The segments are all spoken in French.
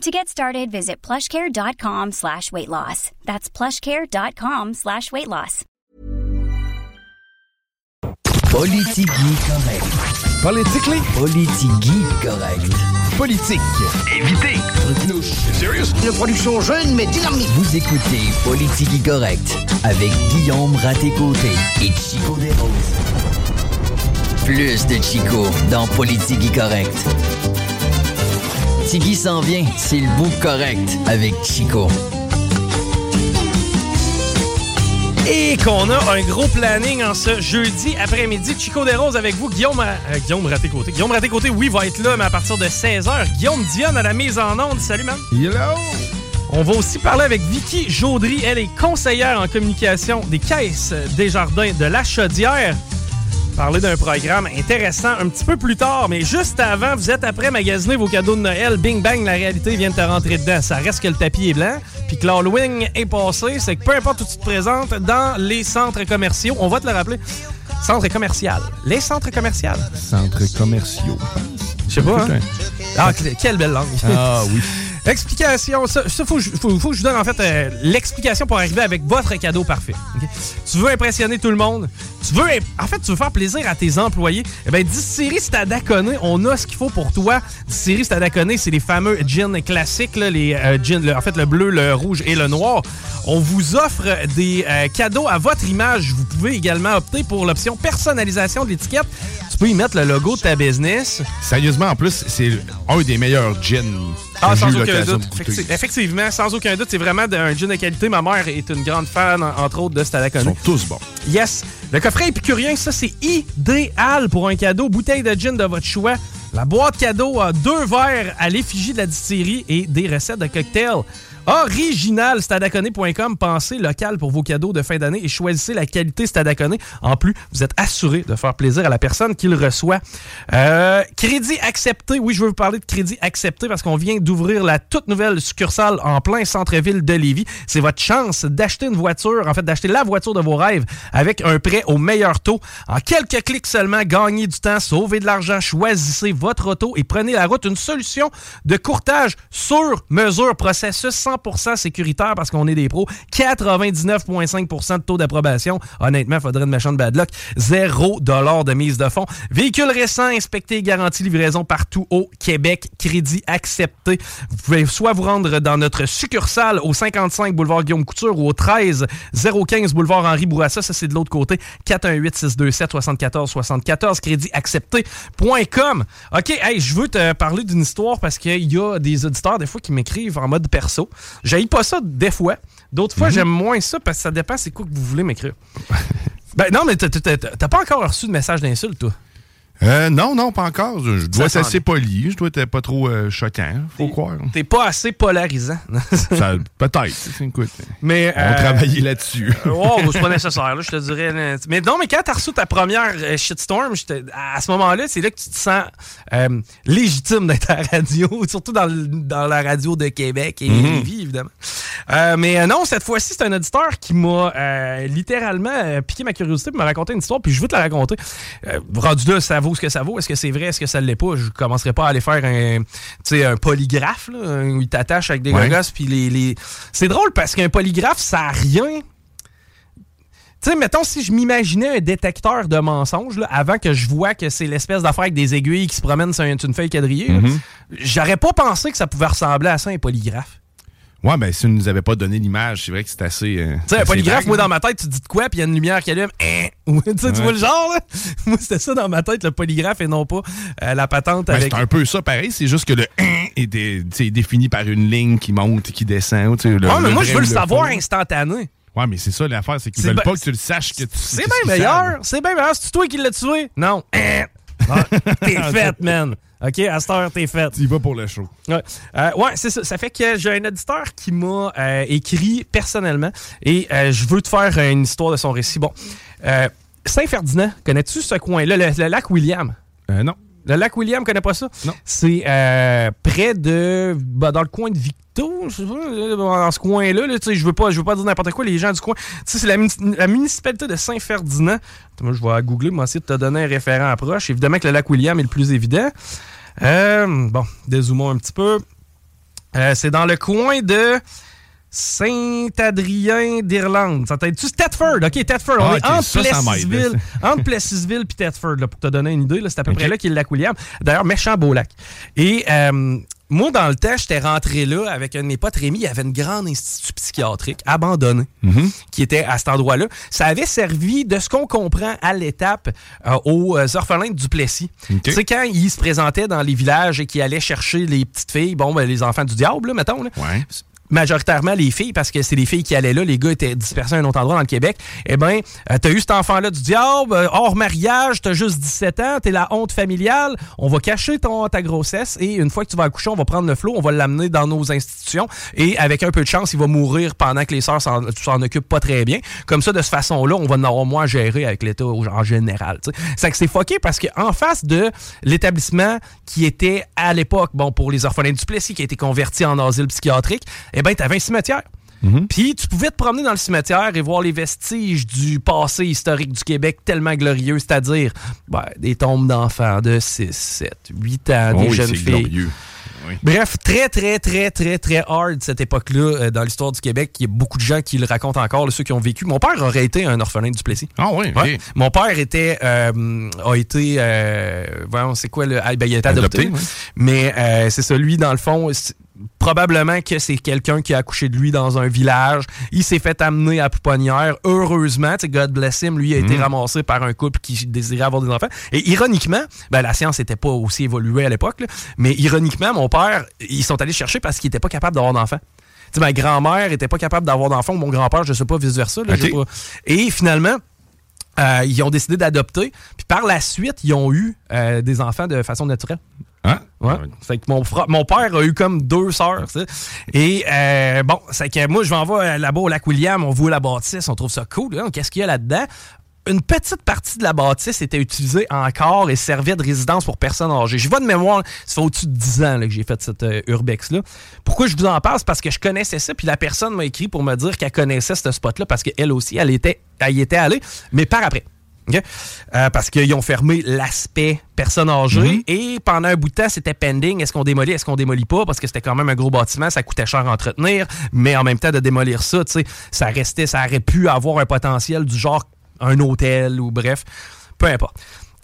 To get started, visit plushcare.com slash weight loss. That's plushcare.com slash weight loss. Politigui correct. Politically? Politigui correct. Politique. Évitez. Serious? Une production jeune mais dynamique. Vous écoutez Politigui correct avec Guillaume Raté-Côté et Chico Desroses. Plus de Chico dans Politigui correct. Tigui s'en vient, c'est le bout correct avec Chico. Et qu'on a un gros planning en ce jeudi après-midi. Chico des Roses avec vous. Guillaume, euh, Guillaume Raté-Côté. Guillaume Raté-Côté, oui, va être là, mais à partir de 16h. Guillaume Dionne à la mise en onde. Salut, man. Hello! On va aussi parler avec Vicky Jaudry. Elle est conseillère en communication des caisses des jardins de la Chaudière. Parler d'un programme intéressant un petit peu plus tard, mais juste avant, vous êtes après magasiner vos cadeaux de Noël. Bing bang, la réalité vient de te rentrer dedans. Ça reste que le tapis est blanc, puis que l'Halloween est passé. C'est que peu importe où tu te présentes dans les centres commerciaux, on va te le rappeler. Centre commercial. Les centres commerciaux. Centres commerciaux, je pense. Je sais pas, hein? Ah, quelle belle langue. Ah oui. Explication, ça, ça faut, faut, faut que je vous donne en fait euh, l'explication pour arriver avec votre cadeau parfait. Tu veux impressionner tout le monde, tu veux, en fait, tu veux faire plaisir à tes employés? Eh bien, Distillerie Stadaconé, on a ce qu'il faut pour toi. Distillerie Stadaconé, c'est les fameux gins classiques, là, les euh, le- en fait, le bleu, le rouge et le noir. On vous offre des euh, cadeaux à votre image. Vous pouvez également opter pour l'option personnalisation de l'étiquette. Tu peux y mettre le logo de ta business? Sérieusement, en plus, c'est un des meilleurs gins. Ah, sans aucun doute. Effecti- effectivement, sans aucun doute, c'est vraiment de- un gin de qualité. Ma mère est une grande fan, en- entre autres, de Ils Stadaconé. sont tous bons. Yes. Le coffret épicurien, ça, c'est idéal pour un cadeau. Bouteille de gin de votre choix. La boîte cadeau a deux verres à l'effigie de la distillerie et des recettes de cocktails. Original, stadaconé.com. Pensez local pour vos cadeaux de fin d'année et choisissez la qualité Stadaconé. En plus, vous êtes assuré de faire plaisir à la personne qui le reçoit. Euh, crédit accepté. Oui, je veux vous parler de crédit accepté parce qu'on vient d'ouvrir la toute nouvelle succursale en plein centre-ville de Lévis. C'est votre chance d'acheter une voiture, en fait, d'acheter la voiture de vos rêves avec un prêt au meilleur taux. En quelques clics seulement, gagnez du temps, sauvez de l'argent, choisissez votre auto et prenez la route. Une solution de courtage sur mesure, processus 100% sécuritaire parce qu'on est des pros. 99,5% de taux d'approbation. Honnêtement, faudrait une méchante bad luck. Zéro dollar de mise de fonds. Véhicule récent, inspecté et garanti livraison partout au Québec. Crédit accepté. Vous pouvez soit vous rendre dans notre succursale au 55 boulevard Guillaume Couture ou au 13 015 boulevard Henri Bourassa. Ça, c'est de l'autre côté. 418 627 74 74 crédit accepté.com. OK, hey, je veux te parler d'une histoire parce qu'il y a des auditeurs des fois qui m'écrivent en mode perso. J'aille pas ça des fois. D'autres fois, j'aime moins ça parce que ça dépend c'est quoi que vous voulez m'écrire. ben non, mais t'as pas encore reçu de message d'insulte, toi. Euh, non, non, pas encore. Je, dois être assez poli. Je dois être pas trop euh, choquant. Faut croire. T'es pas assez polarisant. Peut-être. Écoute, mais on euh, travaillait là-dessus. Oh, c'est pas nécessaire, là, je te dirais. Mais non, mais quand t'as reçu ta première euh, shitstorm, à ce moment-là, c'est là que tu te sens légitime d'être à la radio, surtout dans, le- dans la radio de Québec et Mhm. Lévis, évidemment. Mais non, cette fois-ci, c'est un auditeur qui m'a littéralement piqué ma curiosité pour me raconter une histoire, puis je veux te la raconter. Rendu là, ça vaut ce que ça vaut. Est-ce que c'est vrai? Est-ce que ça l'est pas? Je commencerai pas à aller faire un, un polygraphe, là, où il t'attache avec des Ouais. gogos, puis les, les... C'est drôle parce qu'un polygraphe, ça a rien tu sais, mettons, si je m'imaginais un détecteur de mensonges, là, avant que je vois que c'est l'espèce d'affaire avec des aiguilles qui se promènent sur une, feuille quadrillée, Mhm. j'aurais pas pensé que ça pouvait ressembler à ça, un polygraphe. Ouais, ben si on nous avait pas donné l'image, c'est vrai que c'est assez. euh, Tu sais, un polygraphe, moi, dans ma tête, tu dis de quoi, puis il y a une lumière qui allume. Hein? Tu sais, tu vois le genre, là? Moi, c'était ça dans ma tête, le polygraphe, et non pas euh, la patente Ben, avec. C'est un peu ça pareil, c'est juste que le est, dé- tu sais, défini par une ligne qui monte et qui descend. le- Ouais, mais le moi, je veux le savoir instantané. Ouais, mais c'est ça l'affaire, c'est qu'ils veulent ben- pas que tu le saches que tu C'est bien meilleur. C'est bien meilleur. C'est toi qui l'as tué? Non. Hein? Ah, t'es faite, man. OK, à cette heure, t'es faite. Tu y vas pour le show. Ouais, Euh, ouais c'est ça. Ça fait que j'ai un auditeur qui m'a euh, écrit personnellement et euh, je veux te faire une histoire de son récit. Bon, Saint-Ferdinand, connais-tu ce coin-là, le, le lac William? Non. Le lac William, connais pas ça? Non. C'est près de. bah, dans le coin de Victo, je sais pas, dans ce coin-là. Là, je veux pas, je veux pas dire n'importe quoi, les gens du coin. C'est la, muni- la municipalité de Saint-Ferdinand. Moi, je vais googler, moi, essayer de te donner un référent approche. Évidemment que le lac William est le plus évident. Euh, bon, dézoomons un petit peu. Euh, c'est dans le coin de Saint-Adrien d'Irlande. Ça t'aide-tu? Thetford. OK, Thetford. On Ah, est ok, entre ça, Plessisville, là. entre Plessisville puis Thetford, là, pour te donner une idée. là, C'est à peu près là qu'il est le lac William. D'ailleurs, méchant beau lac. Et euh, moi, dans le temps, j'étais rentré là avec un de mes potes, Rémi. Il y avait une grande institut psychiatrique abandonné Mm-hmm. qui était à cet endroit-là. Ça avait servi, de ce qu'on comprend à l'étape, euh, aux euh, orphelins de Duplessis. Ok. Tu sais, quand ils se présentaient dans les villages et qu'ils allaient chercher les petites filles, bon, ben, les enfants du diable, là, mettons, là, Ouais. Majoritairement les filles, parce que c'est les filles qui allaient là, les gars étaient dispersés à un autre endroit dans le Québec, eh bien, euh, t'as eu cet enfant-là du diable, euh, hors mariage, t'as juste 17 ans, t'es la honte familiale, on va cacher ton, ta grossesse et une fois que tu vas accoucher, on va prendre le flot, on va l'amener dans nos institutions et avec un peu de chance, il va mourir pendant que les sœurs s'en s'en occupent pas très bien. Comme ça, de cette façon-là, on va en avoir moins à gérer avec l'État en général. C'est que c'est fucké parce qu'en face de l'établissement qui était à l'époque, bon, pour les orphelins du Plessis, qui a été converti en asile psychiatrique, eh bien, t'avais un cimetière. Puis tu pouvais te promener dans le cimetière et voir les vestiges du passé historique du Québec tellement glorieux, c'est-à-dire ben, des tombes d'enfants de 6, 7, 8 ans, Oh des oui, jeunes filles. glorieux. Oui. Bref, très, très, très, très, très hard cette époque-là euh, dans l'histoire du Québec. Il y a beaucoup de gens qui le racontent encore, là, ceux qui ont vécu. Mon père aurait été un orphelin du Plessis. Ah oui, Ouais. Mon père était euh, a été euh, c'est quoi le ah, ben, il a été adopté, mais euh, c'est ça lui dans le fond probablement que c'est quelqu'un qui a accouché de lui dans un village il s'est fait amener à pouponnière heureusement God bless him lui a été ramassé par un couple qui désirait avoir des enfants et ironiquement ben la science n'était pas aussi évoluée à l'époque mais ironiquement mon père ils sont allés chercher parce qu'il était pas capable d'avoir d'enfants ma grand-mère était pas capable d'avoir d'enfants, mon grand-père, je sais pas, vice-versa. Et finalement, euh, ils ont décidé d'adopter. Puis par la suite, ils ont eu euh, des enfants de façon naturelle. Hein? Ouais. Fait que mon, père a eu comme deux sœurs. Et euh, bon, c'est que moi, je m'en vais là-bas au lac William, on voit la bâtisse, on trouve ça cool. hein. Qu'est-ce qu'il y a là-dedans? Une petite partie de la bâtisse était utilisée encore et servait de résidence pour personnes âgées. Je vois de mémoire, ça fait au-dessus de 10 ans là, que j'ai fait cette euh, urbex-là. Pourquoi je vous en parle? C'est parce que je connaissais ça, puis la personne m'a écrit pour me dire qu'elle connaissait ce spot-là parce qu'elle aussi, elle, était, elle y était allée, mais par après. Euh, parce qu'ils ont fermé l'aspect personne âgée et pendant un bout de temps, c'était pending. Est-ce qu'on démolit, est-ce qu'on démolit pas? Parce que c'était quand même un gros bâtiment, ça coûtait cher à entretenir, mais en même temps, de démolir ça, tu sais, ça restait, ça aurait pu avoir un potentiel du genre un hôtel ou bref, peu importe.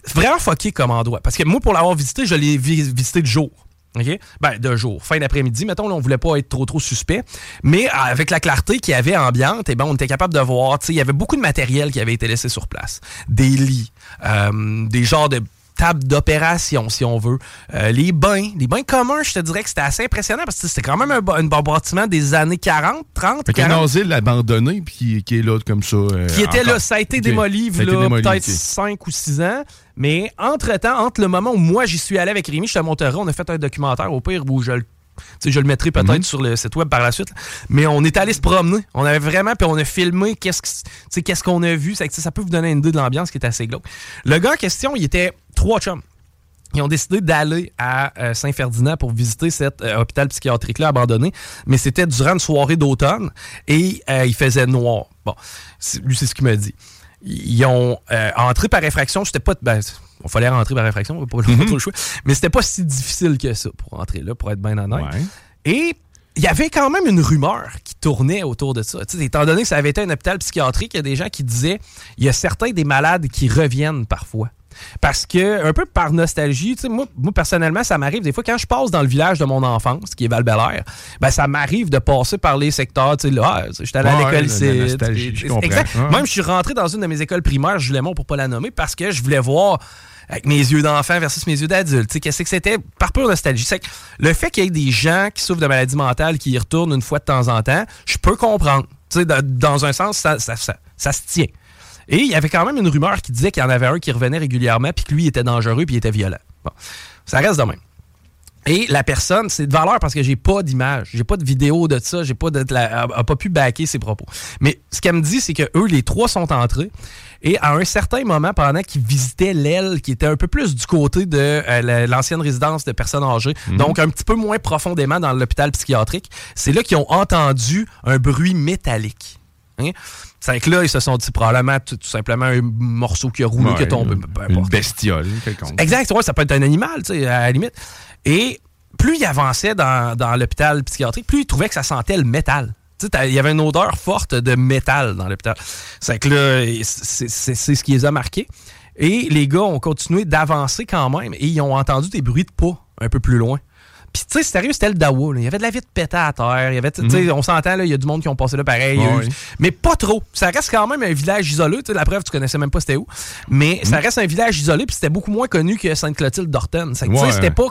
C'est vraiment fucké comme endroit. Parce que moi, pour l'avoir visité, je l'ai vi- visité de jour. OK? Ben, de jour. Fin d'après-midi, mettons, là, on voulait pas être trop, trop suspect. Mais euh, avec la clarté qu'il y avait ambiante, eh ben, on était capable de voir, tu sais, il y avait beaucoup de matériel qui avait été laissé sur place. Des lits, euh, des genres de tables d'opération, si on veut. Euh, les bains, les bains communs, je te dirais que c'était assez impressionnant parce que c'était quand même un, un bâtiment des années 40, 30, Fait qu'un 40 asile abandonné puis qui, qui est là comme ça. euh, qui était là, ça a été Ok. démoli, peut-être ok. 5 ou 6 ans. Mais entre-temps, entre le moment où moi j'y suis allé avec Rémi, je te montrerai, on a fait un documentaire au pire où je le. Je le mettrai peut-être Mhm. sur le site web par la suite. Mais on est allé se promener. On avait vraiment, puis on a filmé qu'est-ce qu'on a vu. Ça, ça peut vous donner une idée de l'ambiance qui est assez glauque. Le gars en question, il était trois chums. Ils ont décidé d'aller à euh, Saint-Ferdinand pour visiter cet euh, hôpital psychiatrique-là abandonné, mais c'était durant une soirée d'automne et euh, il faisait noir. Bon, lui, c'est ce qu'il m'a dit. Ils ont euh, entré par effraction, c'était pas... Ben, il fallait rentrer par effraction, on n'a pas, pas trop le choix, mais c'était pas si difficile que ça pour rentrer là, pour être bien honnête. Ouais. Et il y avait quand même une rumeur qui tournait autour de ça. Étant donné que ça avait été un hôpital psychiatrique, il y a des gens qui disaient il y a certains des malades qui reviennent parfois. Parce que, un peu par nostalgie, tu sais, moi, moi, personnellement, ça m'arrive des fois quand je passe dans le village de mon enfance, qui est val ben ça m'arrive de passer par les secteurs, tu sais, là, ah, j'étais allé à l'école ici. Exact. Ouais. Même, je suis rentré dans une de mes écoles primaires, je voulais pour pas la nommer, parce que je voulais voir avec mes yeux d'enfant versus mes yeux d'adulte. Tu sais, Qu'est-ce que c'était? Par pure nostalgie. C'est que le fait qu'il y ait des gens qui souffrent de maladies mentales qui y retournent une fois de temps en temps, je peux comprendre. Tu sais, dans, dans un sens, ça, ça, ça, ça se tient. Et il y avait quand même une rumeur qui disait qu'il y en avait un qui revenait régulièrement, puis que lui était dangereux, puis il était violent. Bon, ça reste de même. Et la personne, c'est de valeur parce que j'ai pas d'image, j'ai pas de vidéo de ça, j'ai pas de, de la- a, a pas pu backer ses propos. Mais ce qu'elle me dit, c'est que eux, les trois sont entrés. Et à un certain moment, pendant qu'ils visitaient l'aile qui était un peu plus du côté de euh, la- l'ancienne résidence de personnes âgées, donc un petit peu moins profondément dans l'hôpital psychiatrique, c'est là qu'ils ont entendu un bruit métallique. Hein? C'est que là, ils se sont dit probablement tout, tout simplement un morceau qui a roulé, qui a tombé. une- peu Une importe. bestiole, quelconque. Exact, ouais, ça peut être un animal, tu sais, à la limite. Et plus il avançait dans, dans l'hôpital psychiatrique, plus il trouvait que ça sentait le métal. Tu sais, t'as- il y avait une odeur forte de métal dans l'hôpital. C'est que là, c'est ce qui les a marqués. Et les gars ont continué d'avancer quand même et ils ont entendu des bruits de pas un peu plus loin. Puis, tu sais, arrivé, c'était le Dawa. Il y avait de la vitre pétée à terre. Il y avait, sais, on s'entend, là, il y a du monde qui ont passé là pareil. Mhm. Eu- oui. Mais pas trop. Ça reste quand même un village isolé. Tu sais, la preuve, tu connaissais même pas c'était où. Mais Mhm. ça reste un village isolé, puis c'était beaucoup moins connu que Sainte-Clotilde d'Orton. Ouais. c'était pas.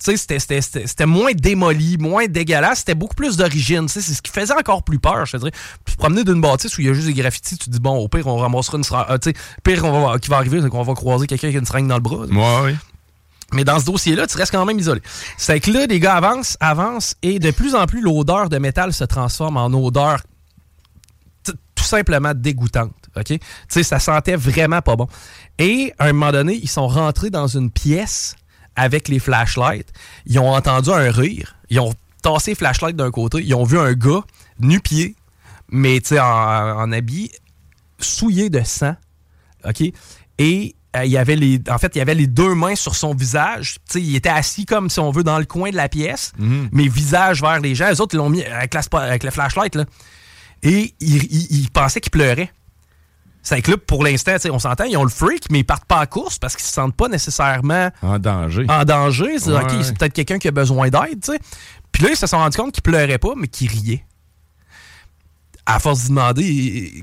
C'était- moins démoli, moins dégueulasse, c'était beaucoup plus d'origine. C'est ce qui faisait encore plus peur, je te dirais. Puis promener d'une bâtisse où il y a juste des graffitis, tu te dis, bon, au pire, on ramassera une seringue. Sais, pire on va, qui va arriver, c'est qu'on va croiser quelqu'un qui a une seringue dans le bras. Ouais, oui. Mais dans ce dossier-là, tu restes quand même isolé. C'est que là, les gars avancent, avancent, et de plus en plus, l'odeur de métal se transforme en odeur tout simplement dégoûtante. OK? Tu sais, ça sentait vraiment pas bon. Et à un moment donné, ils sont rentrés dans une pièce avec les flashlights. Ils ont entendu un rire. Ils ont tassé les flashlights d'un côté. Ils ont vu un gars nu-pied, mais tu sais, en, en habit souillé de sang. OK? Et euh, il avait les, en fait, il y avait les deux mains sur son visage. Il était assis comme si on veut dans le coin de la pièce, mais visage vers les gens. Les autres, ils l'ont mis avec, la, avec flashlight. Là. Et ils il, il pensaient qu'il pleurait. C'est que là, pour l'instant, on s'entend, ils ont le freak, mais ils partent pas en course parce qu'ils se sentent pas nécessairement En danger. en danger. C'est Ouais, OK, ouais. c'est peut-être quelqu'un qui a besoin d'aide. Puis là, ils se sont rendus compte qu'il pleurait pas, mais qu'il riait. À force d'y demander,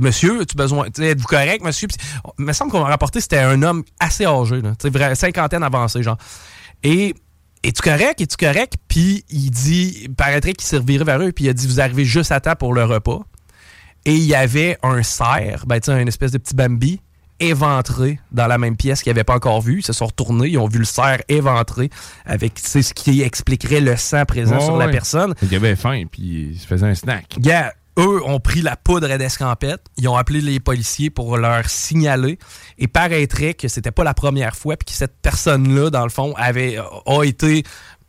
monsieur, as-tu besoin, tu sais, êtes-vous correct, monsieur? Il me semble qu'on a rapporté c'était un homme assez âgé, là, cinquantaine avancée, genre. Et es-tu correct? Es-tu correct? Puis il dit, il paraîtrait qu'il s'est reviré vers eux, puis il a dit, vous arrivez juste à temps pour le repas. Et il y avait un cerf, ben, tu sais, une espèce de petit Bambi, éventré dans la même pièce qu'ils n'avaient pas encore vu. Ils se sont retournés, ils ont vu le cerf éventré avec ce qui expliquerait le sang présent sur la ouais. personne. Il avait faim, puis il se faisait un snack. Eux ont pris la poudre d'escampette, ils ont appelé les policiers pour leur signaler. Et paraîtrait que c'était pas la première fois puis que cette personne-là, dans le fond, avait a été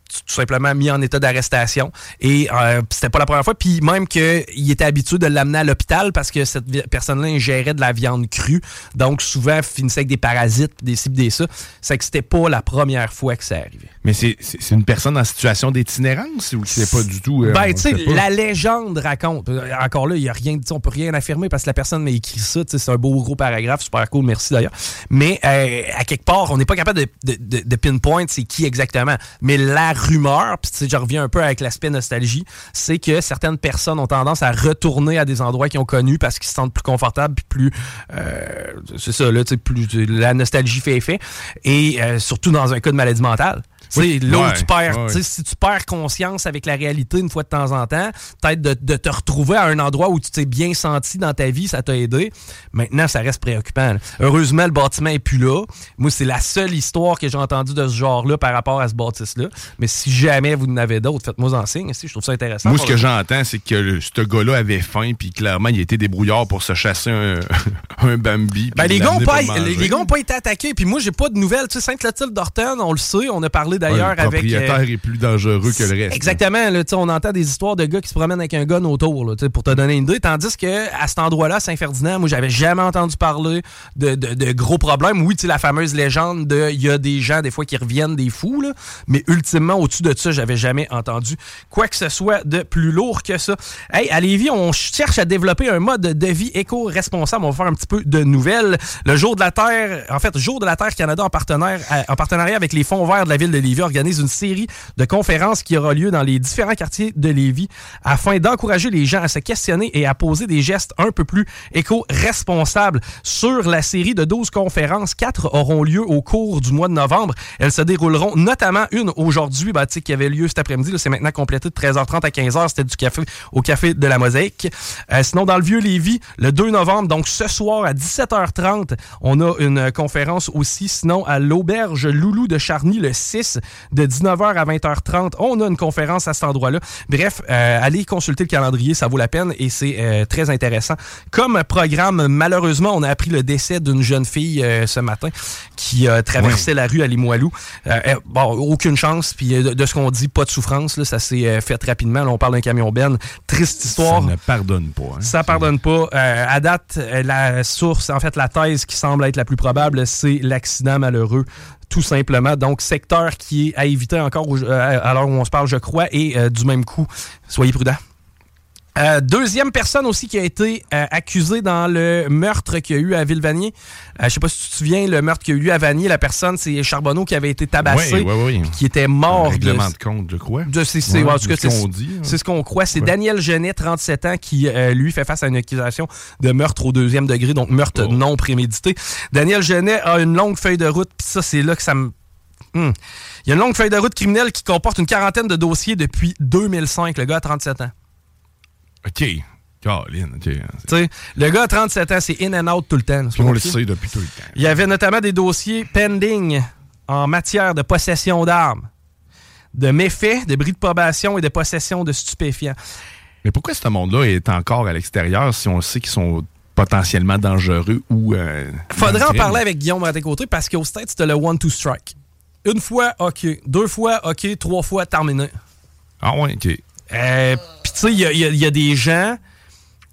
tout simplement mis en état d'arrestation. Et euh, c'était pas la première fois. Puis même qu'il était habitué de l'amener à l'hôpital parce que cette personne-là ingérait de la viande crue. Donc souvent finissait avec des parasites des ci pis des ça. C'est que c'était pas la première fois que ça arrivait Mais c'est une personne en situation d'itinérance ou c'est pas du tout. euh, ben, tu sais, la légende raconte. Euh, Encore là, il y a rien, on peut rien affirmer parce que la personne m'a écrit ça. C'est un beau gros paragraphe, super cool, merci d'ailleurs. Mais euh, à quelque part, on n'est pas capable de, de, de- de pinpoint c'est qui exactement. Mais la rumeur, puis tu sais, je reviens un peu avec l'aspect nostalgie, c'est que certaines personnes ont tendance à retourner à des endroits qu'ils ont connus parce qu'ils se sentent plus confortables puis plus, euh, c'est ça là, tu sais, plus la nostalgie fait effet. Et surtout dans un cas de maladie mentale. Là où tu perds, ouais. si tu perds conscience avec la réalité une fois de temps en temps, peut-être de, de te retrouver à un endroit où tu t'es bien senti dans ta vie, ça t'a aidé. Maintenant, ça reste préoccupant. là. Heureusement, le bâtiment est plus là. Moi, c'est la seule histoire que j'ai entendue de ce genre-là par rapport à ce bâtisse-là. Mais si jamais vous en avez d'autres, faites-moi en signe. Si, je trouve ça intéressant. Moi, ce que j'entends, c'est que le- ce gars-là avait faim, puis clairement, il était débrouillard pour se chasser un, un Bambi. Ben, les gars, ont l'amener pas, pour le les, manger. les gars ont pas été attaqués. Puis moi, j'ai pas de nouvelles. Tu sais, Sainte-Clotilde d'Orton, on le sait, on a parlé parlé d'ailleurs Ouais, le avec. euh, propriétaire est plus dangereux que le reste. Exactement. Là, on entend des histoires de gars qui se promènent avec un gun autour, là, pour te donner une idée. Tandis que à cet endroit-là, Saint-Ferdinand, moi, j'avais jamais entendu parler de, de- de gros problèmes. Oui, la fameuse légende de il y a des gens, des fois, qui reviennent des fous, là, mais ultimement, au-dessus de ça, j'avais jamais entendu quoi que ce soit de plus lourd que ça. Hey, à Lévis, on cherche à développer un mode de vie éco-responsable. On va faire un petit peu de nouvelles. Le Jour de la Terre, en fait, Jour de la Terre Canada, en, partenaire, euh, en partenariat avec les fonds verts de la ville de Lévis, organise une série de conférences qui aura lieu dans les différents quartiers de Lévis afin d'encourager les gens à se questionner et à poser des gestes un peu plus éco-responsables. Sur la série de 12 conférences, quatre auront lieu au cours du mois de novembre. Elles se dérouleront notamment une aujourd'hui, qui avait lieu cet après-midi. C'est maintenant complété de 13h30 à 15h. C'était du café au Café de la Mosaïque. Euh, sinon, dans le Vieux-Lévis, le 2 novembre, donc ce soir à 17h30, on a une conférence aussi. Sinon, à l'Auberge Loulou de Charny, le 6, de 19h à 20h30, on a une conférence à cet endroit-là. Bref, euh, allez consulter le calendrier, ça vaut la peine et c'est euh, très intéressant. Comme programme, malheureusement, on a appris le décès d'une jeune fille euh, ce matin qui euh, traversait la rue à Limoilou. Bon, aucune chance, puis de, de ce qu'on dit, pas de souffrance. Là, ça s'est fait rapidement. Là, on parle d'un camion Ben. Triste histoire. Ça ne pardonne pas. hein. Ça pardonne pas. À date, la source, en fait, la thèse qui semble être la plus probable, c'est l'accident malheureux. Tout simplement. Donc, secteur qui est à éviter encore euh, à l'heure où on se parle, je crois, et euh, du même coup, soyez prudents. Euh, deuxième personne aussi qui a été euh, accusée dans le meurtre qu'il y a eu à Villevanier. Euh, je sais pas si tu te souviens, le meurtre qu'il y a eu à Vanier, la personne, c'est Charbonneau qui avait été tabassé, Oui, oui, oui. qui était Un mort de, règlement de compte, je crois. de c'est, c'est- Ouais, en tout cas, c'est ce qu'on dit, hein. c'est ce qu'on croit. C'est Ouais. Daniel Genet, 37 ans, qui, euh, lui, fait face à une accusation de meurtre au deuxième degré, donc meurtre Oh. non prémédité. Daniel Genet a une longue feuille de route, puis ça, c'est là que ça me... Hmm. Il y a une longue feuille de route criminelle qui comporte une quarantaine de dossiers depuis 2005. Le gars a 37 ans. OK. Caroline, OK. Tu sais, le gars a 37 ans, c'est in and out tout le temps. On le sait depuis tout le temps. Il y avait notamment des dossiers pending en matière de possession d'armes, de méfaits, de bris de probation et de possession de stupéfiants. Mais pourquoi ce monde-là est encore à l'extérieur si on sait qu'ils sont potentiellement dangereux ou. Euh, Faudrait en parler avec Guillaume à tes côtés parce qu'au States, c'était le one-two-strike. Une fois, OK. Deux fois, OK. Trois fois, terminé. Ah ouais, OK. Euh, sais, il y a, il y a- il y a des gens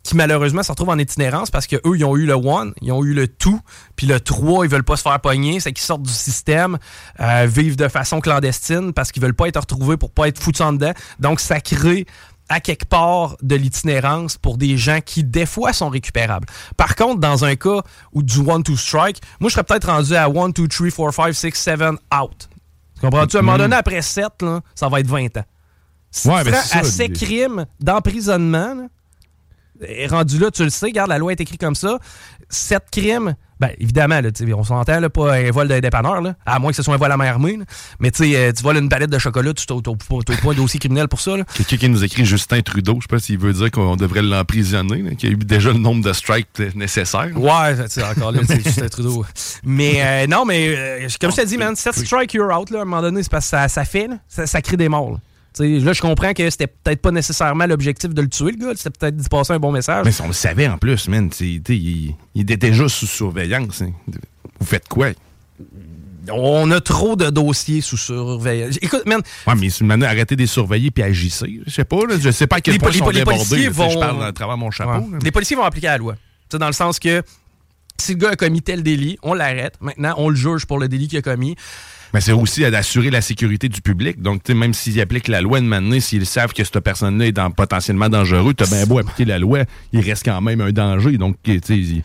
qui malheureusement se retrouvent en itinérance parce qu'eux, ils ont eu le one, ils ont eu le two, puis le trois, ils veulent pas se faire pogner, c'est qu'ils sortent du système, euh, vivent de façon clandestine parce qu'ils veulent pas être retrouvés pour pas être foutus en dedans. Donc, ça crée à quelque part de l'itinérance pour des gens qui, des fois, sont récupérables. Par contre, dans un cas où du one-two-strike, moi, je serais peut-être rendu à one, two, three, four, five, six, seven, out. Tu comprends-tu? À un moment donné, après 7, là, ça va être 20 ans. Si Ouais, tu ben, assez des- crimes d'emprisonnement, et rendu là, tu le sais, regarde, la loi est écrite comme ça. Sept crimes, ben évidemment, là, on s'entend, là, pas un vol de dépanneur, là, à moins que ce soit un vol à main armée. là. Mais euh, tu voles une palette de chocolat, tu t'as pas un dossier criminel pour ça. Quelqu'un qui nous écrit Justin Trudeau, je sais pas s'il veut dire qu'on devrait l'emprisonner, qu'il y a eu déjà le nombre de strikes nécessaires. Ouais, encore là, c'est Justin Trudeau. Mais euh, non, mais euh, comme je t'ai dit, man, 7 strike, you're out, là, à un moment donné, c'est parce que ça, ça fait, ça, ça crée des morts. Là. Je comprends que c'était peut-être pas nécessairement l'objectif de le tuer, le gars. C'était peut-être d'y passer un bon message. Mais on le savait en plus, man. t'sais, Il, il était déjà sous surveillance. hein. Vous faites quoi? On a trop de dossiers sous surveillance. Écoute, man, Ouais, mais manière d'arrêter de les surveiller puis agissez. Je sais pas, là, je sais pas à quel Les point poli- ils sont les débordés. policiers Je vont- parle à travers mon chapeau. Ouais. là. Les policiers vont appliquer la loi. Dans le sens que si le gars a commis tel délit, on l'arrête. Maintenant, on le juge pour le délit qu'il a commis. Mais c'est aussi d'assurer la sécurité du public. Donc, même s'ils appliquent la loi de manière, s'ils savent que cette personne-là est dans- potentiellement dangereux, t'as bien beau appliquer la loi, il reste quand même un danger. Donc, tu sais, ils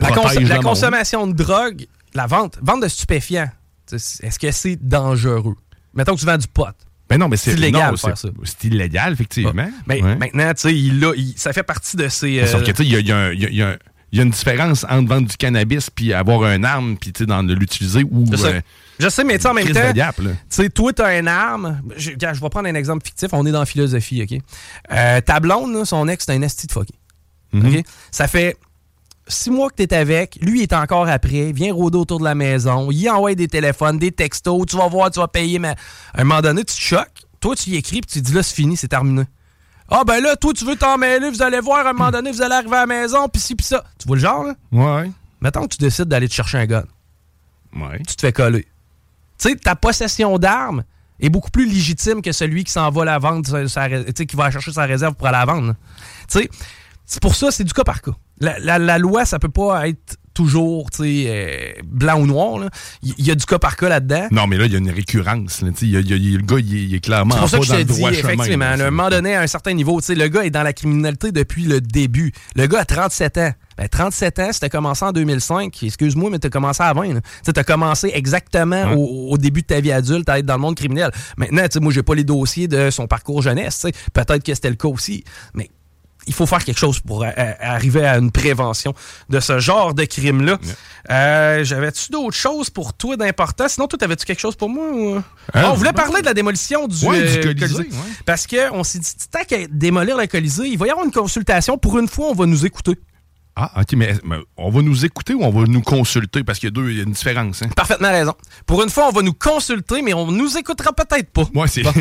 La, cons- la monde. consommation de drogue, la vente, vente de stupéfiants, est-ce que c'est dangereux? Mettons que tu vends du pot. Ben non, mais c'est illégal c'est- ça. C'est illégal, effectivement. Mais Ouais. maintenant, tu sais, il a- il- ça fait partie de ces. Sauf euh, que, tu sais, il y a, il y a un- il y a- il y a un- il y a une différence entre vendre du cannabis puis avoir une arme puis, tu dans l'utiliser ou... je, sais, euh, je sais, mais tu sais, en même temps. Tu sais, toi, t'as une arme. Je, je vais prendre un exemple fictif. On est dans la philosophie, OK? Euh, ta blonde, là, son ex, c'est un esti de fucké. Mhm. OK? Ça fait six mois que t'es avec. Lui, il est encore après. Viens rôder autour de la maison. Il envoie des téléphones, des textos. Tu vas voir, tu vas payer. Mais à un moment donné, tu te choques. Toi, tu y écris puis tu dis là, c'est fini, c'est terminé. Ah, ben là, toi, tu veux t'en mêler. Vous allez voir, à un moment donné, vous allez arriver à la maison. Puis ci, puis ça. Tu vois le genre, là? Ouais. Mettons que tu décides d'aller te chercher un gun. Ouais. Tu te fais coller. Tu sais, ta possession d'armes est beaucoup plus légitime que celui qui s'en va la vendre, tu sais, qui va chercher sa réserve pour aller la vendre. Tu sais, c'est pour ça, c'est du cas par cas. La, la- la loi, ça peut pas être toujours, tu sais, euh, blanc ou noir. Il y, a du cas par cas là-dedans. Non, mais là, il y a une récurrence. là, y a- y a- a- le gars, il est, clairement C'est pour ça pas que je dans te le dis, droit chemin. effectivement, à un moment donné, à un certain niveau, tu sais, le gars est dans la criminalité depuis le début. Le gars a 37 ans. Ben, 37 ans, si t'as commencé en 2005, excuse-moi, mais t'as commencé à 20. là. Tu t'as commencé exactement au, au début de ta vie adulte à être dans le monde criminel. Maintenant, moi, j'ai pas les dossiers de son parcours jeunesse. Peut-être que c'était le cas aussi. Mais il faut faire quelque chose pour euh, euh, arriver à une prévention de ce genre de crime-là. Euh, J'avais-tu d'autres choses pour toi d'important? Sinon, toi, t'avais-tu quelque chose pour moi? ou- Ah, on voulait parler de la démolition du, Ouais, du euh, Colisée, ouais. Parce qu'on s'est dit, tant qu'à démolir le Colisée, il va y avoir une consultation. Pour une fois, on va nous écouter. Ah, OK, mais, mais on va nous écouter ou on va nous consulter? Parce qu'il y a deux, il y a une différence. Hein? Parfaitement raison. Pour une fois, on va nous consulter, mais on nous écoutera peut-être pas. Moi, c'est. Bon.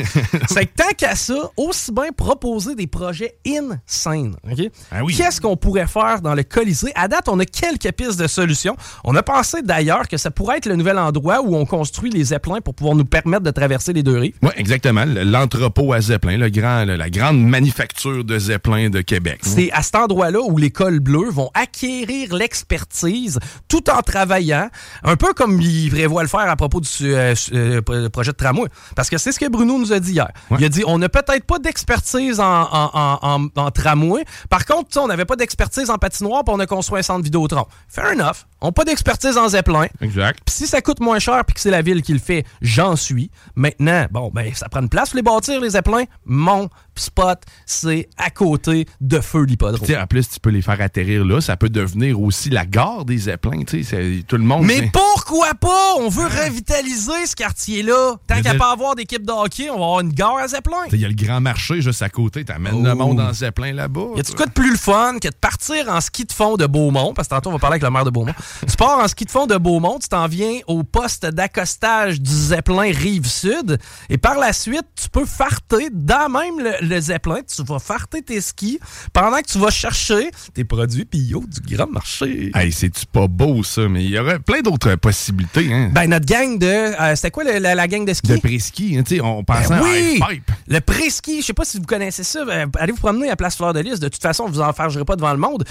C'est que tant qu'à ça, aussi bien proposer des projets insane. OK? Ah oui. Qu'est-ce qu'on pourrait faire dans le Colisée? À date, on a quelques pistes de solutions. On a pensé d'ailleurs que ça pourrait être le nouvel endroit où on construit les zeppelins pour pouvoir nous permettre de traverser les deux rives. Oui, exactement. L'entrepôt à Zeppelin, le grand, la grande manufacture de Zeppelin de Québec. C'est à cet endroit-là où les cols bleus vont acquérir l'expertise tout en travaillant, un peu comme ils prévoient le faire à propos du euh, euh, pro- projet de tramway. Parce que c'est ce que Bruno nous a dit hier. Ouais. Il a dit on n'a peut-être pas d'expertise en, en, en- en- en tramway. Par contre, on n'avait pas d'expertise en patinoire, puis on a construit un centre Vidéotron. Fair enough. On n'a pas d'expertise en zeppelin. Exact. Puis si ça coûte moins cher puis que c'est la ville qui le fait, j'en suis. Maintenant, bon, ben, ça prend une place pour les bâtir, les zeppelins. Mon spot, c'est à côté de Feu l'hippodrome. En plus, tu peux les faire atterrir là. Ça peut devenir aussi la gare des Zeppelins. Tout le monde. Mais pourquoi pas? On veut revitaliser ce quartier-là. Tant qu'à pas avoir d'équipe de hockey, on va avoir une gare à Zeppelin. Il y a le grand marché juste à côté. T'amènes Oh. le monde en Zeppelin là-bas. Y a-tu quoi de plus le fun que de partir en ski de fond de Beaumont? Parce que tantôt, on va parler avec le maire de Beaumont. Tu pars en ski de fond de Beaumont, tu t'en viens au poste d'accostage du Zeppelin Rive-Sud. Et par la suite, tu peux farter dans même le, le Zeppelin. Tu vas farter tes skis pendant que tu vas chercher tes produits bio du grand marché. Hey, c'est-tu pas beau, ça? Mais il y aurait plein d'autres possibilités. Hein? Ben, notre gang de. euh, C'était quoi le- la, la gang de ski? de préski, hein, tu sais, on pensait Ben à oui! Half-Pipe. Le pré-ski, je sais pas si vous connaissez ça. euh, allez vous promener à Place Fleur de toute façon, vous en fargerez pas devant le monde.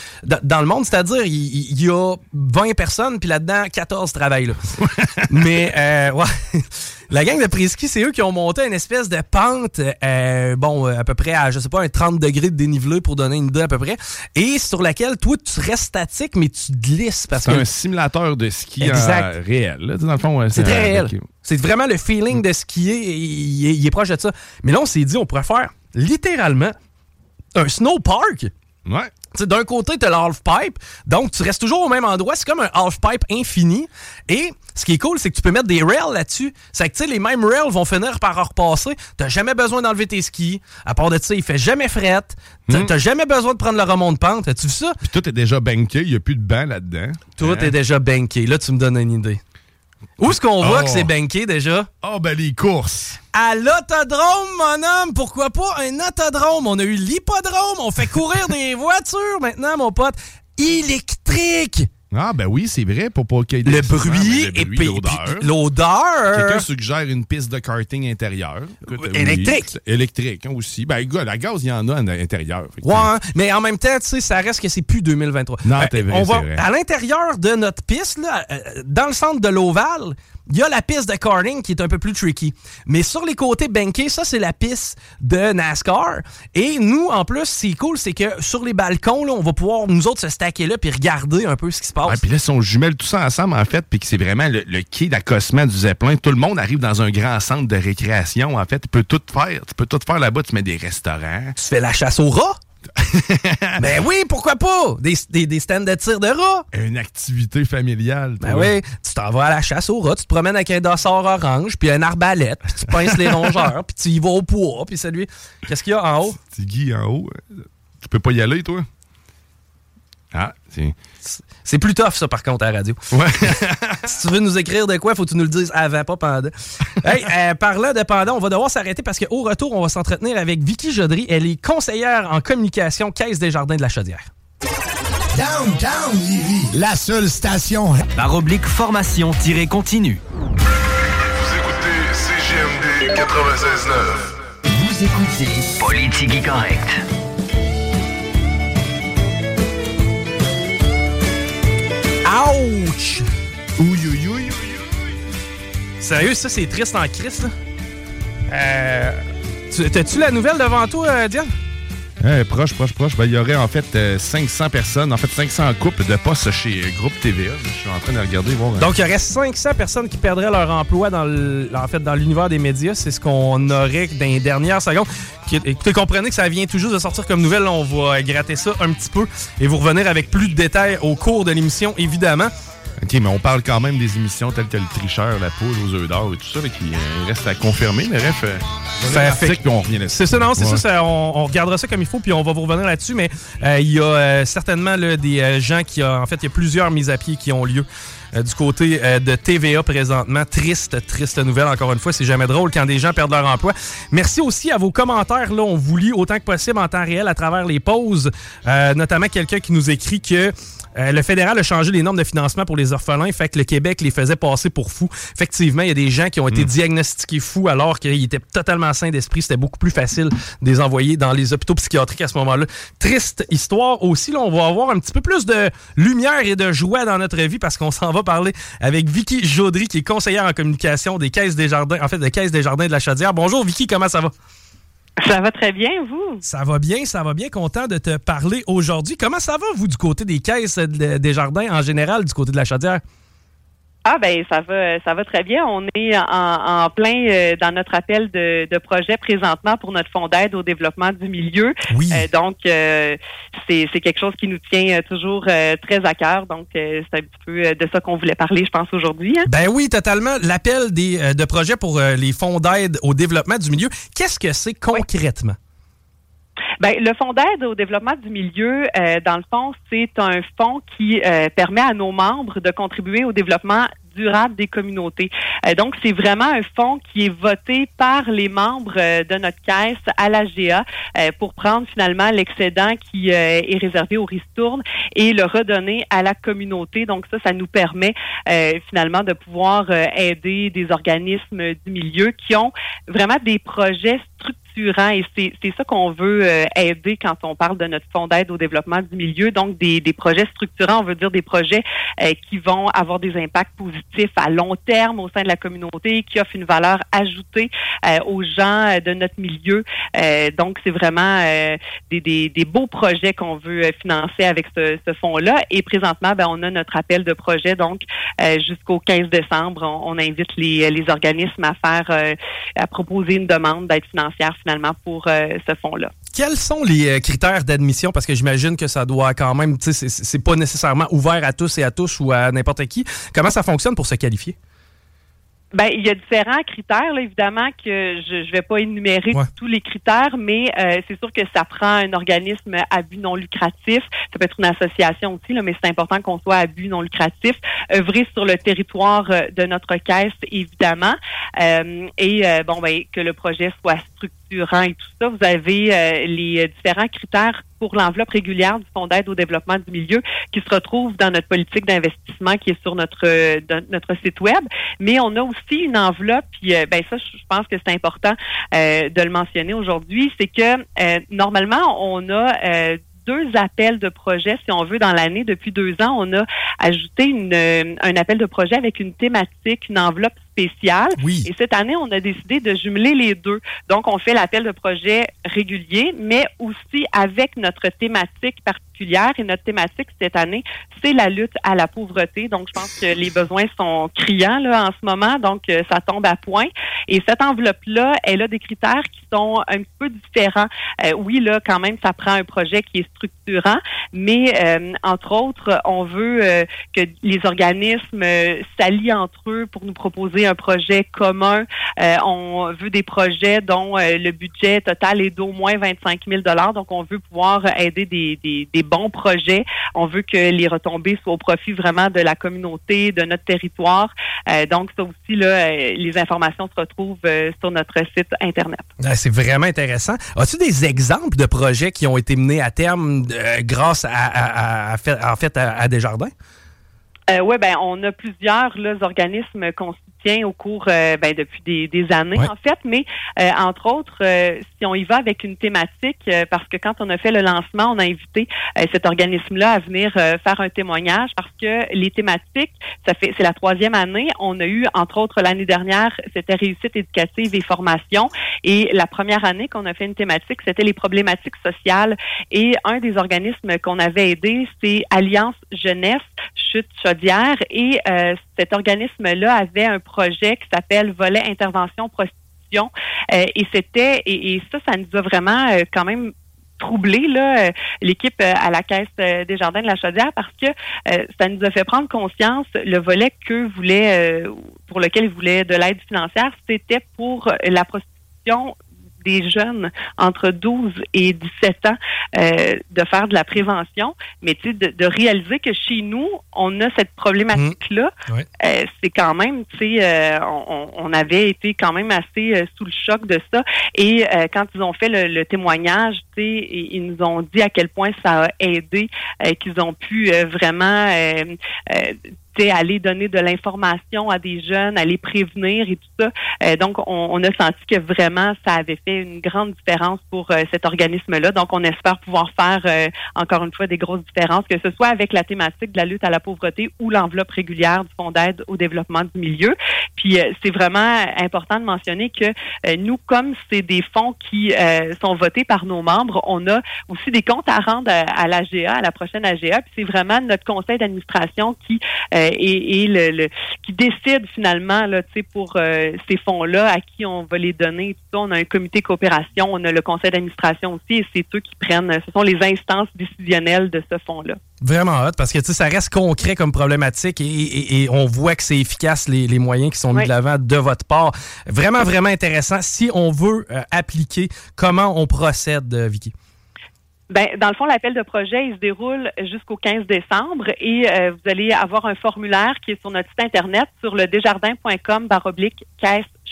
Dans le monde, c'est-à-dire, il, il y a 20 personnes, puis là-dedans, 14 travaillent. Là. Mais, euh, ouais. La gang de pré-ski, c'est eux qui ont monté une espèce de pente, euh, bon, euh, à peu près à, je sais pas, un 30 degrés de dénivelé pour donner une idée à peu près, et sur laquelle, toi, tu restes statique, mais tu glisses parce C'est que un simulateur de ski en- réel. là. Tu sais, Dans le fond, ouais, c'est très réel. C'est vraiment le feeling de skier. Il, est- il est proche de ça. Mais là, on s'est dit, on pourrait faire littéralement un snow park. Ouais. D'un côté, tu as le half-pipe, donc tu restes toujours au même endroit. C'est comme un half-pipe infini. Et ce qui est cool, c'est que tu peux mettre des rails là-dessus. C'est que tu sais, les mêmes rails vont finir par repasser. Tu jamais besoin d'enlever tes skis. À part de ça, il fait jamais fret. Tu Hmm. n'as jamais besoin de prendre le remont de pente. As-tu vu ça? Puis tout est déjà banké, il n'y a plus de banc là-dedans. Tout Hein? est déjà banké. Là, tu me donnes une idée. Où est-ce qu'on voit Oh. que c'est banké déjà? Ah, ben les courses. À l'autodrome, mon homme! Pourquoi pas un autodrome? On a eu l'hippodrome, on fait courir des voitures maintenant, mon pote. Électrique! Ah, ben oui, c'est vrai, pour pas qu'il y ait Le bruit et le bruit, puis- l'odeur. puis l'odeur. Quelqu'un suggère une piste de karting intérieure. Écoute, oui, Électrique. électrique hein, aussi. Ben, gars, la gaz, il y en a à l'intérieur. Ouais, hein, mais en même temps, tu sais, ça reste que c'est plus 2023. Non, t'es vrai, on va, vrai. À l'intérieur de notre piste, là, euh, dans le centre de l'Oval, il y a la piste de karting qui est un peu plus tricky. Mais sur les côtés bankés, ça, c'est la piste de NASCAR. Et nous, en plus, c'est cool, c'est que sur les balcons, là, on va pouvoir, nous autres, se stacker là puis regarder un peu ce qui se passe. Ouais, puis là, si on jumelle tout ça ensemble, en fait, puis que c'est vraiment le, le quai d'accossement du Zeppelin, tout le monde arrive dans un grand centre de récréation, en fait. Tu peux tout faire. Tu peux tout faire là-bas. Tu mets des restaurants. Tu fais la chasse aux rats? ben oui, pourquoi pas? Des, des, des stands de tir de rats. Une activité familiale. Ben oui, tu t'en vas à la chasse aux rats, tu te promènes avec un dossard orange, puis une arbalète, puis tu pinces les rongeurs, puis tu y vas au poids, puis celui... Qu'est-ce qu'il y a en haut? Petit Guy en haut. euh, Tu peux pas y aller, toi? Ah, c'est. C'est plus tough, ça, par contre, à la radio. Ouais. si tu veux nous écrire de quoi, faut que tu nous le dises avant, pas pendant. hey, euh, parlant de pendant, on va devoir s'arrêter parce qu'au retour, on va s'entretenir avec Vicky Jodry. Elle est conseillère en communication Caisse des Jardins de la Chaudière. Downtown Lévis, la seule station Barre oblique formation-continue. 96.9. Vous écoutez Politique Correct. Ouch! Ouïe. Sérieux, ça, c'est triste en crise, là. Euh. tu- T'as-tu la nouvelle devant toi, euh, Diane? Proche, proche, proche. Ben, il y aurait en fait euh, 500 personnes, en fait 500 couples de postes chez euh, Groupe TVA. Je suis en train de regarder, voir. euh, Donc, il y aurait 500 personnes qui perdraient leur emploi dans l'univers des médias. C'est ce qu'on aurait dans les dernières secondes. Écoutez, comprenez que ça vient juste de sortir comme nouvelle. On va gratter ça un petit peu et vous revenir avec plus de détails au cours de l'émission, évidemment. OK, mais on parle quand même des émissions telles que Le Tricheur, La Poule aux œufs d'or et tout ça, là, qui euh, reste à confirmer. Mais bref, euh, fait- puis on revient là-dessus. C'est ça, non, c'est Ouais. ça, ça, on, on regardera ça comme il faut, puis on va vous revenir là-dessus, mais euh, il y a euh, certainement là, des euh, gens qui ont, en fait, il y a plusieurs mises à pied qui ont lieu euh, du côté euh, de TVA présentement. Triste, triste nouvelle, encore une fois, c'est jamais drôle quand des gens perdent leur emploi. Merci aussi à vos commentaires, là, on vous lit autant que possible en temps réel à travers les pauses, Euh, notamment quelqu'un qui nous écrit que euh, le fédéral a changé les normes de financement pour les orphelins, fait que le Québec les faisait passer pour fous. Effectivement, il y a des gens qui ont été diagnostiqués fous alors qu'ils étaient totalement sains d'esprit. C'était beaucoup plus facile de les envoyer dans les hôpitaux psychiatriques à ce moment-là. Triste histoire aussi. Là, on va avoir un petit peu plus de lumière et de joie dans notre vie parce qu'on s'en va parler avec Vicky Jaudry, qui est conseillère en communication des Caisses des Jardins, en fait, des Caisses des Jardins de la Chaudière. Bonjour Vicky, comment ça va? Ça va très bien, vous? Ça va bien, ça va bien. Content de te parler aujourd'hui. Comment ça va, vous, du côté des caisses de- des jardins en général, du côté de la chaudière? Ah ben ça va ça va très bien. On est en, en plein euh, dans notre appel de, de projet présentement pour notre fonds d'aide au développement du milieu. Oui. Euh, donc euh, c'est c'est quelque chose qui nous tient toujours très à cœur. Donc c'est un petit peu de ça qu'on voulait parler, je pense aujourd'hui. hein. Ben oui, totalement. L'appel des, de projet pour les fonds d'aide au développement du milieu, qu'est-ce que c'est concrètement? Ben, le fonds d'aide au développement du milieu, euh, dans le fond, c'est un fonds qui euh, permet à nos membres de contribuer au développement durable des communautés. Euh, donc, c'est vraiment un fonds qui est voté par les membres euh, de notre caisse à l'AGA euh, pour prendre finalement l'excédent qui est réservé au ristourne et le redonner à la communauté. Donc, ça, ça nous permet finalement de pouvoir aider des organismes du milieu qui ont vraiment des projets et c'est ça qu'on veut euh, aider quand on parle de notre fonds d'aide au développement du milieu. Donc, des, des projets structurants, on veut dire des projets euh, qui vont avoir des impacts positifs à long terme au sein de la communauté, qui offrent une valeur ajoutée euh, aux gens euh, de notre milieu. Euh, donc, c'est vraiment euh, des, des, des beaux projets qu'on veut financer avec ce, ce fonds-là. Et présentement, ben, on a notre appel de projet. Donc, jusqu'au 15 décembre, on, on invite les, les organismes à faire, à proposer une demande d'aide financière finalement pour euh, ce fonds-là. Quels sont les euh, critères d'admission? Parce que j'imagine que ça doit quand même, tu sais, c'est- pas nécessairement ouvert à tous et à tous ou à n'importe qui. Comment ça fonctionne pour se qualifier? Ben, il y a différents critères, là, évidemment, que je ne vais pas énumérer Ouais. tous les critères, mais euh, c'est sûr que ça prend un organisme à but non lucratif. Ça peut être une association aussi, là, mais c'est important qu'on soit à but non lucratif. œuvrer sur le territoire de notre caisse, évidemment. Euh, et euh, bon, ben, que le projet soit et tout ça. Vous avez euh, les euh, différents critères pour l'enveloppe régulière du Fonds d'aide au développement du milieu qui se retrouve dans notre politique d'investissement qui est sur notre euh, notre site web. Mais on a aussi une enveloppe, puis euh, ben ça, je pense que c'est important de le mentionner aujourd'hui, c'est que normalement on a deux appels de projet, si on veut, dans l'année. Depuis deux ans, on a ajouté une, un appel de projet avec une thématique, une enveloppe Oui. Et cette année, on a décidé de jumeler les deux. Donc, on fait l'appel de projet régulier, mais aussi avec notre thématique particulière. Et notre thématique cette année, c'est la lutte à la pauvreté. Donc, je pense que les besoins sont criants là en ce moment. Donc, euh, ça tombe à point. Et cette enveloppe-là, elle a des critères qui sont un peu différents. Euh, oui, là, quand même, ça prend un projet qui est structurant, mais euh, entre autres, on veut que les organismes s'allient entre eux pour nous proposer un projet commun. On veut des projets dont le budget total est d'au moins 25 000 Donc, on veut pouvoir aider des, des, des bons projets. On veut que les retombées soient au profit vraiment de la communauté, de notre territoire. Euh, donc, ça aussi, là, euh, les informations se retrouvent euh, sur notre site Internet. Ah, C'est vraiment intéressant. As-tu des exemples de projets qui ont été menés à terme euh, grâce à, à- à- à fait, en fait à, Desjardins? Euh, oui, ben on a plusieurs là, organismes qu'on au cours euh, ben, depuis des, des années Ouais. en fait, mais euh, entre autres, euh, si on y va avec une thématique, euh, parce que quand on a fait le lancement, on a invité cet organisme-là à venir faire un témoignage parce que les thématiques, ça fait c'est la troisième année. On a eu entre autres l'année dernière, c'était réussite éducative et formation, et la première année qu'on a fait une thématique, c'était les problématiques sociales. Et un des organismes qu'on avait aidé, c'est Alliance Jeunesse Chute Chaudière. Et cet organisme-là avait un projet qui s'appelle Volet Intervention Prostitution. Euh, et c'était, et, ça, ça nous a vraiment euh, quand même troublé là euh, l'équipe à la caisse des jardins de la Chaudière parce que ça nous a fait prendre conscience le volet que voulait pour lequel ils voulaient de l'aide financière c'était pour la prostitution des jeunes entre 12 et 17 ans euh, de faire de la prévention, mais tu sais, de, de réaliser que chez nous, on a cette problématique-là, Ouais. euh, c'est quand même, tu sais, euh, on, on avait été quand même assez sous le choc de ça. Et quand ils ont fait le, le témoignage, tu sais, ils nous ont dit à quel point ça a aidé, qu'ils ont pu vraiment aller donner de l'information à des jeunes, aller prévenir et tout ça. Euh, donc, on, on a senti que vraiment, ça avait fait une grande différence pour euh, cet organisme-là. Donc, on espère pouvoir faire, euh, encore une fois, des grosses différences, que ce soit avec la thématique de la lutte à la pauvreté ou l'enveloppe régulière du Fonds d'aide au développement du milieu. Puis, euh, c'est vraiment important de mentionner que nous, comme c'est des fonds qui sont votés par nos membres, on a aussi des comptes à rendre à, à l'AGA, à la prochaine AGA. Puis, c'est vraiment notre conseil d'administration qui le, le- qui décide finalement là, pour euh, ces fonds-là, à qui on va les donner. Tout ça. On a un comité coopération, on a le conseil d'administration aussi, et c'est eux qui prennent, ce sont les instances décisionnelles de ce fonds-là. Vraiment hot parce que ça reste concret comme problématique et, et- et on voit que c'est efficace les, les moyens qui sont mis Oui. de l'avant de votre part. Vraiment, vraiment intéressant. Si on veut euh, appliquer, comment on procède, euh, Vicky? Ben, dans le fond, l'appel de projet, se déroule jusqu'au 15 décembre et euh, vous allez avoir un formulaire qui est sur notre site internet sur le desjardins.com baroblique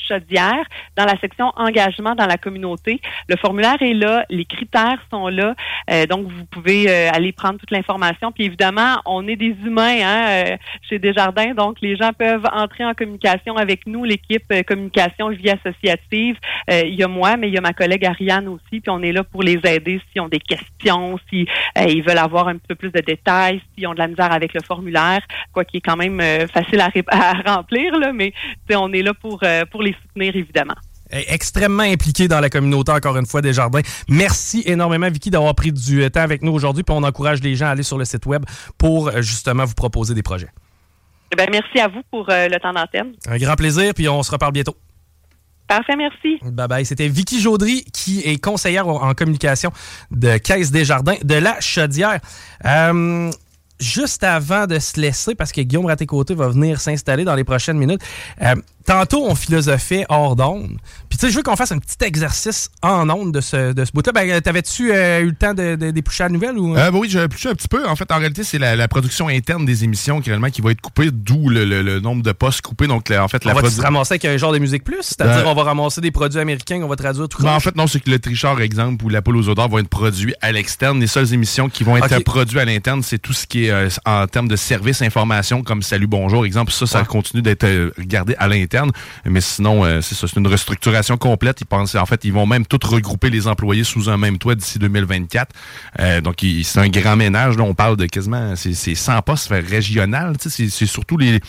chaudière dans la section engagement dans la communauté. Le formulaire est là, les critères sont là, euh, donc vous pouvez euh, aller prendre toute l'information. Puis évidemment, on est des humains hein, euh, chez Desjardins, donc les gens peuvent entrer en communication avec nous, l'équipe euh, communication vie associative. Euh, il y a moi, mais il y a ma collègue Ariane aussi, puis on est là pour les aider s'ils ont des questions, si euh, ils veulent avoir un petit peu plus de détails, s'ils ont de la misère avec le formulaire, quoi qui est quand même facile à, remplir, là, mais on est là pour, pour les soutenir, évidemment. Euh, Extrêmement impliqué dans la communauté, encore une fois, des jardins. Merci énormément, Vicky, d'avoir pris du euh, temps avec nous aujourd'hui. Puis on encourage les gens à aller sur le site web pour euh, justement vous proposer des projets. Eh merci à vous pour euh, le temps d'antenne. Un grand plaisir, puis on se reparle bientôt. Parfait, merci. Bye bye. C'était Vicky Jaudry, qui est conseillère en en communication de Caisse des Jardins de la Chaudière. Euh, juste avant de se laisser, parce que Guillaume Raté-Côté va venir s'installer dans les prochaines minutes, euh, tantôt, on philosophait hors d'onde. Puis, tu sais, je veux qu'on fasse un petit exercice en onde de ce, de ce bout-là. Ben, T'avais-tu euh, eu le temps de, de dépoucher la nouvelle ou. Euh, bah oui, j'ai touché un petit peu. En fait, en réalité, c'est la, la production interne des émissions qui, réellement, qui va être coupée, d'où le, le- le nombre de postes coupés. Donc, la- en fait, on la va se ramasser avec un genre de musique plus? C'est-à-dire, Euh, on va ramasser des produits américains qu'on va traduire tout Ben, en fait, non, c'est que le tricheur, exemple, ou la poule aux odeurs vont être produits à l'externe. Les seules émissions qui vont être euh, produites à l'interne, c'est tout ce qui est euh, en termes de services, information, comme Salut, bonjour, exemple. Ça, ça Ouais. continue d'être euh, regardé à l'interne. Mais sinon, euh, c'est ça, c'est une restructuration complète. Ils pensent, en fait, ils vont même tout regrouper les employés sous un même toit d'ici 2024. Euh, donc, c'est un grand ménage. Là, on parle de quasiment, c'est c'est 100 postes fait, régional. Tu sais, C'est surtout les...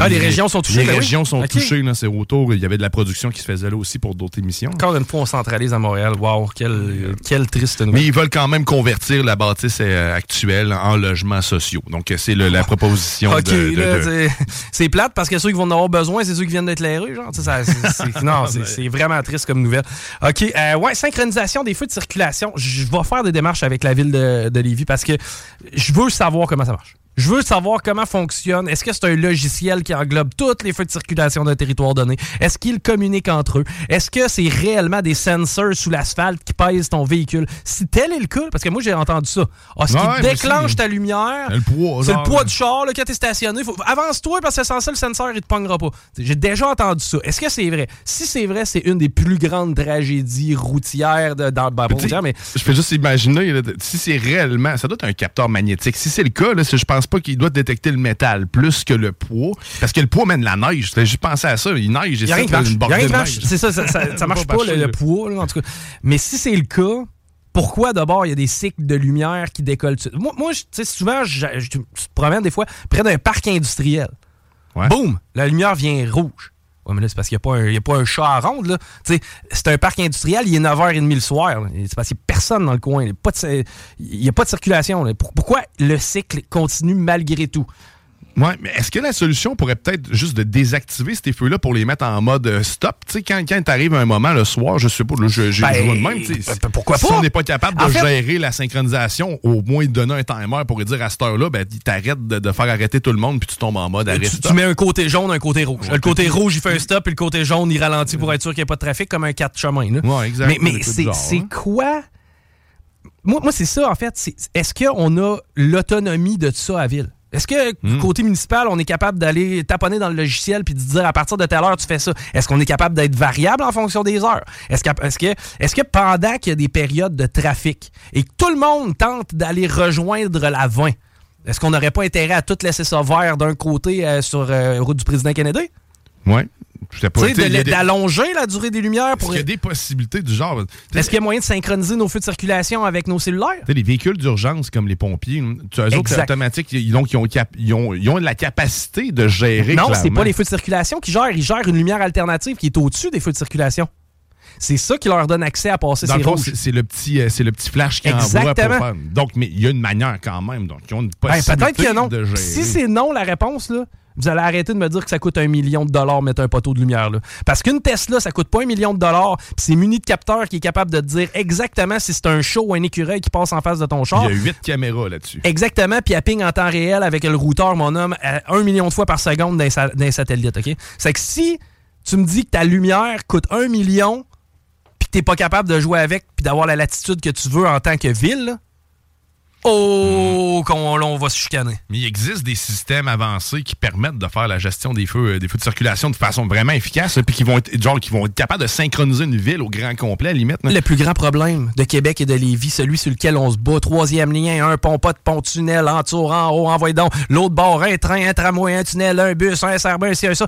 Ah, les régions sont touchées, Les ben oui. régions sont Ok. touchées. là, C'est autour. Il y avait de la production qui se faisait là aussi pour d'autres émissions. Encore une fois, on centralise à Montréal. Wow, quelle, quelle triste nouvelle. Mais ils veulent quand même convertir la bâtisse euh, actuelle en logements sociaux. Donc, c'est la proposition de... de- de- c'est- plate parce que ceux qui vont en avoir besoin, c'est ceux qui viennent d'être rues, genre. ça- c'est- non, c'est c'est vraiment triste comme nouvelle. OK, euh, ouais, synchronisation des feux de circulation. Je vais faire des démarches avec la ville de, de Lévis parce que je veux savoir comment ça marche. Je veux savoir comment fonctionne. Est-ce que c'est un logiciel qui englobe tous les feux de circulation d'un territoire donné? Est-ce qu'ils communiquent entre eux? Est-ce que c'est réellement des sensors sous l'asphalte qui pèsent ton véhicule? Si tel est le cas, parce que moi j'ai entendu ça. Ah, ce qui Ouais, déclenche ta lumière, Le poids, c'est le genre, poids là. du char là, quand t'es stationné. Faut... Avance-toi parce que sans ça, le sensor, il te pognera pas. J'ai déjà entendu ça. Est-ce que c'est vrai? Si c'est vrai, c'est une des plus grandes tragédies routières de, dans Tu sais, routière, mais Je fais juste imaginer, là, si c'est réellement... Ça doit être un capteur magnétique. Si c'est le cas, là, c'est- je pense pense pas qu'il doit détecter le métal plus que le poids. Parce que le poids mène la neige. J'ai juste pensé à ça. Il neige. A rien qui marche. C'est ça, ça, ça, ça marche pas, le, le poids, là, en tout cas. Mais si c'est le cas, pourquoi d'abord il y a des cycles de lumière qui décollent Moi, moi tu sais, souvent, je, je, je, me promène des fois près d'un parc industriel. Ouais. Boum! La lumière vient rouge. Ouais, mais là, c'est parce qu'il n'y a, a, pas un chat à ronde, là. C'est un parc industriel, il est 9h30 le soir. C'est parce qu'il n'y a personne dans le coin. Il n'y a, a pas de circulation. Pourquoi le cycle continue malgré tout? Ouais, mais est-ce que la solution pourrait peut-être juste de désactiver ces feux-là pour les mettre en mode euh, stop? Tu sais, quand, quand t'arrives un moment le soir, je sais pas, là, je, je, Ben, de même, sais, ben, pourquoi si pas? on n'est pas capable de fait- gérer la synchronisation, au moins donner un timer pour dire à cette heure-là, ben, t'arrêtes de, de faire arrêter tout le monde puis tu tombes en mode arrêt Tu, tu mets un côté jaune, un côté rouge. le côté rouge, il fait un stop, et le côté jaune, il ralentit pour être sûr qu'il n'y a pas de trafic, comme un 4 chemins. Là. Ouais, exact. Mais, mais c'est hein. quoi? Moi, moi c'est ça, en fait. Est-ce qu'on a l'autonomie de ça à ville? Est-ce que Hmm. côté municipal, on est capable d'aller taponner dans le logiciel puis de dire à partir de telle heure tu fais ça? Est-ce qu'on est capable d'être variable en fonction des heures? Est-ce que, est que, est que pendant qu'il y a des périodes de trafic et que tout le monde tente d'aller rejoindre la 20, est-ce qu'on n'aurait pas intérêt à tout laisser ça vert d'un côté euh, sur euh, route du président Kennedy? Ouais. Je pas. Des- d'allonger la durée des lumières Est-ce pour. qu'il y a des possibilités du genre? Est-ce qu'il y a moyen de synchroniser nos feux de circulation avec nos cellulaires? Tu sais, les véhicules d'urgence comme les pompiers, tu autres, Exact. c'est automatique. Ils ont, ils, ont, ils, ont, ils ont la capacité de gérer. Non, c'est pas les feux de circulation qui gèrent. Ils gèrent une lumière alternative qui est au-dessus des feux de circulation. C'est ça qui leur donne accès à passer Dans ces rouges. c'est le petit, euh, c'est le petit flash qui envoie pour Exactement. faire. Donc, mais il y a une manière quand même. Donc, ils ont une Ben, possibilité Peut-être que non. de gérer. Si c'est non la réponse, là, vous allez arrêter de me dire que ça coûte un million de dollars mettre un poteau de lumière. Là. Parce qu'une Tesla, ça coûte pas un million de dollars, puis c'est muni de capteurs qui est capable de te dire exactement si c'est un chat ou un écureuil qui passe en face de ton char. Il y a huit caméras là-dessus. Exactement, puis elle ping en temps réel avec le routeur, mon homme, à un million de fois par seconde d'un sa- d'un satellite, OK? C'est que si tu me dis que ta lumière coûte un million, puis que t'es pas capable de jouer avec, puis d'avoir la latitude que tu veux en tant que ville, là, oh, qu'on là, on va se chicaner. Mais il existe des systèmes avancés qui permettent de faire la gestion des feux, euh, des feux de circulation de façon vraiment efficace, puis qui vont être genre qui vont être capables de synchroniser une ville au grand complet, à la limite. Le plus grand problème de Québec et de Lévis, celui sur lequel on se bat, troisième lien, un pont, pas de pont, tunnel, en tour, en haut, envoyez donc, l'autre bord, un train, un tramway, un tunnel, un bus, un SRB, un ci, un ça.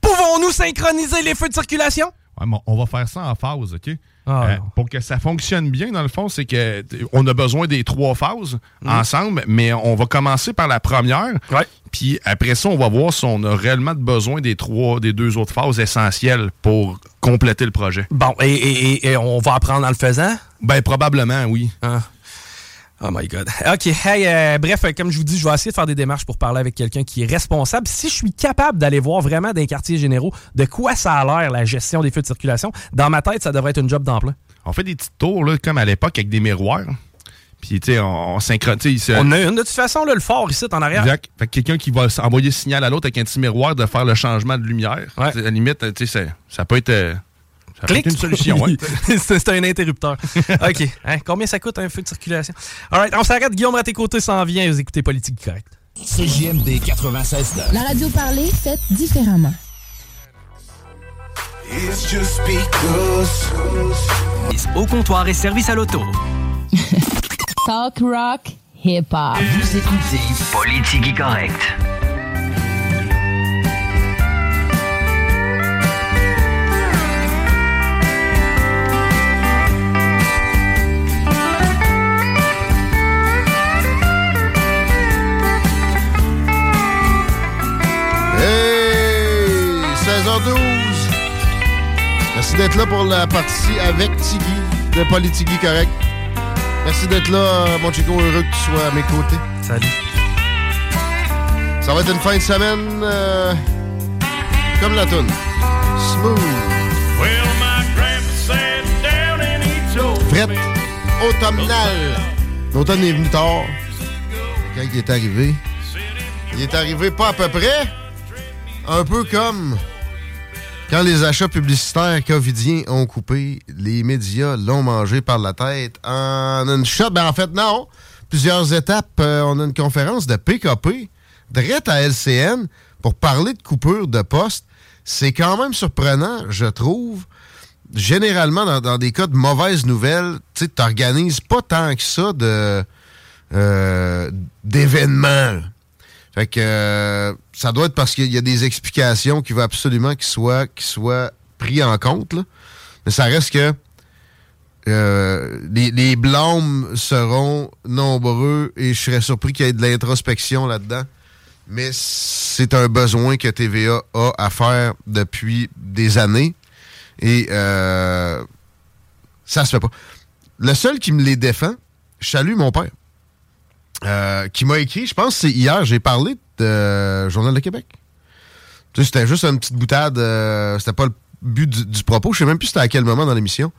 Pouvons-nous synchroniser les feux de circulation? Ouais, mais on va faire ça en phase, OK? Ah, Euh, pour que ça fonctionne bien, dans le fond, c'est que on a besoin des trois phases ensemble, mais on va commencer par la première. Ouais. Puis après ça, on va voir si on a réellement besoin des trois, des deux autres phases essentielles pour compléter le projet. Bon, et, et- et- et on va apprendre en le faisant? Ben probablement, oui. Hein? Oh my God. OK. Hey, euh, bref, euh, comme je vous dis, je vais essayer de faire des démarches pour parler avec quelqu'un qui est responsable. Si je suis capable d'aller voir vraiment dans les quartiers généraux de quoi ça a l'air, la gestion des feux de circulation, dans ma tête, ça devrait être une job d'emploi. On fait des petits tours, là, comme à l'époque, avec des miroirs. Puis, tu sais, on, on synchronise. euh, On a une de toute façon, là, le fort ici, en arrière. Exact. Fait que quelqu'un qui va envoyer le signal à l'autre avec un petit miroir de faire le changement de lumière. Ouais. À la limite, tu sais, ça, ça peut être. euh, être une solution, c'est c'est un interrupteur. OK. Hein, Combien ça coûte un feu de circulation? All right, on s'arrête. Guillaume à tes côtés s'en vient. Vous écoutez Politique Correct. CJMD 96 La radio parlée, faite différemment. It's just because. Au comptoir et service à l'auto. Talk rock, hip-hop. Vous écoutez Politique Correct. D'être là pour la partie avec Tiggy de Politigui Correct. Merci d'être là, mon Chico. Heureux que tu sois à mes côtés. Salut. Ça va être une fin de semaine euh, comme la toune. Smooth. Frette. Automnale. L'automne est venu tard. Quand il est arrivé, il est arrivé pas à peu près. Un peu comme quand les achats publicitaires covidiens ont coupé, les médias l'ont mangé par la tête en une shot. Ben en fait, non. Plusieurs étapes. Euh, on a une conférence de PKP, direct à LCN, pour parler de coupure de poste. C'est quand même surprenant, je trouve. Généralement, dans, des cas de mauvaises nouvelles, tu n'organises pas tant que ça euh, d'événements. Fait que euh, ça doit être parce qu'il y a des explications qui veulent absolument qu'ils soient, pris en compte. Mais ça reste que euh, les, les blâmes seront nombreux et je serais surpris qu'il y ait de l'introspection là-dedans. Mais c'est un besoin que TVA a à faire depuis des années. Et euh, ça se fait pas. Le seul qui me les défend, je salue mon père. Euh, qui m'a écrit, je pense que c'est hier, j'ai parlé de Journal de Québec. Tu sais, c'était juste une petite boutade, euh, c'était pas le but du, du propos. Je sais même plus c'était à quel moment dans l'émission.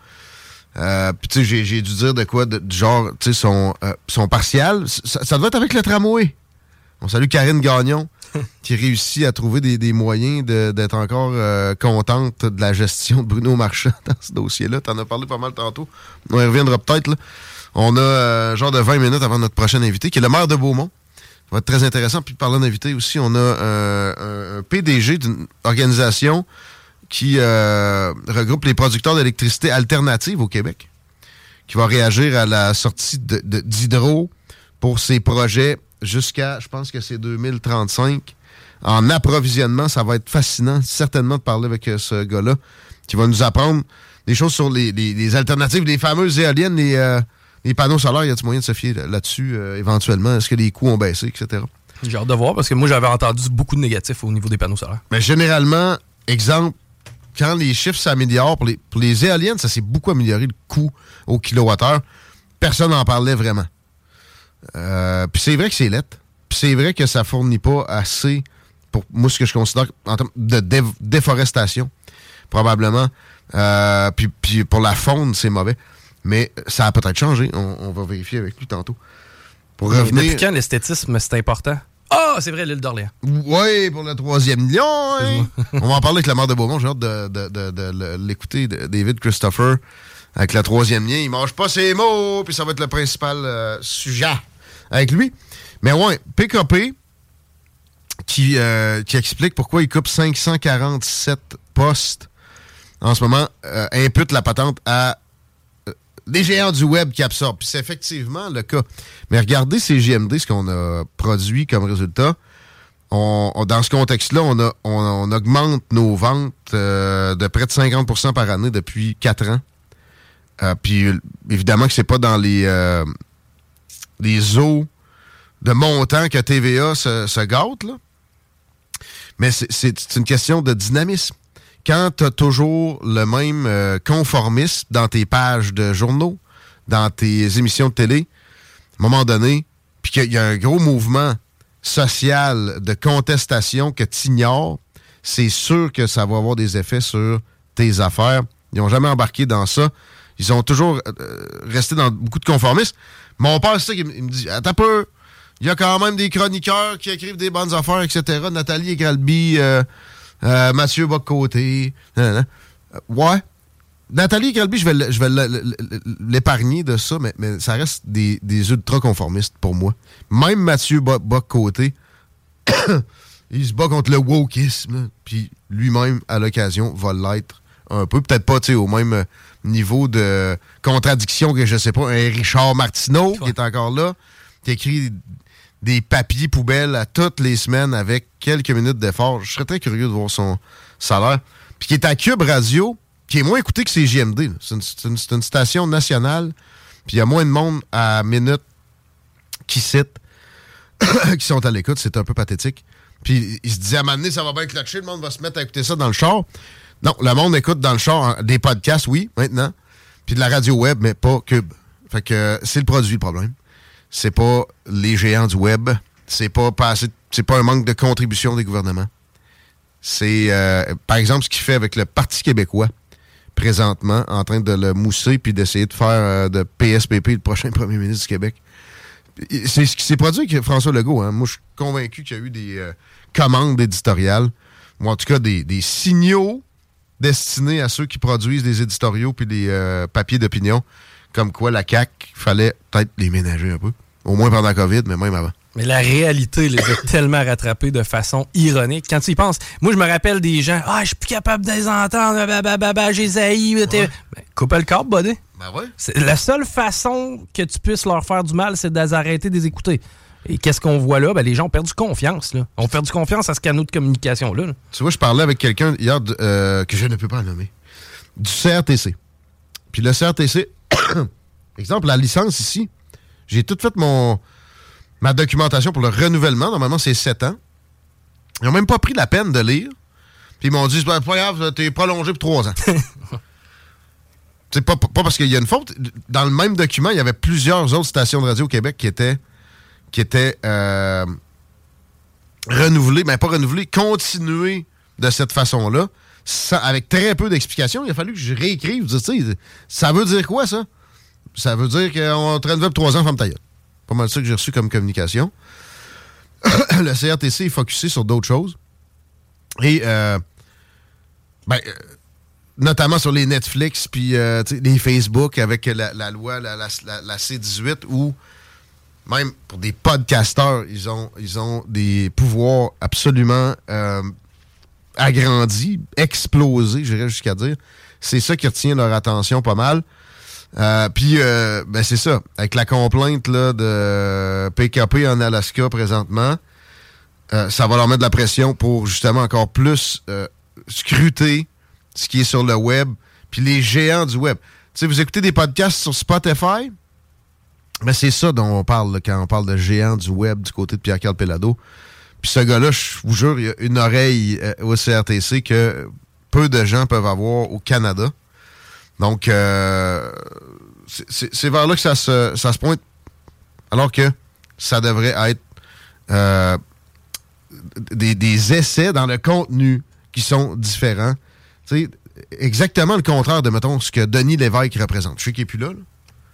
Euh, Puis tu sais, j'ai- dû dire de quoi, de, du genre, tu sais, son, euh, son partial. Ça, ça doit être avec le tramway. On salue Karine Gagnon, qui réussit à trouver des, des moyens de- d'être encore euh, contente de la gestion de Bruno Marchand dans ce dossier-là. T'en as parlé pas mal tantôt. On y reviendra peut-être. là. On a euh, genre de 20 minutes avant notre prochain invité, qui est le maire de Beaumont. Ça va être très intéressant. Puis parlant d'invité aussi, on a euh, un, PDG d'une organisation qui euh, regroupe les producteurs d'électricité alternative au Québec, qui va réagir à la sortie d'Hydro pour ses projets jusqu'à, je pense que c'est 2035. En approvisionnement, ça va être fascinant, certainement, de parler avec ce gars-là, qui va nous apprendre des choses sur les, les- les alternatives, les fameuses éoliennes, les, les panneaux solaires. Y a-t-il moyen de se fier là-dessus euh, éventuellement? Est-ce que les coûts ont baissé, etc.? J'ai hâte de voir parce que moi, j'avais entendu beaucoup de négatifs au niveau des panneaux solaires. Mais généralement, exemple, quand les chiffres s'améliorent, pour les, pour les éoliennes, ça s'est beaucoup amélioré le coût au kilowattheure. Personne n'en parlait vraiment. Euh, Puis c'est vrai que c'est lettre. Puis c'est vrai que ça fournit pas assez pour moi ce que je considère en termes de dé- déforestation, probablement. Euh, puis, puis pour la faune, c'est mauvais. Mais ça a peut-être changé. On, on va vérifier avec lui tantôt. Pour Mais revenir. Depuis quand l'esthétisme, c'est important? Ah, c'est vrai, l'île d'Orléans. Oui, pour le troisième lion. hein. On va en parler avec la mère de Beaumont. J'ai hâte de, de- de- de le- l'écouter, David Christopher, avec le troisième lien. Il mange pas ses mots, puis ça va être le principal euh, sujet avec lui. Mais ouais, PKP, qui, euh, qui explique pourquoi il coupe 547 postes en ce moment, euh, impute la patente à des géants du web qui absorbent. Puis c'est effectivement le cas. Mais regardez ces GMD, ce qu'on a produit comme résultat. On, on- dans ce contexte-là, on, on, on augmente nos ventes euh, de près de 50% par année depuis 4 ans. Euh, puis évidemment que c'est pas dans les, euh, les eaux de montant que TVA se, se gâte, là. Mais c'est une question de dynamisme. Quand tu as toujours le même euh, conformisme dans tes pages de journaux, dans tes émissions de télé, à un moment donné, puis qu'il y a un gros mouvement social de contestation que tu ignores, c'est sûr que ça va avoir des effets sur tes affaires. Ils n'ont jamais embarqué dans ça. Ils ont toujours euh, resté dans beaucoup de conformisme. Mon père, c'est ça qu'il me dit Attends un peu, il y a quand même des chroniqueurs qui écrivent des bonnes affaires, etc. Nathalie Gralby, euh, euh, Mathieu Bocoté. Euh, ouais. Nathalie Gralby, je vais, je l'épargner de ça, mais, mais ça reste des, des ultra-conformistes pour moi. Même Mathieu Bo- Bocoté, il se bat contre le wokisme, puis lui-même, à l'occasion, va l'être un peu. Peut-être pas tu sais, au même euh, niveau de contradiction que, je sais pas, un Richard Martineau, qui est encore là, qui écrit des papiers poubelles à toutes les semaines avec quelques minutes d'effort. Je serais très curieux de voir son salaire. Puis qui est à Cube Radio, qui est moins écouté que là. C'est une, une station nationale, puis il y a moins de monde à minute qui cite, qui sont à l'écoute. C'est un peu pathétique. Puis il se disait à un moment donné, ça va bien clocher, le monde va se mettre à écouter ça dans le char. Non, le monde écoute dans le char hein, des podcasts, oui, maintenant. Puis de la radio web, mais pas Cube. Fait que euh, c'est le produit le problème. C'est pas les géants du web. C'est pas pas c'est pas un manque de contribution des gouvernements. C'est euh, par exemple ce qu'il fait avec le Parti québécois présentement, en train de le mousser puis d'essayer de faire euh, de PSPP le prochain premier ministre du Québec. C'est ce qui s'est produit avec François Legault. hein. Moi, je suis convaincu qu'il y a eu des euh, commandes éditoriales, ou en tout cas des, des signaux destinés à ceux qui produisent des éditoriaux puis des papiers d'opinion, comme quoi la CAQ, fallait peut-être les ménager un peu. Au moins pendant la COVID, mais même avant. Mais la réalité les a tellement rattrapés de façon ironique. Quand tu y penses, moi, je me rappelle des gens, ah, je suis plus capable de les entendre, bababa, j'ai zaï. Ben, coupe le câble, buddy. Ben ouais. La seule façon que tu puisses leur faire du mal, c'est de les arrêter de les écouter. Et qu'est-ce qu'on voit là? Ben, les gens ont perdu confiance. Là. ont perdu confiance à ce canal de communication-là. là. Tu vois, je parlais avec quelqu'un hier euh, que je ne peux pas nommer. Du CRTC. Puis le CRTC, exemple, la licence ici, j'ai tout fait mon ma documentation pour le renouvellement. Normalement, c'est 7 ans. Ils n'ont même pas pris la peine de lire. Puis ils m'ont dit, c'est pas grave, t'es prolongé pour 3 ans. C'est pas, pas parce qu'il y a une faute. Dans le même document, il y avait plusieurs autres stations de radio au Québec qui étaient, qui étaient euh, renouvelées, mais pas renouvelées, continuées de cette façon-là, avec très peu d'explications. Il a fallu que je réécrive. Ça veut dire quoi, ça? Ça veut dire qu'on renouvelle pour trois ans, femme ta gueule. Pas mal ça que j'ai reçu comme communication. le CRTC est focusé sur d'autres choses. Et, euh, ben, euh, notamment sur les Netflix, puis euh, les Facebook avec la, loi, la C-18, où même pour des podcasteurs, ils ont, ils ont des pouvoirs absolument euh, agrandis, explosés, j'irais jusqu'à dire. C'est ça qui retient leur attention pas mal. Euh, Puis, euh, ben c'est ça. Avec la complainte là, de PKP en Alaska présentement, euh, ça va leur mettre de la pression pour justement encore plus scruter ce qui est sur le web, puis les géants du web. Tu sais, vous écoutez des podcasts sur Spotify, mais c'est ça dont on parle quand on parle de géants du web du côté de Pierre-Carl Pelado. Puis ce gars-là, je vous jure, il a une oreille euh, au CRTC que peu de gens peuvent avoir au Canada. Donc, euh, c'est- vers là que ça se, pointe, alors que ça devrait être euh, des, essais dans le contenu qui sont différents. Tu sais, exactement le contraire de, mettons, ce que Denis Lévesque représente. Je sais qu'il n'est plus là.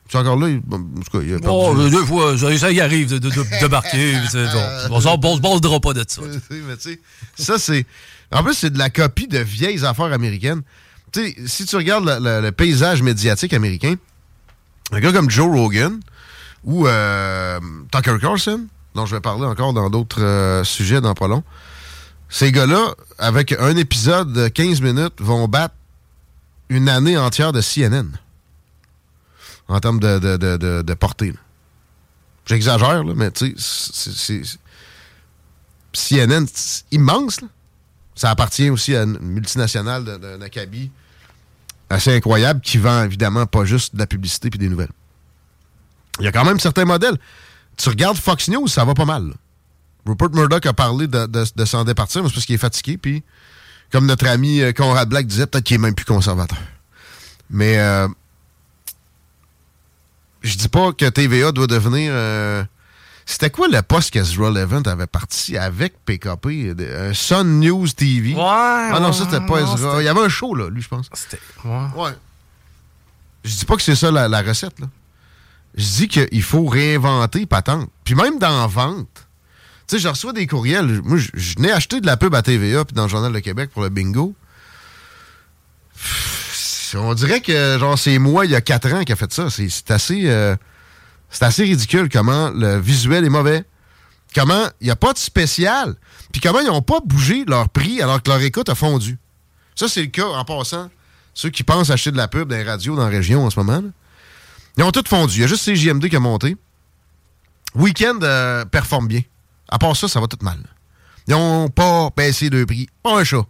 Tu es encore là? Il- en tout cas, il a Oh, euh, deux fois, ça, ça y arrive de, de, de, marquer. c'est bon. On s'en on se bordera pas de ça. Mais tu ça, c'est. En plus, c'est de la copie de vieilles affaires américaines. Tu sais, si tu regardes le, le- le paysage médiatique américain, un gars comme Joe Rogan ou euh, Tucker Carlson, dont je vais parler encore dans d'autres euh, sujets dans pas long, ces gars-là, avec un épisode de 15 minutes, vont battre une année entière de CNN en termes de, de, de, portée. J'exagère, mais tu sais, CNN, c'est immense. là. Ça appartient aussi à une multinationale d'un acabit assez incroyable qui vend évidemment pas juste de la publicité puis des nouvelles. Il y a quand même certains modèles. Tu regardes Fox News, ça va pas mal. Rupert Murdoch a parlé de, de- de s'en départir, mais c'est parce qu'il est fatigué. Puis, comme notre ami euh, Conrad Black disait, peut-être qu'il est même plus conservateur. Mais euh, je dis pas que TVA doit devenir. euh, c'était quoi le poste qu'Ezra Levant avait parti avec PKP? Un Sun News TV. Ouais. Ah non, ça, c'était pas non, Ezra. Il y avait un show, là, lui, je pense. C'était. Ouais. Ouais. Je dis pas que c'est ça la, la recette, là. Je dis qu'il faut réinventer patente. Puis même dans la vente. Tu sais, je reçois des courriels. Moi, je, je n'ai acheté de la pub à TVA puis dans le Journal de Québec pour le bingo. Pff, On dirait que genre c'est moi il y a quatre ans qui a fait ça. C'est assez, euh, c'est assez ridicule comment le visuel est mauvais. Comment il n'y a pas de spécial. Puis comment ils n'ont pas bougé leur prix alors que leur écoute a fondu. Ça, c'est le cas en passant. Ceux qui pensent acheter de la pub dans les radios dans la région en ce moment, ils ont tout fondu. Il y a juste CJMD qui a monté. Weekend euh, performe bien. À part ça, ça va tout mal. Ils n'ont pas baissé de prix. Pas un chat.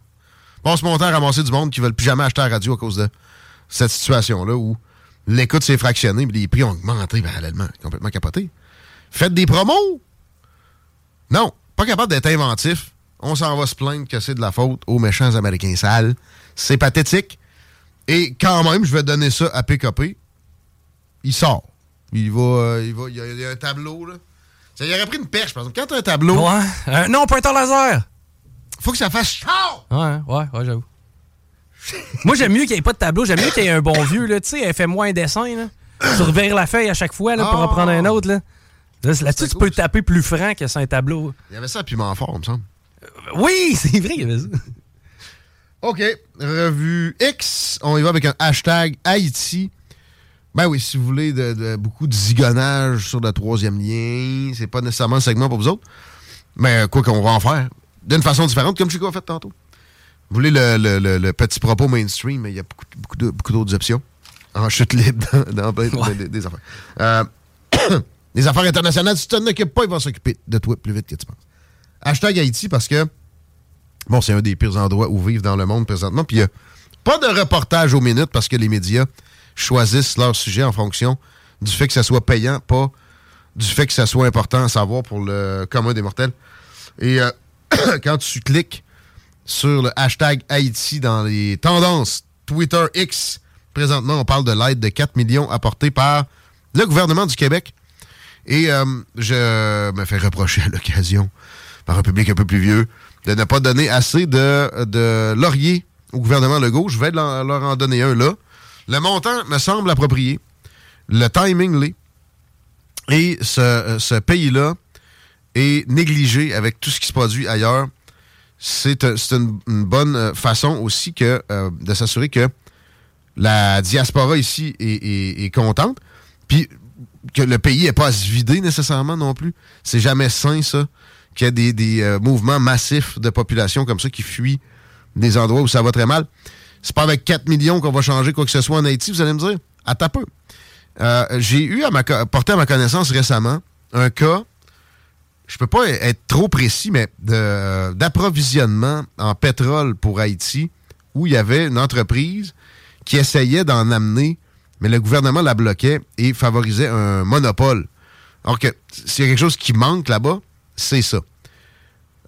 Passe mon temps à ramasser du monde qui ne veulent plus jamais acheter la radio à cause de cette situation-là où l'écoute s'est fractionnée et les prix ont augmenté parallèlement. Complètement capoté. Faites des promos! Non, pas capable d'être inventif. On s'en va se plaindre que c'est de la faute aux méchants Américains sales. C'est pathétique. Et quand même, je vais donner ça à PKP. Il sort. Il va, euh, il va, il y, a, il y a un tableau, là. Ça y aurait pris une perche, par exemple. Quand t'as un tableau, Ouais. Euh, non, pointeur laser. faut que ça fasse chaud! Ouais, ouais, ouais, j'avoue. Moi, j'aime mieux qu'il n'y ait pas de tableau. J'aime mieux qu'il y ait un bon vieux. Tu sais, elle fait moins un dessin, là. Tu revires la feuille à chaque fois, là, pour Ah. en prendre un autre, là. Là, Là-dessus, tu peux taper plus franc que sur un tableau. Il y avait ça à Piment Fort, il me semble. Oui, c'est vrai qu'il y avait ça. OK. Revue X. On y va avec un hashtag Haïti. Ben oui, si vous voulez de, de- beaucoup de zigonnage sur le troisième lien, c'est pas nécessairement un segment pour vous autres. Mais quoi qu'on va en faire. D'une façon différente, comme Chico a fait tantôt. Vous voulez le, le- le- le petit propos mainstream, mais il y a beaucoup, beaucoup de- beaucoup d'autres options. En chute libre dans, dans Ouais. des- des affaires. Euh, Les affaires internationales, si tu t'en occupes pas, ils vont s'occuper de toi plus vite que tu penses. Hashtag Haïti parce que, bon, c'est un des pires endroits où vivre dans le monde présentement. Puis il n'y a pas de reportage aux minutes parce que les médias choisissent leur sujet en fonction du fait que ça soit payant, pas du fait que ça soit important à savoir pour le commun des mortels. Et euh, quand tu cliques sur le hashtag Haïti dans les tendances Twitter X, présentement, on parle de l'aide de 4 millions apportée par le gouvernement du Québec. Et euh, je me fais reprocher à l'occasion, par un public un peu plus vieux, de ne pas donner assez de, de au gouvernement Legault. Je vais leur leur en donner un là. Le montant me semble approprié. Le timing l'est. Et ce, ce pays-là est négligé avec tout ce qui se produit ailleurs. C'est euh, c'est une, bonne euh, façon aussi que euh, de s'assurer que la diaspora ici est, contente. Puis que le pays n'est pas à se vider nécessairement non plus. C'est jamais sain, ça, qu'il y ait des, mouvements massifs de population comme ça qui fuient des endroits où ça va très mal. C'est pas avec 4 millions qu'on va changer quoi que ce soit en Haïti, vous allez me dire. À peu. Euh, J'ai eu à ma, porté à ma connaissance récemment un cas, je peux pas être trop précis, mais d'approvisionnement en pétrole pour Haïti, où il y avait une entreprise qui essayait d'en amener, mais le gouvernement la bloquait et favorisait un monopole. Alors que s'il y a quelque chose qui manque là-bas, c'est ça.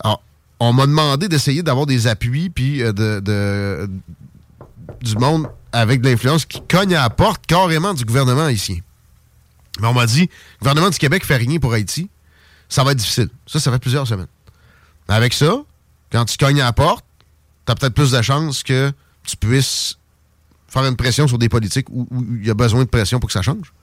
Alors, on m'a demandé d'essayer d'avoir des appuis puis euh, du monde avec de l'influence qui cogne à la porte carrément du gouvernement haïtien. Mais on m'a dit, le gouvernement du Québec fait rien pour Haïti, ça va être difficile. Ça, ça fait plusieurs semaines. Avec ça, quand tu cognes à la porte, tu as peut-être plus de chances que tu puisses faire une pression sur des politiques où il y a besoin de pression pour que ça change.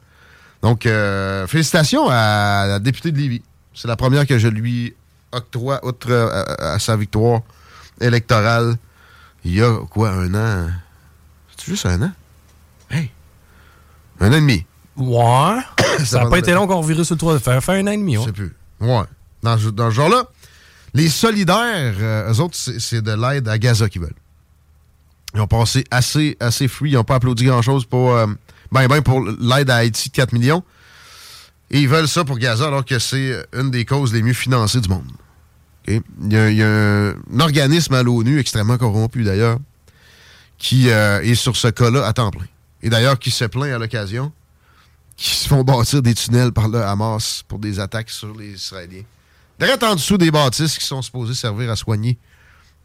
Donc, euh, félicitations à la députée de Lévis. C'est la première que je lui octroie, outre euh, à, à sa victoire électorale, il y a quoi, un an? C'est juste un an? Hey! Un an et demi. Ouais. ça n'a pas été long qu'on revirait sur le toit de fer. Fait un an et demi, ouais. Je sais plus. Ouais. Dans, ce- genre-là, les solidaires, euh, eux autres, c'est de l'aide à Gaza qu'ils veulent. Ils ont passé assez, assez. Ils n'ont pas applaudi grand-chose pour, euh, ben, ben pour l'aide à Haïti de 4 millions. Et ils veulent ça pour Gaza alors que c'est une des causes les mieux financées du monde. Il y a, un organisme à l'ONU, extrêmement corrompu d'ailleurs, qui euh, est sur ce cas-là à temps plein. Et d'ailleurs, qui se plaint à l'occasion qui se font bâtir des tunnels par le Hamas pour des attaques sur les Israéliens. Direct en dessous des bâtisses qui sont supposées servir à soigner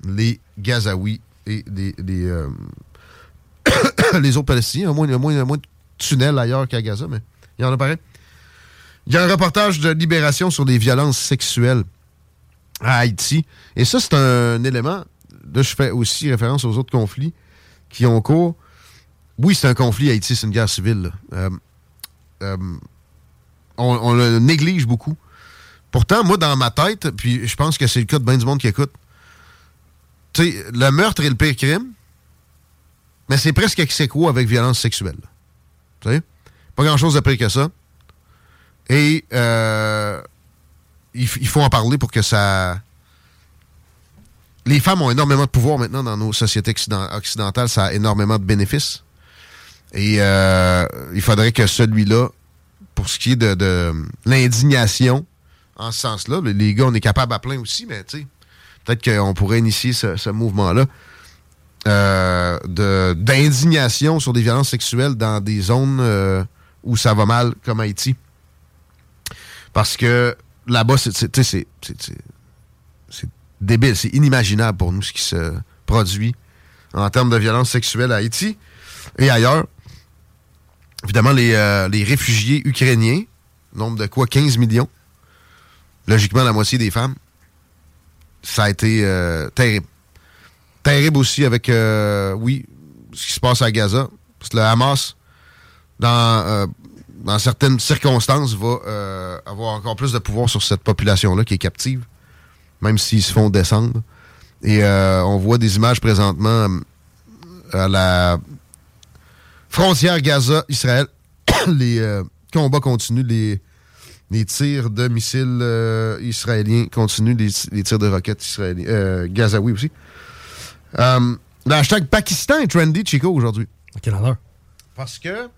les Gazaouis et les, euh, les autres Palestiniens. Il y a moins, de tunnels ailleurs qu'à Gaza, mais il y en a pareil. Il y a un reportage de Libération sur les violences sexuelles à Haïti. Et ça, c'est un élément. Là, je fais aussi référence aux autres conflits qui ont cours. Oui, c'est un conflit Haïti, c'est une guerre civile. Euh, on, le néglige beaucoup. Pourtant, moi, dans ma tête, puis je pense que c'est le cas de bien du monde qui écoute, tu sais, le meurtre est le pire crime, mais c'est presque ex aequo avec violence sexuelle. Tu? Pas grand-chose de pire que ça. Et euh, il, faut en parler pour que ça... Les femmes ont énormément de pouvoir maintenant dans nos sociétés occident- occidentales. Ça a énormément de bénéfices. Et euh, il faudrait que celui-là, pour ce qui est de, de l'indignation, en ce sens-là, les- gars, on est capable à plein aussi, mais tu sais, peut-être qu'on pourrait initier ce, ce mouvement-là euh, de- d'indignation sur des violences sexuelles dans des zones euh, où ça va mal, comme Haïti. Parce que là-bas, c'est- débile, c'est inimaginable pour nous ce qui se produit en termes de violence sexuelle à Haïti et ailleurs. Évidemment, les, euh, les réfugiés ukrainiens, nombre de quoi 15 millions. Logiquement, la moitié des femmes. Ça a été euh, terrible. Terrible aussi avec, euh, oui, ce qui se passe à Gaza. Parce que le Hamas, dans, dans certaines circonstances, va avoir encore plus de pouvoir sur cette population-là qui est captive, même s'ils se font descendre. Et on voit des images présentement à la frontière Gaza-Israël. les euh, combats continuent, les, les tirs de missiles euh, israéliens continuent, les, les tirs de roquettes israéliens, euh, gazaouis aussi. Euh, le hashtag Pakistan est trendy, Chico, aujourd'hui. À quelle heure? Parce que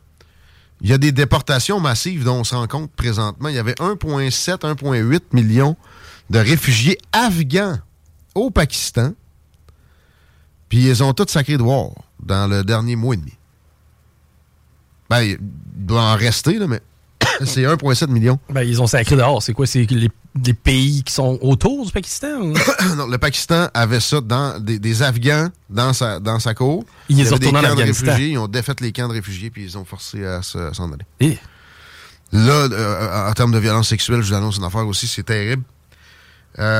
Il y a des déportations massives dont on se rend compte présentement. Il y avait 1,7, 1,8 millions de réfugiés afghans au Pakistan. Puis ils ont tous sacré dehors dans le dernier mois et demi. Ben, il doit en rester, là, mais c'est 1,7 million. Ben, ils ont sacré dehors. C'est quoi? C'est les, les pays qui sont autour du Pakistan? ou? non, le Pakistan avait ça dans des, des Afghans dans sa, dans sa cour. Ils ont des en camps de réfugiés. Ils ont défait les camps de réfugiés puis ils ont forcé à se- s'en aller. Eh. Là, euh, en termes de violence sexuelle, je vous annonce une affaire aussi, c'est terrible. Euh,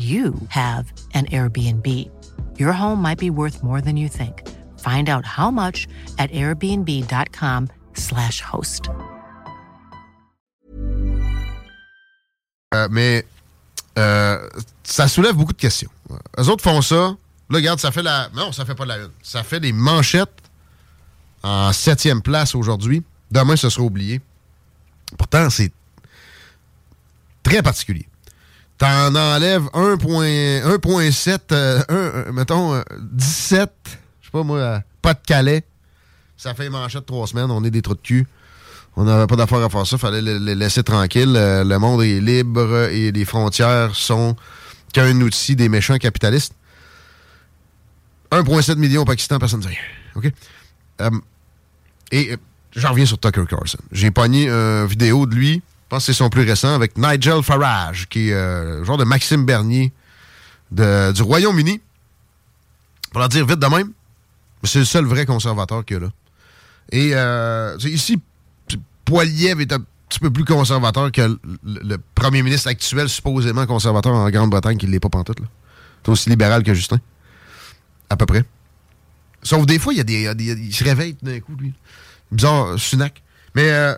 you have an Airbnb. Your home might be worth more than you think. Find out how much at airbnb.com/slash host. euh, mais euh, ça soulève beaucoup de questions. Eux autres font ça. Là, regarde, ça fait la. Non, ça fait pas la une. Ça fait des manchettes en septième place aujourd'hui. Demain, ce sera oublié. Pourtant, c'est très particulier. T'en enlèves 1.7, 1.7, euh, euh, mettons, euh, 17, je sais pas moi, euh, pas de Calais. Ça fait manchette trois semaines, on est des trous de cul. On n'avait pas d'affaire à faire ça, fallait le, laisser tranquille. Euh, le monde est libre et les frontières sont qu'un outil des méchants capitalistes. 1,7 million au Pakistan, personne ne dit rien. OK? Euh, et euh, j'en reviens sur Tucker Carlson. J'ai pogné une vidéo de lui, pense que c'est son plus récent, avec Nigel Farage, qui est euh, genre de Maxime Bernier de- du Royaume-Uni. Pour leur dire vite de même, c'est le seul vrai conservateur qu'il y a là. Et euh, ici, Poiliev est un petit peu plus conservateur que le, premier ministre actuel, supposément conservateur en Grande-Bretagne, qui ne l'est pas pantoute. C'est aussi libéral que Justin. À peu près. Sauf des fois, il y a des, il se réveille d'un coup, lui. Bizarre, Sunak. Mais euh,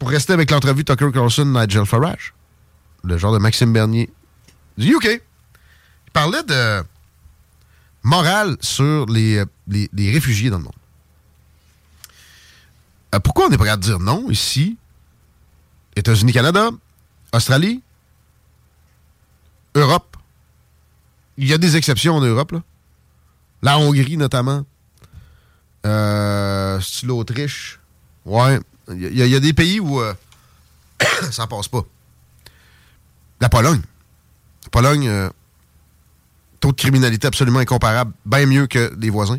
pour rester avec l'entrevue Tucker Carlson, Nigel Farage, le genre de Maxime Bernier du UK, il parlait de morale sur les, euh, les, réfugiés dans le monde. Euh, pourquoi on pas capable de dire non ici? États-Unis, Canada, Australie, Europe. Il y a des exceptions en Europe, là. La Hongrie, notamment. Euh, l'Autriche? Ouais. Il y, a- il y a des pays où euh, ça passe pas. La Pologne. La Pologne, euh, taux de criminalité absolument incomparable, bien mieux que les voisins,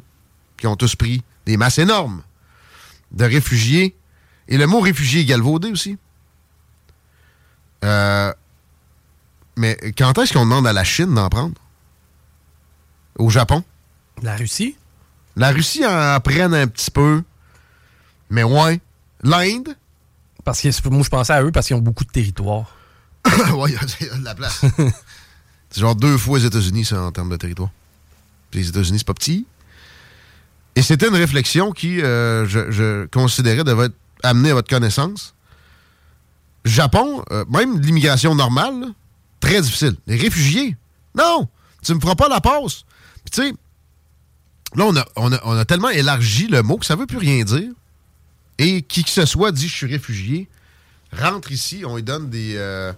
qui ont tous pris des masses énormes de réfugiés. Et le mot réfugié est galvaudé aussi. Euh, mais quand est-ce qu'on demande à la Chine d'en prendre? Au Japon? La Russie? La Russie en prenne un petit peu. Mais ouais. L'Inde? Parce que moi, je pensais à eux parce qu'ils ont beaucoup de territoire. ouais, il y a- il y a de la place. c'est genre deux fois les États-Unis, ça, en termes de territoire. Puis les États-Unis, c'est pas petit. Et c'était une réflexion qui, euh, je, je considérais, devait être amenée à votre connaissance. Japon, euh, même l'immigration normale, là, très difficile. Les réfugiés, non, tu me feras pas la passe. Puis tu sais, là, on a, on, a, on a tellement élargi le mot que ça veut plus rien dire. Et qui que ce soit dit « je suis réfugié », rentre ici, on lui donne des... euh,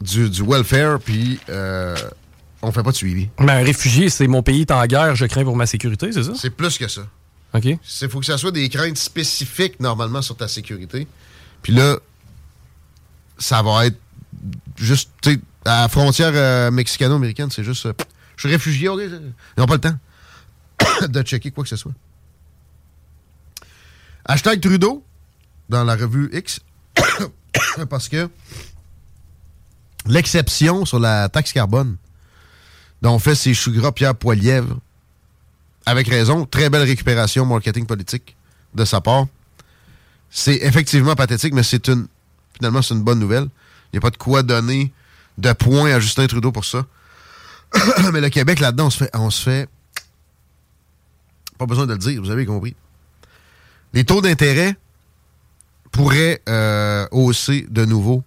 du, du welfare, puis euh, on fait pas de suivi. Mais un réfugié, c'est mon pays est en guerre, je crains pour ma sécurité, c'est ça? C'est plus que ça. OK. Il faut que ça soit des craintes spécifiques, normalement, sur ta sécurité. Puis là, ça va être juste, tu sais, à la frontière euh, mexicano-américaine, c'est juste, euh, je suis réfugié, ils n'ont pas le temps de checker quoi que ce soit. Hashtag Trudeau dans la revue X. parce que l'exception sur la taxe carbone dont fait ses choux gras Pierre Poilièvre, avec raison, très belle récupération marketing politique de sa part. C'est effectivement pathétique, mais c'est une finalement c'est une bonne nouvelle. Il n'y a pas de quoi donner de points à Justin Trudeau pour ça. mais le Québec, là-dedans, on se fait. On se fait. Pas besoin de le dire, vous avez compris. Les taux d'intérêt pourraient euh, hausser de nouveau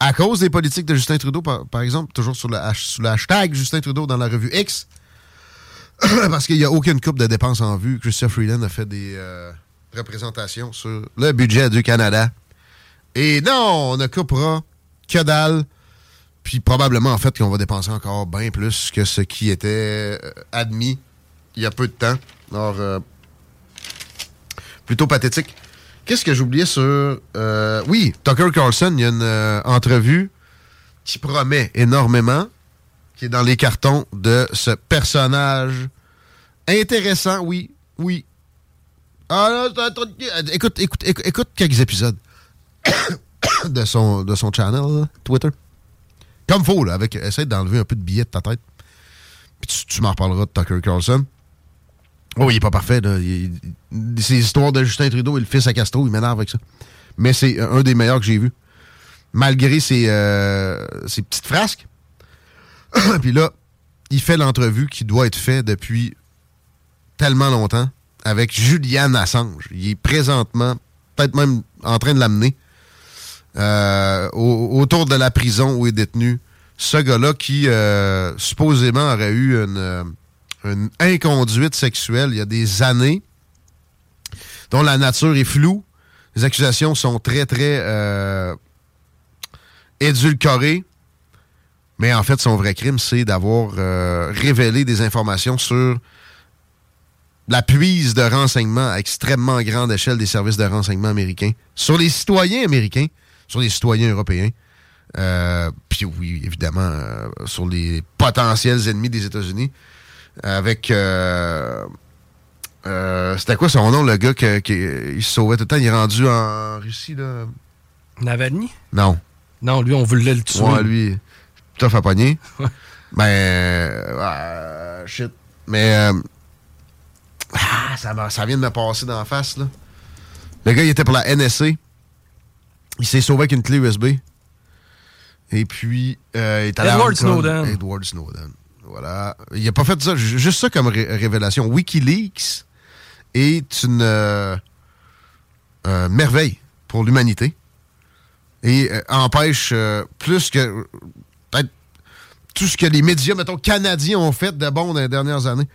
à cause des politiques de Justin Trudeau, par, exemple, toujours sur le, sous le hashtag Justin Trudeau dans la revue X. Parce qu'il n'y a aucune coupe de dépenses en vue. Christophe Freeland a fait des euh, représentations sur le budget du Canada. Et non, on ne coupera que dalle. Puis probablement, en fait, qu'on va dépenser encore bien plus que ce qui était euh, admis il y a peu de temps. Alors, plutôt pathétique. Qu'est-ce que j'oubliais sur... euh, oui, Tucker Carlson, il y a une euh, entrevue qui promet énormément, qui est dans les cartons de ce personnage intéressant, oui, oui. Ah, écoute, écoute, écoute, écoute quelques épisodes de son, de son channel, Twitter. Comme faut, là, avec, essaye d'enlever un peu de billets de ta tête. Puis tu, tu m'en reparleras de Tucker Carlson. Oh, il est pas parfait, là. Il- il- ces histoires de Justin Trudeau et le fils à Castro, il m'énerve avec ça. Mais c'est un des meilleurs que j'ai vu. Malgré ses, euh, ses petites frasques. Puis là, il fait l'entrevue qui doit être faite depuis tellement longtemps avec Julian Assange. Il est présentement, peut-être même en train de l'amener euh, au- autour de la prison où est détenu ce gars-là qui euh, supposément aurait eu une, euh, une inconduite sexuelle il y a des années, dont la nature est floue. Les accusations sont très, très euh, édulcorées. Mais en fait, son vrai crime, c'est d'avoir euh, révélé des informations sur la puise de renseignements à extrêmement grande échelle des services de renseignement américains sur les citoyens américains, sur les citoyens européens. Euh, Puis oui, évidemment, sur les potentiels ennemis des États-Unis. Avec... euh, euh, C'était quoi son nom, le gars qui il se sauvait tout le temps? Il est rendu en Russie, là? Navalny? Non. Non, lui, on voulait le tuer. Ouais, lui, tough à pogner. Ben, euh, ah, shit. Mais, euh, ah, ça, ça vient de me passer d'en face, là. Le gars, il était pour la NSA. Il s'est sauvé avec une clé USB. Et puis, euh, il est allé Edward. Snowden. Edward Snowden. Voilà. Il a pas fait ça, ju- juste ça comme ré- révélation. Wikileaks est une euh, euh, merveille pour l'humanité et euh, empêche plus que peut-être tout ce que les médias, mettons, canadiens ont fait de bon dans les dernières années.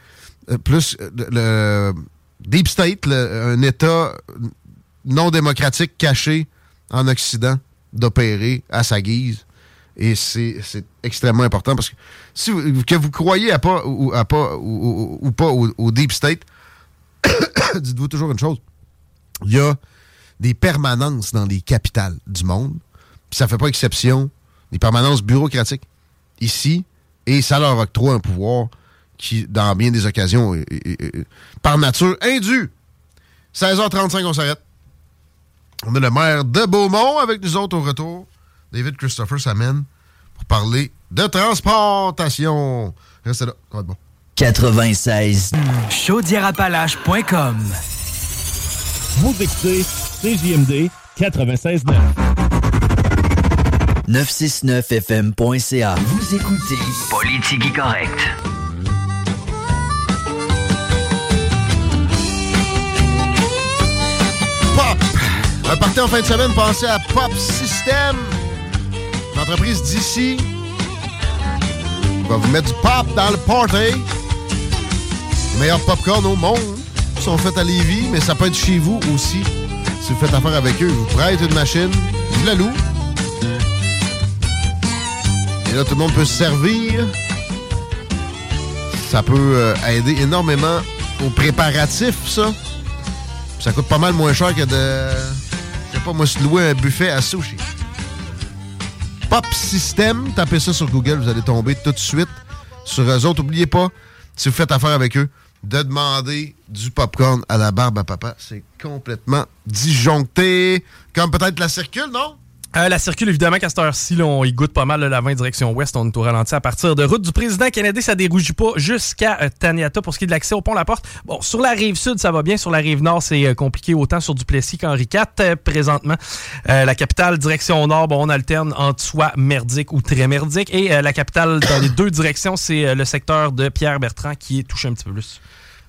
Plus le, Deep State, un État non démocratique caché en Occident, d'opérer à sa guise. Et c'est extrêmement important parce que si vous, que vous croyez à pas ou, à pas, ou, ou- pas au, Deep State, dites-vous toujours une chose. Il y a des permanences dans les capitales du monde. Puis ça fait pas exception des permanences bureaucratiques ici. Et ça leur octroie un pouvoir qui, dans bien des occasions, est- par nature, indu. 16h35, on s'arrête. On a le maire de Beaumont avec nous autres au retour. David Christopher s'amène pour parler de transportation. Restez là, ça va être bon. 96. Chaudièrapalache.com Vous écoutez CJMD 96.9. 969fm.ca. Vous écoutez Politique Correct. Pop! Un party en fin de semaine, pensez à Pop System. Une entreprise d'ici. va vous mettre du pop dans le party. Les meilleurs popcorn au monde sont faits à Lévis, mais ça peut être chez vous aussi. Si vous faites affaire avec eux, vous prêtent une machine, vous la louent. Et là, tout le monde peut se servir. Ça peut euh, aider énormément aux préparatifs, ça. Ça coûte pas mal moins cher que de. Je sais pas, moi, se louer un buffet à sushi. Pop System, tapez ça sur Google, vous allez tomber tout de suite sur eux autres. N'oubliez pas, si vous faites affaire avec eux, de demander du popcorn à la barbe à papa. C'est complètement disjoncté. Comme peut-être la circule, non? Euh, la circule, évidemment, qu'à cette heure-ci, on y goûte pas mal là, la 20 direction ouest. On est au ralenti à partir de route du président canadien. Ça dérougit pas jusqu'à euh, Taniata pour ce qui est de l'accès au pont La Porte. Bon, sur la rive sud, ça va bien. Sur la rive nord, c'est euh, compliqué autant sur Duplessis qu'Henri IV présentement. La capitale, direction nord, on alterne entre soit merdique ou très merdique. Et la capitale, dans les deux directions, c'est le secteur de Pierre Bertrand qui est touché un petit peu plus.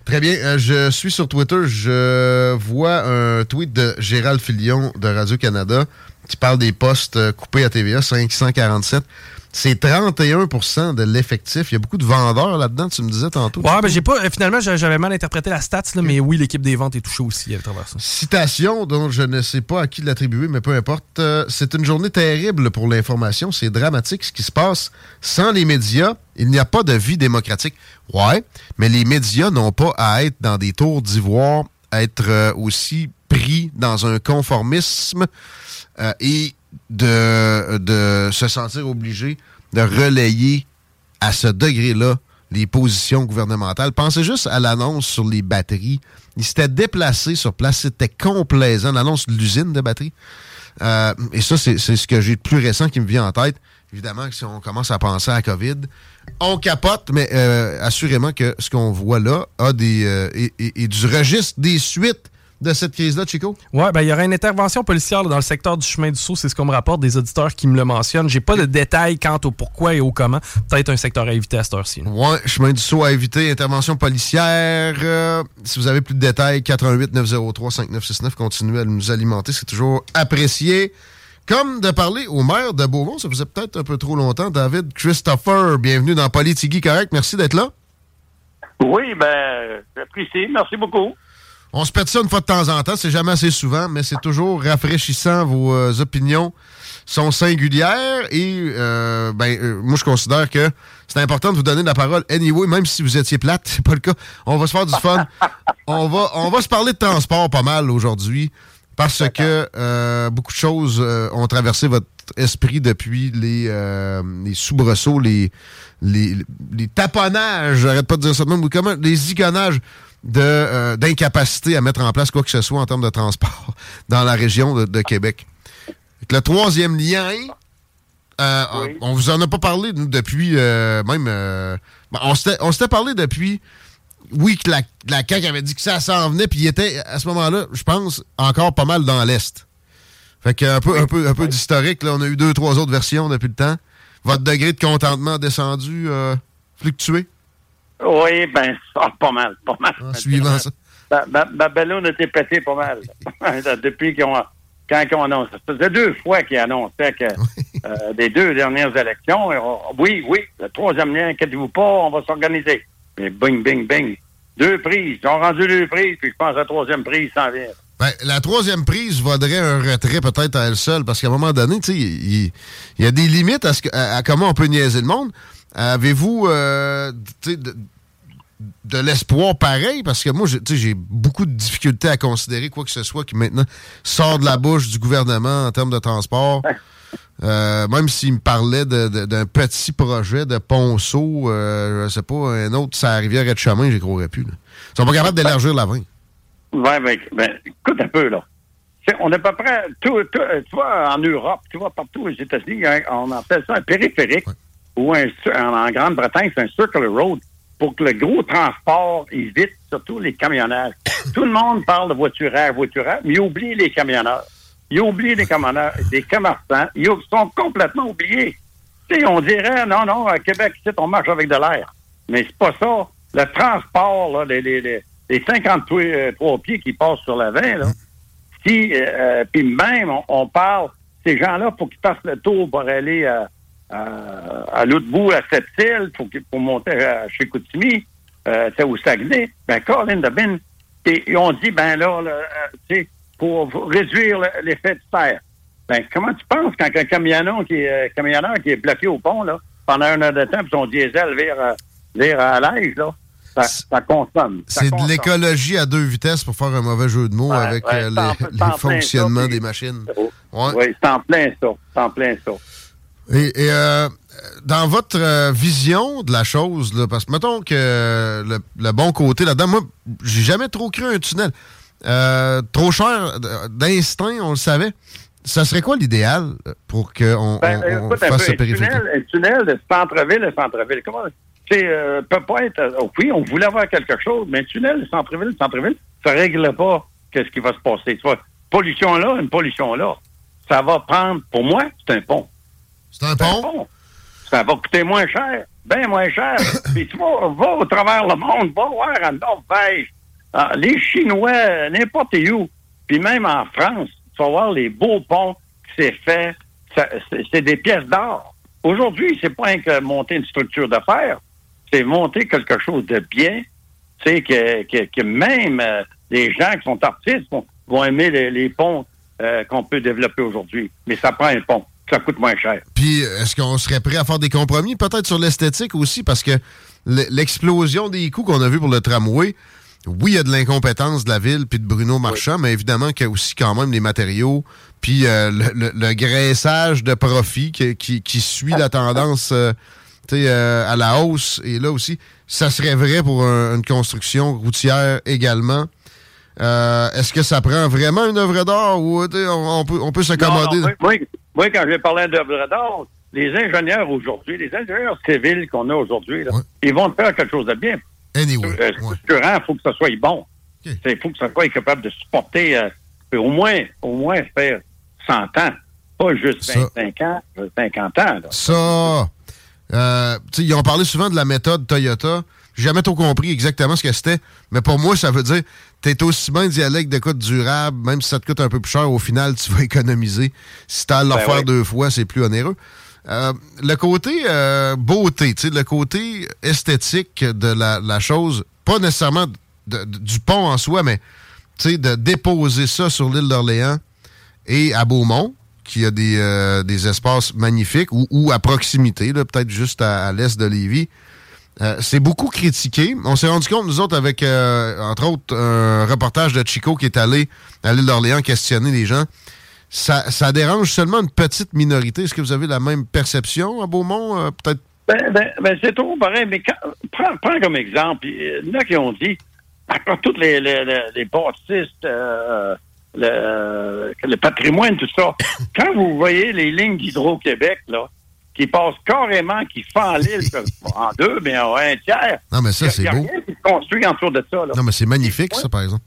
Très bien. Je suis sur Twitter. Je vois un tweet de Gérald Filion de Radio-Canada qui parle des postes euh, coupés à TVA, 547. C'est 31% de l'effectif. Il y a beaucoup de vendeurs là-dedans, tu me disais tantôt. Ouais, ben j'ai pas. euh, finalement, j'a- j'avais mal interprété la stats, là, mais oui, l'équipe des ventes est touchée aussi à travers ça. Citation dont je ne sais pas à qui l'attribuer, mais peu importe. Euh, c'est une journée terrible pour l'information. C'est dramatique ce qui se passe. Sans les médias, il n'y a pas de vie démocratique. Ouais, mais les médias n'ont pas à être dans des tours d'ivoire, être euh, aussi pris dans un conformisme euh, et de, de se sentir obligé de relayer à ce degré-là les positions gouvernementales. Pensez juste à l'annonce sur les batteries. Ils s'étaient déplacés sur place. C'était complaisant, l'annonce de l'usine de batteries. Euh, et ça, c'est ce que j'ai de plus récent qui me vient en tête. Évidemment si on commence à penser à COVID, on capote, mais euh, assurément que ce qu'on voit là a des et du registre des suites de cette crise-là, Chico? Ouais, ben il y aura une intervention policière là, dans le secteur du chemin du Sceau, c'est ce qu'on me rapporte des auditeurs qui me le mentionnent. J'ai pas de détails quant au pourquoi et au comment. Peut-être un secteur à éviter à cette heure-ci. Ouais, chemin du saut à éviter, intervention policière. Euh, si vous avez plus de détails, 88 903 5969, continuez à nous alimenter, c'est toujours apprécié. Comme de parler au maire de Beaumont, ça faisait peut-être un peu trop longtemps. David Christopher, bienvenue dans Politigui Correct. Merci d'être là. Oui, ben, j'apprécie. Merci beaucoup. On se pète ça une fois de temps en temps, c'est jamais assez souvent, mais c'est toujours rafraîchissant. Vos euh, opinions sont singulières et euh, ben, euh, moi je considère que c'est important de vous donner la parole anyway, même si vous étiez plate, c'est pas le cas. On va se faire du fun. on va on va se parler de transport pas mal aujourd'hui parce que beaucoup de choses ont traversé votre esprit depuis les, les soubresauts, les, les, les taponnages, j'arrête pas de dire ça de même, ou comment, les zigonnages de, euh, d'incapacité à mettre en place quoi que ce soit en termes de transport dans la région de, de Québec. Le troisième lien, euh, on vous en a pas parlé, nous, depuis euh, même... ben, on s'était on parlé depuis... Oui, que la, la CAQ avait dit que ça s'en venait, puis il était, à ce moment-là, je pense, encore pas mal dans l'Est. Fait que un peu, un peu, un peu d'historique, là. On a eu deux, trois autres versions depuis le temps. Votre degré de contentement a descendu, fluctué? Oui, ben, ça, pas mal, pas mal. suivant ça. Ma, ma, ma ballon a été pétée pas mal. Depuis qu'ils ont, quand ils ont annoncé. Ça faisait deux fois qu'ils annonçaient que, euh, des deux dernières élections, on- oui, oui, le troisième lien, inquiétez-vous pas, on va s'organiser. Mais bing, bing, bing. Deux prises. Ils ont rendu deux prises, puis je pense que la troisième prise s'en vient. Ben, la troisième prise vaudrait un retrait peut-être à elle seule, parce qu'à un moment donné, il y, a des limites à, ce que- à- à comment on peut niaiser le monde. Avez-vous euh, de, de l'espoir pareil? Parce que moi, j'ai- beaucoup de difficultés à considérer quoi que ce soit qui maintenant sort de la bouche du gouvernement en termes de transport. Euh, même s'il me parlait d'un petit projet de ponceau, euh, je sais pas, un autre, ça rivière et de chemin, j'y croirais plus. là. Ils sont pas capables d'élargir la 20. Ouais, ben, ben, écoute un peu, là. On est à peu près, tout, tout, tu vois, en Europe, tu vois, partout aux États-Unis, hein, on appelle ça un périphérique, ou un, en, Grande-Bretagne, c'est un circular road, pour que le gros transport évite, surtout les camionneurs. Tout le monde parle de voiturage, voiturage, mais oublie les camionneurs. Il oublie les camionneurs, les commerçants, ils sont complètement oubliés. On dirait, non, non, à Québec, on marche avec de l'air. Mais c'est pas ça. Le transport, là, les, les, les, les 53 euh, pieds qui passent sur la 20, là, si, euh, puis même, on, on parle, ces gens-là, pour qu'ils fassent le tour pour aller à, à, à l'autre bout, à Sept-Îles, pour, qu'ils- pour monter à, chez Koutimi, euh, au Saguenay, ben, Colin de Bin, et ils ont dit, ben là, là, euh, tu sais, pour réduire le- l'effet de serre. Ben, comment tu penses quand un camionneur qui est, euh, camionneur qui est bloqué au pont, là, pendant une heure de temps, puis son diesel vire, euh, vire à l'aise, là, ça, ça consomme. C'est de l'écologie à deux vitesses pour faire un mauvais jeu de mots Ouais, avec ouais, euh, les, fonctionnements ça, des machines. Oui, c'est en plein ça. C'est en plein ça. Et, et, euh, dans votre euh, vision de la chose, là, parce que mettons que le, le bon côté là-dedans, moi, j'ai jamais trop cru un tunnel. Euh, trop cher d'instinct, on le savait. Ça serait quoi l'idéal pour qu'on Ben, on- on fasse ce périphérique? tunnel, un tunnel de centre-ville centre-ville. Comment c'est euh, peut pas être. euh, oui, on voulait avoir quelque chose, mais un tunnel de centre-ville, centre-ville, ça règle pas qu'est-ce qui va se passer. Tu vois, pollution là, une pollution là. Ça va prendre, pour moi, c'est un pont. C'est un pont? Ça va coûter moins cher, bien moins cher. Puis tu vas, va au travers le monde, va voir en Norvège, ah, les Chinois, n'importe où, puis même en France, tu vas voir les beaux ponts que c'est fait. C'est- des pièces d'or. Aujourd'hui, c'est pas un que monter une structure d'affaires, c'est monter quelque chose de bien, tu sais, que, que, que même euh, les gens qui sont artistes vont, vont aimer les, les ponts euh, qu'on peut développer aujourd'hui. Mais ça prend un pont. Ça coûte moins cher. Puis, est-ce qu'on serait prêt à faire des compromis, peut-être sur l'esthétique aussi, parce que l'explosion des coûts qu'on a vu pour le tramway, oui, il y a de l'incompétence de la ville puis de Bruno Marchand, mais évidemment qu'il y a aussi quand même les matériaux, puis euh, le, le- le graissage de profit qui, qui- qui suit la tendance euh, euh, à la hausse. Et là aussi, ça serait vrai pour un- une construction routière également. Est-ce que ça prend vraiment une œuvre d'art ou on, on peut, on peut s'accommoder? Non, non, moi, moi, moi, quand j'ai parlé d'œuvre d'art, les ingénieurs aujourd'hui, les ingénieurs civils qu'on a aujourd'hui, ils vont faire quelque chose de bien. Anyway, Euh, structurant, il faut que ça soit bon. Il faut que ça soit capable de supporter euh, au moins au moins faire 100 ans, pas juste 25 ans, euh, 50 ans. là. Ça, euh, tu sais, ils ont parlé souvent de la méthode Toyota. J'ai jamais trop compris exactement ce que c'était, mais pour moi, ça veut dire t'es aussi bien d'y aller avec de quoi de durable, même si ça te coûte un peu plus cher, au final, tu vas économiser. Si t'as à Ben refaire ouais. deux fois, c'est plus onéreux. Euh, le côté euh, beauté, le côté esthétique de la, la chose, pas nécessairement de- de- du pont en soi, mais tu sais, de déposer ça sur l'île d'Orléans et à Beaumont, qui a des, euh, des espaces magnifiques, ou, ou à proximité, peut-être juste à, à l'est de Lévis. Euh, c'est beaucoup critiqué. On s'est rendu compte, nous autres, avec, euh, entre autres, un reportage de Chico qui est allé à l'île d'Orléans questionner les gens. Ça, ça dérange seulement une petite minorité. Est-ce que vous avez la même perception à Beaumont? Euh, peut-être? Ben, ben, ben, c'est trop pareil, mais quand- prends, prends comme exemple, il y en a qui ont dit, après toutes les, les, les, euh, le, le patrimoine, tout ça, quand vous voyez les lignes d'Hydro-Québec, là, qui passent carrément, qui font l'île en deux, mais en un tiers. Non, mais ça, c'est beau. rien qui se construit autour de ça. Là. Non, mais c'est magnifique, ça, par exemple.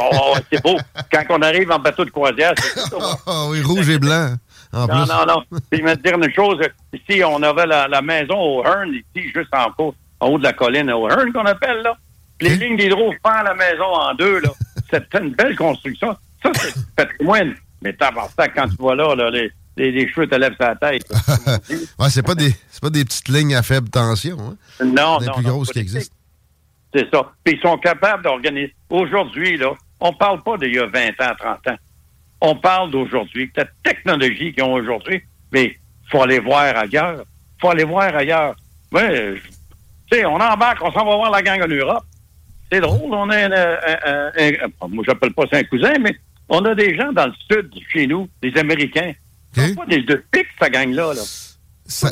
Oh, c'est beau. Quand on arrive en bateau de croisière, c'est ça. Ah oui, rouge et blanc. En Non, plus. non, non. Puis, je vais te dire une chose. Ici, on avait la, la maison au Hearn, ici, juste en, haut- en haut de la colline au Hearn, qu'on appelle, là. Puis Les lignes d'hydro font la maison en deux, là. C'est une belle construction. Ça, c'est du patrimoine. Mais t'as ça, quand tu vois là, là les, les, les cheveux te lèvent sa tête. ouais, c'est pas, des- c'est pas des petites lignes à faible tension. Hein? Non, Des non, plus non, grosses qui existent. C'est ça. Puis ils sont capables d'organiser. Aujourd'hui, là, on parle pas d'il y a 20 ans, 30 ans. On parle d'aujourd'hui, la technologie qu'ils ont aujourd'hui, mais faut aller voir ailleurs. faut aller voir ailleurs. Ouais, tu sais, on embarque, on s'en va voir la gang en Europe. C'est drôle, on a un, un- un- un- moi j'appelle pas ça un cousin, mais on a des gens dans le sud chez nous, des Américains. C'est pas des deux pics, cette gang-là. Là. Ça,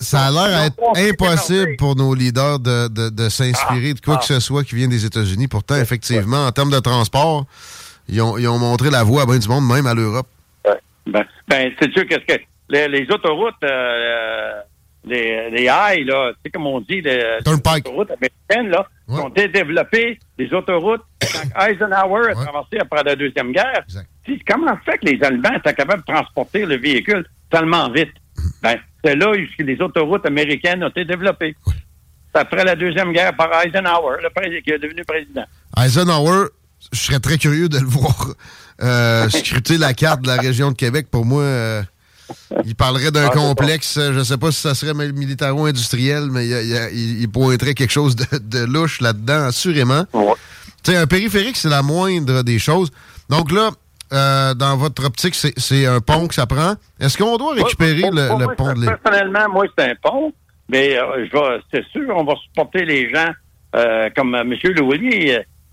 ça a l'air impossible pour nos leaders de, de- de s'inspirer de quoi Ah, que ce soit qui vient des États-Unis. Pourtant, effectivement, en termes de transport, ils ont, ils ont montré la voie à bien du monde, même à l'Europe. Ben, ben c'est sûr qu'est-ce que les, les autoroutes, euh, les, les high, là, tu sais comme on dit, les, les autoroutes américaines, là, ont été développées, les autoroutes, quand Eisenhower a traversé après la Deuxième Guerre. Si- comment ça fait que les Allemands étaient capables de transporter le véhicule tellement vite? Ben, c'est là où les autoroutes américaines ont été développées. C'est après la Deuxième Guerre par Eisenhower, le président, qui est devenu président. Eisenhower, je serais très curieux de le voir euh, scruter la carte de la région de Québec. Pour moi, euh, il parlerait d'un Ah, complexe, euh, je ne sais pas si ça serait mil- militaro-industriel, mais il, il pointerait quelque chose de, de louche là-dedans, assurément. Tu sais, un périphérique, c'est la moindre des choses. Donc là, euh, dans votre optique, c'est- un pont que ça prend. Est-ce qu'on doit récupérer le, moi, le moi, pont de l'île? Personnellement, moi, c'est un pont, mais euh, c'est sûr, on va supporter les gens euh, comme M. Louis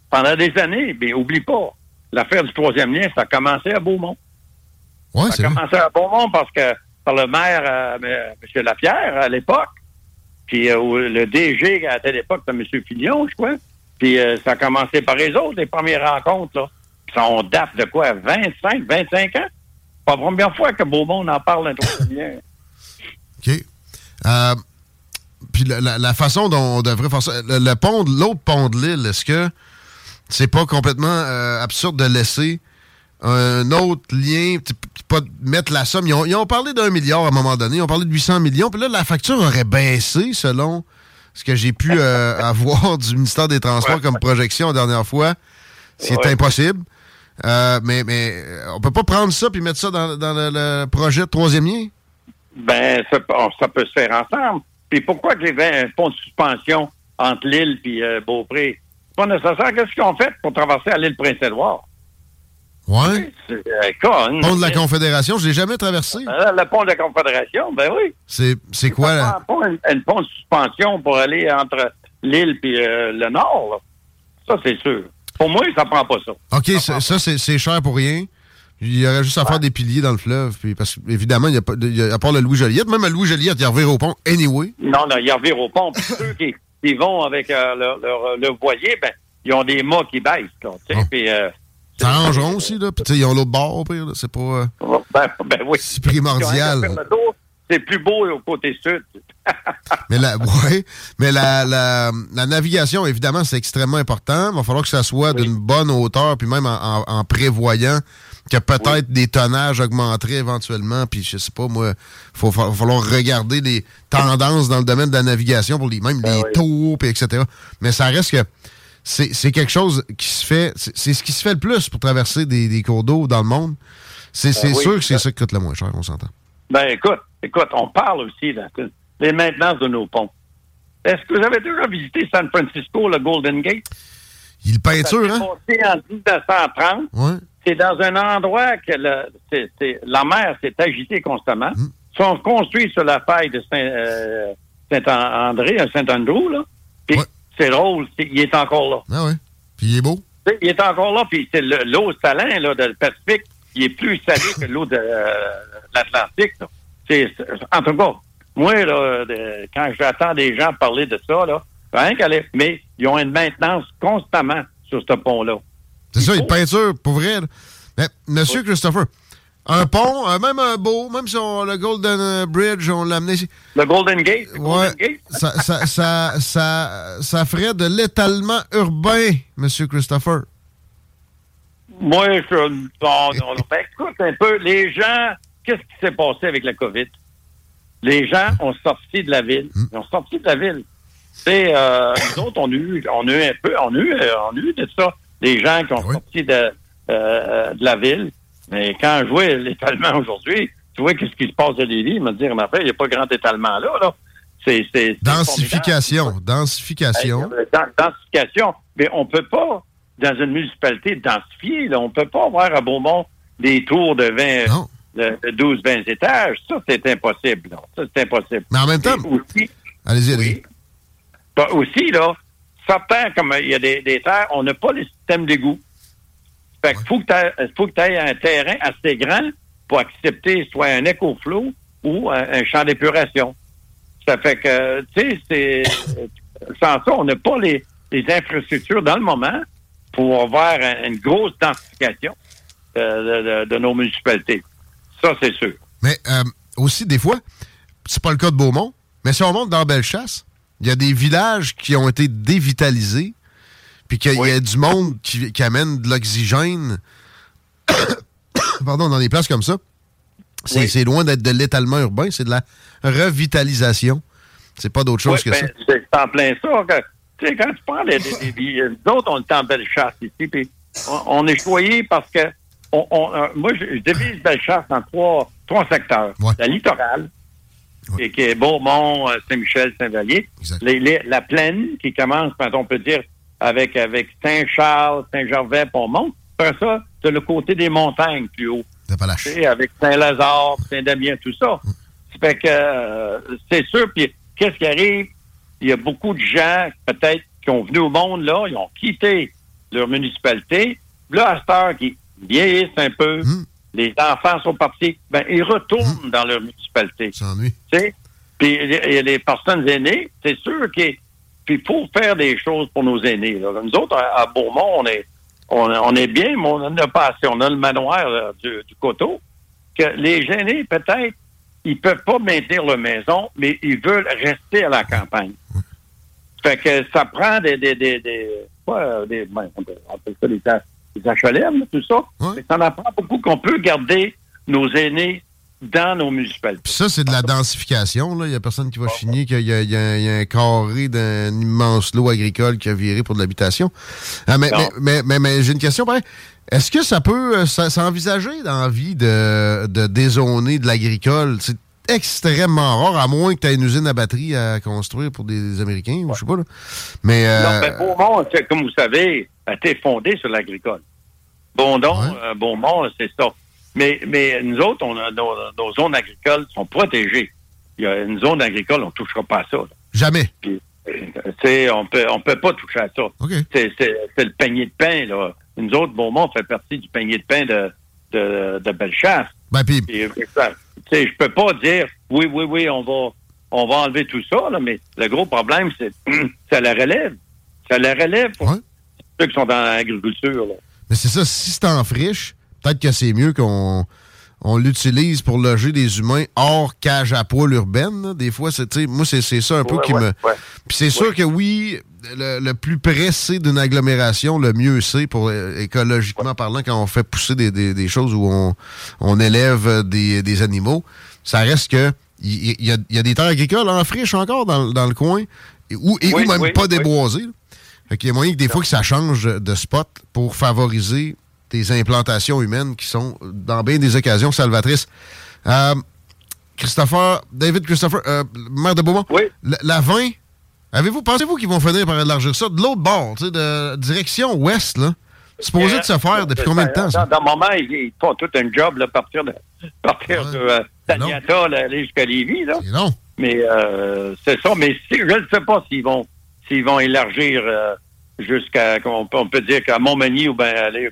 pendant des années. Mais oublie pas, l'affaire du troisième lien, ça a commencé à Beaumont. Ouais, ça a commencé à Beaumont parce que par le maire, euh, M. Lapierre, à l'époque. Puis euh, le DG à telle époque, c'était M. Fillon, je crois. Puis euh, ça a commencé par les autres, les premières rencontres, là. Puis ça, on date de quoi, 25, 25 ans? Pas la première fois que Beaumont en parle un bien. OK. Puis la, la- la façon dont on devrait faire ça, le, le pont, l'autre pont de l'île, est-ce que c'est pas complètement absurde de laisser un autre lien, pas mettre la somme. Ils ont, ils ont parlé d'un milliard à un moment donné, ils ont parlé de 800 millions, puis là, la facture aurait baissé selon ce que j'ai pu euh, avoir du ministère des Transports comme projection la dernière fois. C'est Ouais. impossible. Euh, mais, mais euh, on peut pas prendre ça puis mettre ça dans, dans le, le projet de troisième lien? Ben, ça, peut- ça peut se faire ensemble. Puis pourquoi qu'il y avait un pont de suspension entre l'île et euh, Beaupré? C'est pas nécessaire. Qu'est-ce qu'on fait pour traverser à l'île Prince-Édouard? Ouais. C'est euh, con. Pont de la Confédération, je l'ai jamais traversé. Euh, Le pont de la Confédération, ben oui. C'est, quoi là? Un pont, de suspension pour aller entre l'île et euh, le nord. là. Ça, c'est sûr. Pour moi, ça prend pas ça. OK, ça, ça, c'est, cher pour rien. Il y aurait juste à faire des piliers dans le fleuve. Puis parce qu'évidemment, il y a pas, il y a- à part le Louis Joliette, même le Louis Joliette, il revient au pont anyway. Non, non, ils revirent au pont. Puis ceux qui, qui vont avec euh, leur, leur, leur voilier, ben, ils ont des mâts qui baissent. Sais, puis, euh, Ça arrangeront aussi, là. Puis ils ont l'autre bord, au pire, là. C'est pas. euh, ben, ben oui. C'est primordial. C'est plus beau au côté sud. Mais la, ouais, mais la, la, la navigation, évidemment, c'est extrêmement important. Il va falloir que ça soit d'une bonne hauteur, puis même en, en- en prévoyant que peut-être des tonnages augmenteraient éventuellement. Puis je sais pas, moi, il va falloir regarder les tendances dans le domaine de la navigation pour les, même les taux, puis etc. Mais ça reste que c'est c'est quelque chose qui se fait, c'est c'est ce qui se fait le plus pour traverser des, des cours d'eau dans le monde. C'est c'est oui. sûr que c'est ça qui coûte le moins cher, on s'entend. Ben écoute, écoute, on parle aussi des maintenances de nos ponts. Est-ce que vous avez déjà visité San Francisco, le Golden Gate? Il peinture, Ça hein? passé en 1930. Ouais. C'est dans un endroit que le- c'est- c'est- la mer s'est agitée constamment. Hmm. Ils sont construits sur la faille de Saint, euh, Saint-André, à Saint-Andrew, là. Puis c'est drôle, il est encore là. Ah ouais. Puis il est beau. Il est encore là, puis c'est le- l'eau salin là, de Pacifique, il est plus salé que l'eau de euh, l'Atlantique. C'est- En tout cas, moi, là, de- quand j'attends des gens parler de ça, là, rien qu'aller, mais ils ont une maintenance constamment sur ce pont-là. C'est ça, il peinture, pour vrai. Mais, Monsieur Christopher, un pont, euh, même un beau, même si on, le Golden euh, Bridge, on l'a amené ici. Le Golden Gate? le Ouais, Golden Gate? ça, ça, ça, ça, ça ferait de l'étalement urbain, Monsieur Christopher. Moi, je. Non, non. Ben, écoute un peu, les gens, qu'est-ce qui s'est passé avec la COVID? Les gens ont sorti de la ville. Ils ont sorti de la ville. C'est, euh, nous autres, on a eu, on a eu un peu, on a eu, euh, on a eu de ça, des gens qui ont sorti de, euh, de la ville. Mais quand je vois l'étalement aujourd'hui, tu vois qu'est-ce qui se passe de Lévis, il m'a dit, mais après, il n'y a pas grand étalement là, là. C'est, Densification, densification. den- densification. Mais on peut pas, dans une municipalité, densifier. Là. On peut pas avoir à Beaumont des tours de 20, de, de 12, 20 étages. Ça, c'est impossible. là. Ça, c'est impossible. Mais en même temps, aussi, allez-y, allez-y. bah, aussi, là, certains, comme il y a des, des terres, on n'a pas les systèmes d'égout. Fait qu'il faut que tu aies un terrain assez grand pour accepter soit un écoflow ou un, un champ d'épuration. Ça fait que, tu sais, c'est, sans ça, on n'a pas les, les infrastructures dans le moment pour avoir un- une grosse densification de, nos municipalités. Ça, c'est sûr. Mais euh, aussi, des fois, c'est pas le cas de Beaumont, mais si on monte dans Bellechasse, il y a des villages qui ont été dévitalisés, puis qu'il y a du monde qui, qui amène de l'oxygène, pardon, dans des places comme ça. C'est loin d'être de l'étalement urbain, c'est de la revitalisation. C'est pas d'autre chose que ben, ça. C'est en plein ça. tu sais, quand tu parles des, des, des- nous autres, on est en belle chasse ici, puis on, on est choyé parce que on, on- euh, moi, je, je divise belle chasse en trois, trois secteurs. La littorale, qui, qui est Beaumont, euh, Saint-Michel, Saint-Vallier. La plaine qui commence, quand on peut dire, avec, avec Saint-Charles, Saint-Gervais, puis on monte. Après ça, de le côté des montagnes plus haut. Avec Saint-Lazare, Saint-Damien, tout ça. Ça fait que euh, c'est sûr. Puis qu'est-ce qui arrive? Il y a beaucoup de gens, peut-être, qui ont venu au monde, là, ils ont quitté leur municipalité. Là, à cette heure, qui vieillissent un peu, les enfants sont partis, ben, ils retournent dans leur municipalité. Puis les, personnes aînées, c'est sûr qu'il puis faut faire des choses pour nos aînés. Nous autres, à, Beaumont, on est, on, est bien, mais on en a pas assez. On a le manoir du, coteau. Que les aînés, peut-être, ils peuvent pas maintenir leur maison, mais ils veulent rester à la campagne. Fait que ça prend des, des, des, des, euh, des ben, on appelle ça des, des HLM, tout ça. Mais ça en prend beaucoup qu'on peut garder nos aînés dans nos municipalités. Puis ça, c'est de la densification. là. Il n'y a personne qui va chigner qu'il y, a- y y un carré d'un immense lot agricole qui a viré pour de l'habitation. Ah, mais mais, mais, mais- mais j'ai une question. pareil. Est-ce que ça peut euh, s'envisager dans la vie de, de dézoner de l'agricole? C'est extrêmement rare, à moins que tu aies une usine à batterie à construire pour des Américains, ou je sais pas. Là. Mais euh, Non, ben, Beaumont, comme vous savez, a été fondé sur l'agricole. Bondon, euh, Beaumont, c'est ça. Mais, mais nous autres, on a, nos, nos zones agricoles sont protégées. Il y a une zone agricole, on ne touchera pas à ça. là. jamais. Puis, euh, on peut, on peut pas toucher à ça. C'est, c'est- le panier de pain. Là. Nous autres, Beaumont fait partie du panier de pain de, de, de Bellechasse. Ben, puis... Je peux pas dire oui, oui, oui, on va, on va enlever tout ça, là, mais le gros problème, c'est ça la relève. Ça la relève pour ceux qui sont dans l'agriculture. là. Mais c'est ça, si c'est en friche, peut-être que c'est mieux qu'on on l'utilise pour loger des humains hors cage à poil urbaine. là. Des fois, c'est, moi, c'est, ça un peu Ouais, qui ouais, me. ouais. Puis c'est sûr que oui, le, le plus pressé d'une agglomération, le mieux c'est pour euh, écologiquement parlant quand on fait pousser des, des- des choses où on, on élève des, des animaux. Ça reste que il il y, a, il y a des terres agricoles en friche encore dans, dans le coin et, ou, et Oui, ou même oui, pas déboisées. Fait qu'il y a moyen que des fois que ça change de spot pour favoriser des implantations humaines qui sont, dans bien des occasions, salvatrices. Euh, Christopher, David Christopher, euh, maire de Beaumont? La, la 20, avez-vous, pensez-vous qu'ils vont finir par élargir ça de l'autre bord, tu sais, de direction ouest, là? Supposé de se faire depuis combien de temps, ça? Dans, le moment, ils, font tout un job là, partir de partir de euh, Taniata aller jusqu'à Lévis. Là. non. Mais euh, c'est ça. Mais je ne sais pas s'ils vont s'ils vont élargir euh, jusqu'à on peut, on peut dire qu'à Montmagny ou bien aller.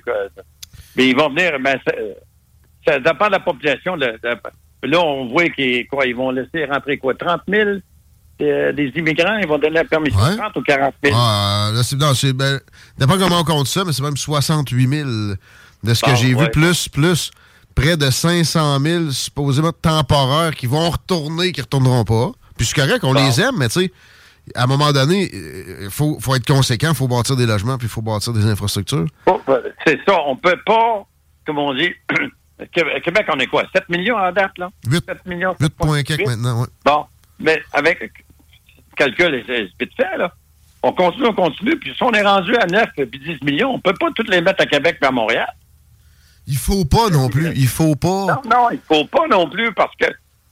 mais ils vont venir. Ben, ça, ça dépend de la population. là, de- là, on voit qu'ils quoi, ils vont laisser rentrer quoi 30 000 euh, des immigrants. Ils vont donner la permission de 30 ou 40 000. Ah, là, c'est, non, c'est, ben, dépend comment on compte ça, mais c'est même 68 000 de ce que j'ai vu, ouais. plus, plus près de 500 000 supposément temporaires qui vont retourner, qui retourneront pas. Puis c'est correct, on Bon. les aime, mais tu sais, à un moment donné, il faut, faut être conséquent, il faut bâtir des logements, puis il faut bâtir des infrastructures. Oh, ben, C'est ça. On peut pas, comme on dit, Québec, on est quoi? 7 millions en date, là? 8, 7 millions. 8 points quelques maintenant, ouais. Bon, mais avec calcul, c'est vite fait, là. On continue, on continue, puis si on est rendu à 9 puis 10 millions, on peut pas toutes les mettre à Québec et à Montréal. Il faut pas non plus, il faut pas. Non, non, il faut pas non plus parce que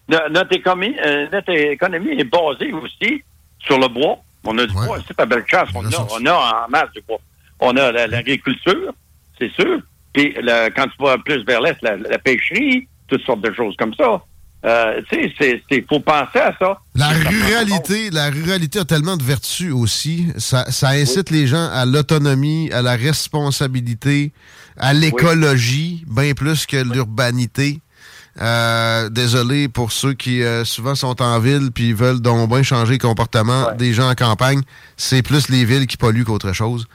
no- notre économie, euh, notre économie est basée aussi sur le bois. On a du bois ici à Bellechasse. On a, on a en masse du bois. On a la- l'agriculture, c'est sûr. Puis le- quand tu vas plus vers l'est, la, la pêcherie, toutes sortes de choses comme ça. Euh, tu sais, c'est- c'est- faut penser à ça. La ruralité, la ruralité a tellement de vertus aussi. Ça, ça incite les gens à l'autonomie, à la responsabilité, à l'écologie, bien plus que l'urbanité. Euh, désolé pour ceux qui euh, souvent sont en ville puis veulent donc bien changer le comportement des gens en campagne. C'est plus les villes qui polluent qu'autre chose.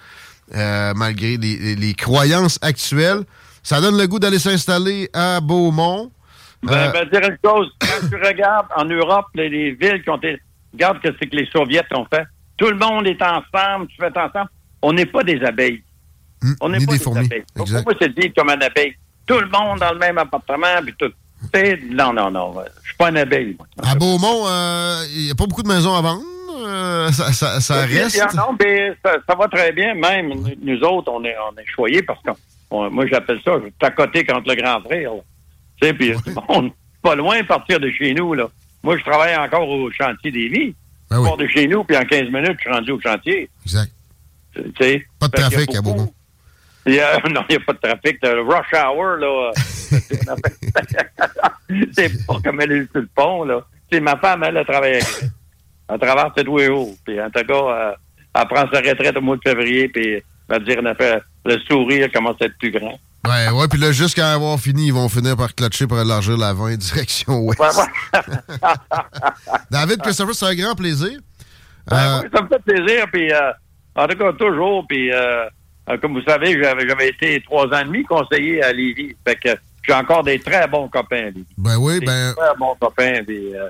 Euh, malgré les, les- les croyances actuelles. Ça donne le goût d'aller s'installer à Beaumont. Ben, ben, dire une chose, quand tu regardes en Europe, les, les villes qui ont été. Regarde que c'est que les Soviets ont fait. Tout le monde est ensemble, tu fais ensemble. On n'est pas des abeilles. On n'est pas des des, abeilles. Pas se dire comme un abeille. Tout le monde dans le même appartement, puis tout. Non, non, non. Je suis pas une abeille. moi. À Beaumont, euh, il n'y a pas beaucoup de maisons à vendre. Euh, ça, ça- ça reste? Non, mais ça, ça va très bien. Même nous autres, on est, on est choyés parce que on- moi, j'appelle ça, je suis à côté contre le grand frère. Tu sais, puis monde pas loin de partir de chez nous. Là. Moi, je travaille encore au chantier des vies. Ben je pars de chez nous, puis en 15 minutes, je suis rendu au chantier. Exact. Pas de trafic à Beaumont. Il y a- non, il n'y a pas de trafic. Le rush hour, là. c'est pas comme elle est sur le pont, là. C'est ma femme, elle, elle travaille avec. Elle traverse tous les jours. Puis, en tout cas, euh, elle prend sa retraite au mois de février, puis elle va dire, elle a fait- le sourire commence à être plus grand. Ouais, ouais, puis là, juste quand avoir fini, ils vont finir par clutcher pour élargir la 20 direction ouest. David Christopher, c'est un grand plaisir. Ben Euh, oui, ça me fait plaisir. Puis, euh, en tout cas, toujours. Puis, euh, comme vous savez, j'avais été trois ans et demi conseiller à Lévis. Fait que j'ai encore des très bons copains à Lévis. Ben oui, Des ben. Très bons copains. Puis, euh,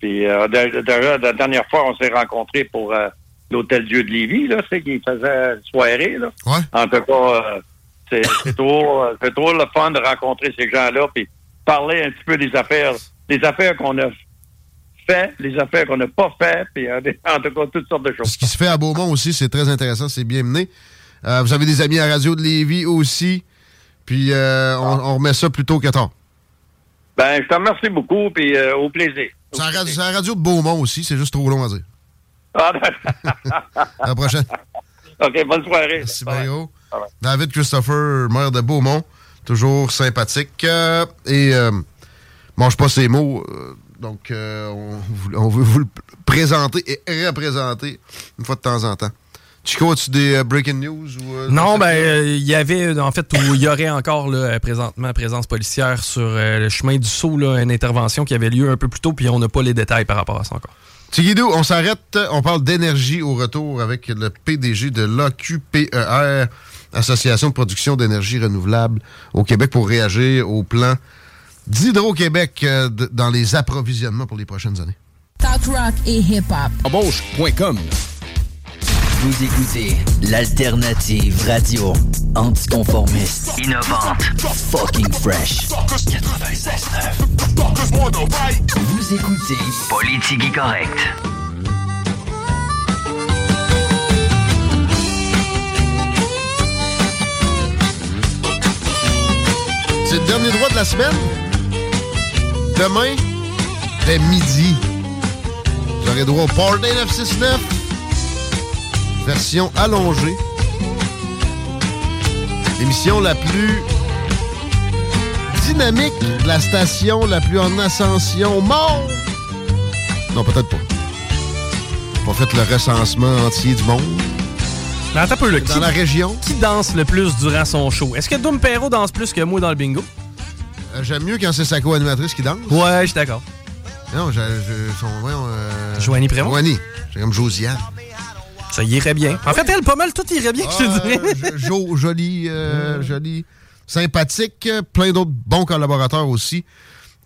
puis euh, de- de- de- la dernière fois, on s'est rencontrés pour euh, l'Hôtel Dieu de Lévis, là, c'est qui faisait une soirée, là. Ouais. En tout cas, euh, c'est c'est euh, c'est toujours le fun de rencontrer ces gens-là, puis parler un petit peu des affaires, des affaires qu'on a fait, les affaires qu'on n'a pas fait, puis euh, en tout cas, toutes sortes de choses. Ce qui se fait à Beaumont aussi, c'est très intéressant, c'est bien mené. Euh, vous avez des amis à Radio de Lévis aussi. Puis euh, on, on remet ça plus tôt que tard. Ben, je te remercie beaucoup, puis euh, au plaisir. C'est la, radio- de Beaumont aussi, c'est juste trop long à dire. Ah, À la prochaine. OK, bonne soirée. Merci, Mario. David Christopher, maire de Beaumont, toujours sympathique. et mange pas ses mots. donc, on veut vous le présenter et représenter une fois de temps en temps. Chico, as-tu des euh, breaking news? Ou, euh, Non, ben, euh, il y avait, en fait, où il y aurait encore, là, présentement, présence policière sur euh, le chemin du Sceau, là, une intervention qui avait lieu un peu plus tôt, puis on n'a pas les détails par rapport à ça encore. Tigidou, on s'arrête. On parle d'énergie au retour avec le PDG de l'AQPER, Association de production d'énergie renouvelable au Québec, pour réagir au plan d'Hydro-Québec euh, dans les approvisionnements pour les prochaines années. Talk rock et hip-hop. Embauche.com Vous écoutez l'alternative radio anticonformiste, innovante, fucking fresh. 96.9. Vous écoutez Politique correct. C'est le dernier droit de la semaine. Demain, dès midi, aurez droit au Party 969, version allongée. L'émission la plus dynamique de la station, la plus en ascension au monde. Non, peut-être pas. Pas fait le recensement entier du monde. Mais attends un peu, là, Dans qui- la région. Qui danse le plus durant son show? Est-ce que Dom Perro danse plus que moi dans le bingo? Euh, J'aime mieux quand c'est sa co-animatrice qui danse. Ouais, je suis d'accord. Non, son. voyons, euh, Joanie Prémont? Joanie. J'ai comme Josiane. Ça irait bien. En fait, elle, pas mal, tout irait bien, je te dirais. Euh, jo- joli, euh, joli, sympathique. Plein d'autres bons collaborateurs aussi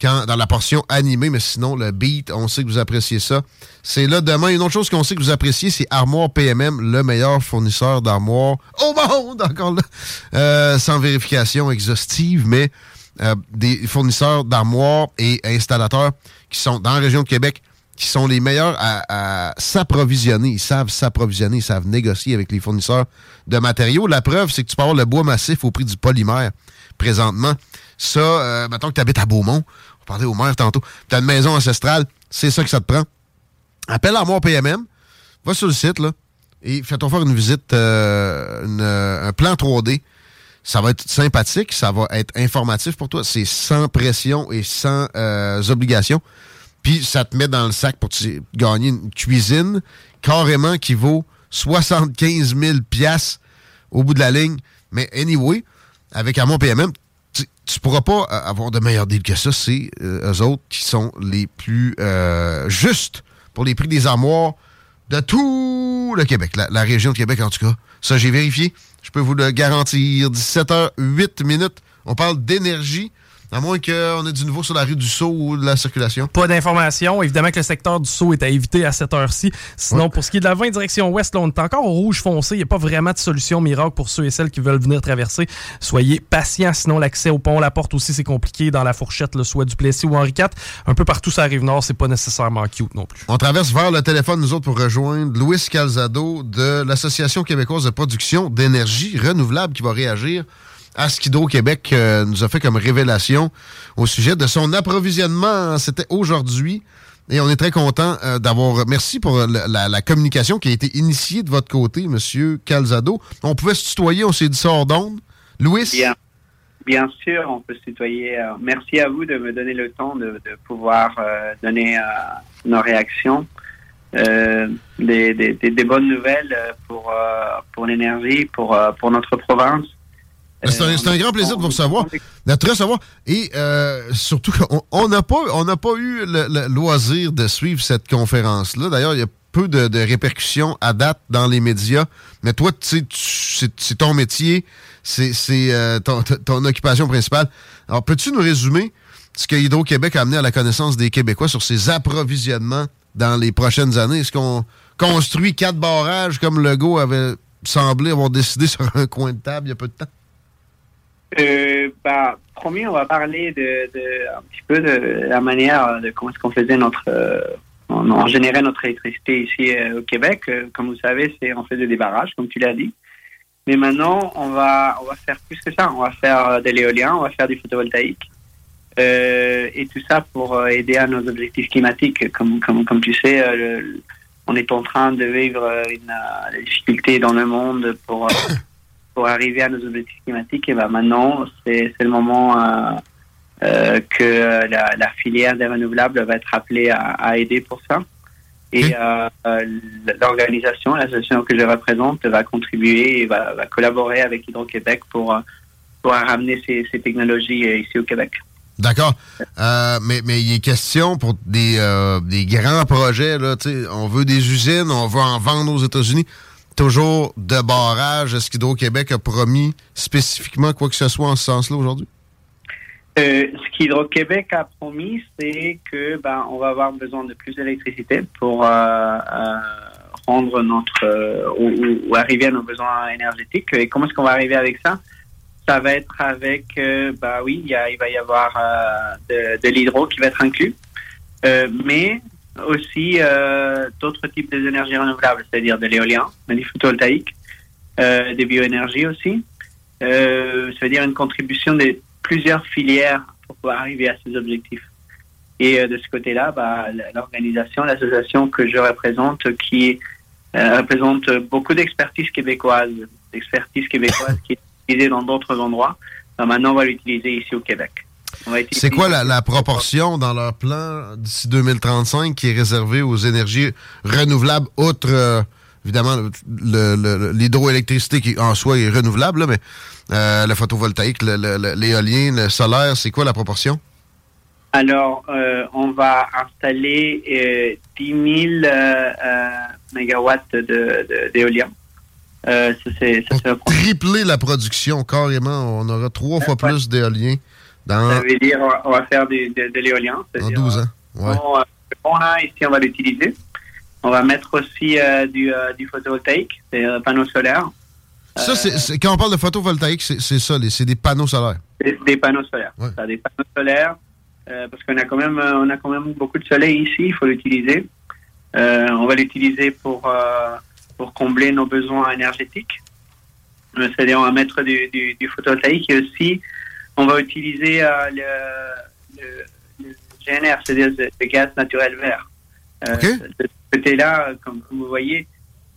quand, dans la portion animée, mais sinon, le beat, on sait que vous appréciez ça. C'est là demain. Une autre chose qu'on sait que vous appréciez, c'est Armoire PMM, le meilleur fournisseur d'armoires au monde, encore là. Euh, sans vérification exhaustive, mais euh, des fournisseurs d'armoires et installateurs qui sont dans la région de Québec, qui sont les meilleurs à, s'approvisionner. Ils savent s'approvisionner, ils savent négocier avec les fournisseurs de matériaux. La preuve, c'est que tu peux avoir le bois massif au prix du polymère présentement. Ça, euh, mettons que tu habites à Beaumont, on parlait au maire tantôt, tu as une maison ancestrale, c'est ça que ça te prend. Appelle Armoire PMM, va sur le site, là, et fais-toi faire une visite, euh, euh, un plan 3D. Ça va être sympathique, ça va être informatif pour toi. C'est sans pression et sans euh, obligation. Puis ça te met dans le sac pour gagner une cuisine carrément qui vaut 75 000 piastres au bout de la ligne. Mais anyway, avec Amon PMM, tu, tu pourras pas avoir de meilleurs deals que ça. C'est euh, eux autres qui sont les plus euh, justes pour les prix des armoires de tout le Québec, la, la région de Québec en tout cas. Ça, j'ai vérifié. Je peux vous le garantir. 17h08 minutes. On parle d'énergie. À moins qu'on ait du nouveau sur la rue du Sceau ou de la circulation. Pas d'informations. Évidemment que le secteur du saut est à éviter à cette heure-ci. Sinon, pour ce qui est de la 20 direction ouest, là, on est encore au rouge foncé. Il n'y a pas vraiment de solution miracle pour ceux et celles qui veulent venir traverser. Soyez patients. Sinon, l'accès au pont, la porte aussi, c'est compliqué dans la fourchette, là, soit Duplessis ou Henri IV. Un peu partout sur la rive nord, c'est pas nécessairement cute non plus. On traverse vers le téléphone, nous autres, pour rejoindre Louis Calzado de l'Association québécoise de production d'énergie renouvelable qui va réagir qu'Hydro-Québec euh, nous a fait comme révélation au sujet de son approvisionnement. C'était aujourd'hui. Et on est très content euh, d'avoir. Merci pour la, la- la communication qui a été initiée de votre côté, Monsieur Calzado. On pouvait se tutoyer, on s'est dit ça hors d'onde. Louis? Bien, bien sûr, on peut se tutoyer. Euh, Merci à vous de me donner le temps de, pouvoir donner nos réactions. Des, des- bonnes nouvelles pour, pour l'énergie, pour, pour notre province. C'est un, c'est un grand plaisir de vous recevoir, de te recevoir. Et euh, surtout on n'a pas, on n'a pas eu le, loisir de suivre cette conférence-là. D'ailleurs, il y a peu de, répercussions à date dans les médias. Mais toi, c'est ton métier, c'est c'est, euh, ton, ton occupation principale. Alors, peux-tu nous résumer ce que Hydro-Québec a amené à la connaissance des Québécois sur ses approvisionnements dans les prochaines années? Est-ce qu'on construit quatre barrages comme Legault avait semblé avoir décidé sur un coin de table il y a peu de temps? Euh, bah, premier, on va parler de, de- un petit peu de la manière de comment est-ce qu'on faisait notre, euh, on, générait notre électricité ici euh, au Québec. Euh, comme vous savez, c'est on faisait des barrages, comme tu l'as dit. Mais maintenant, on va, on va faire plus que ça. On va faire de l'éolien, on va faire du photovoltaïque. Et tout ça pour aider à nos objectifs climatiques. Comme, comme, comme tu sais, le- on est en train de vivre une difficulté dans le monde pour, pour arriver à nos objectifs climatiques. Et ben maintenant, c'est le moment euh, euh, que la, la filière des renouvelables va être appelée à, à aider pour ça. Et euh, euh, l'organisation, l'association que je représente, va contribuer et va, va collaborer avec Hydro-Québec pour, pour ramener ces, ces technologies ici au Québec. D'accord. Euh, mais, mais il est question pour des, euh, des grands projets. Là, on veut des usines, on veut en vendre aux États-Unis. Toujours de barrage. Est-ce qu'Hydro-Québec a promis spécifiquement quoi que ce soit en ce sens-là aujourd'hui? Euh, ce qu'Hydro-Québec a promis, c'est que ben, on va avoir besoin de plus d'électricité pour euh, euh, rendre notre euh, ou, arriver à nos besoins énergétiques. Et comment est-ce qu'on va arriver avec ça? Ça va être avec, bah oui, il, va y avoir de, de l'hydro qui va être inclus, mais aussi euh, d'autres types d'énergies renouvelables, c'est-à-dire de l'éolien, du photovoltaïque, euh, des bioénergies aussi. Euh, ça veut dire une contribution de plusieurs filières pour pouvoir arriver à ces objectifs. Et euh, de ce côté-là, bah, l'organisation, l'association que je représente, qui euh, représente beaucoup d'expertise québécoise, d'expertise québécoise qui est utilisée dans d'autres endroits, bah, maintenant on va l'utiliser ici au Québec. C'est quoi la, la proportion dans leur plan d'ici 2035 qui est réservée aux énergies renouvelables, outre, euh, évidemment, le- le- le- l'hydroélectricité qui en soi est renouvelable, là, mais euh, le photovoltaïque, le- le- le- l'éolien, le solaire, c'est quoi la proportion? Alors, euh, on va installer euh, 10 000 euh, euh, mégawatts de- de- d'éolien. Ça, ça, un Tripler la production, carrément. On aura trois fois plus d'éolien dans, Ça veut dire on va- faire de, de l'éolien. en c'est-à-dire, 12 ans. Ouais. Bon, euh, on a ici, on va l'utiliser. On va mettre aussi euh, du, euh, du photovoltaïque, des euh, panneaux solaires, Ça, c'est- quand on parle de photovoltaïque, c'est ça, c'est des panneaux solaires. des, des panneaux solaires. Ça, des panneaux solaires, euh, parce qu'on a quand même, euh, on a quand même beaucoup de soleil ici. Il faut l'utiliser. Euh, on va l'utiliser pour euh, pour combler nos besoins énergétiques. Euh, C'est-à-dire, on va mettre du, du, du photovoltaïque et aussi, on va utiliser euh, le, le, le GNR, c'est-à-dire le, gaz naturel vert. Euh, De ce côté-là, comme, comme vous voyez,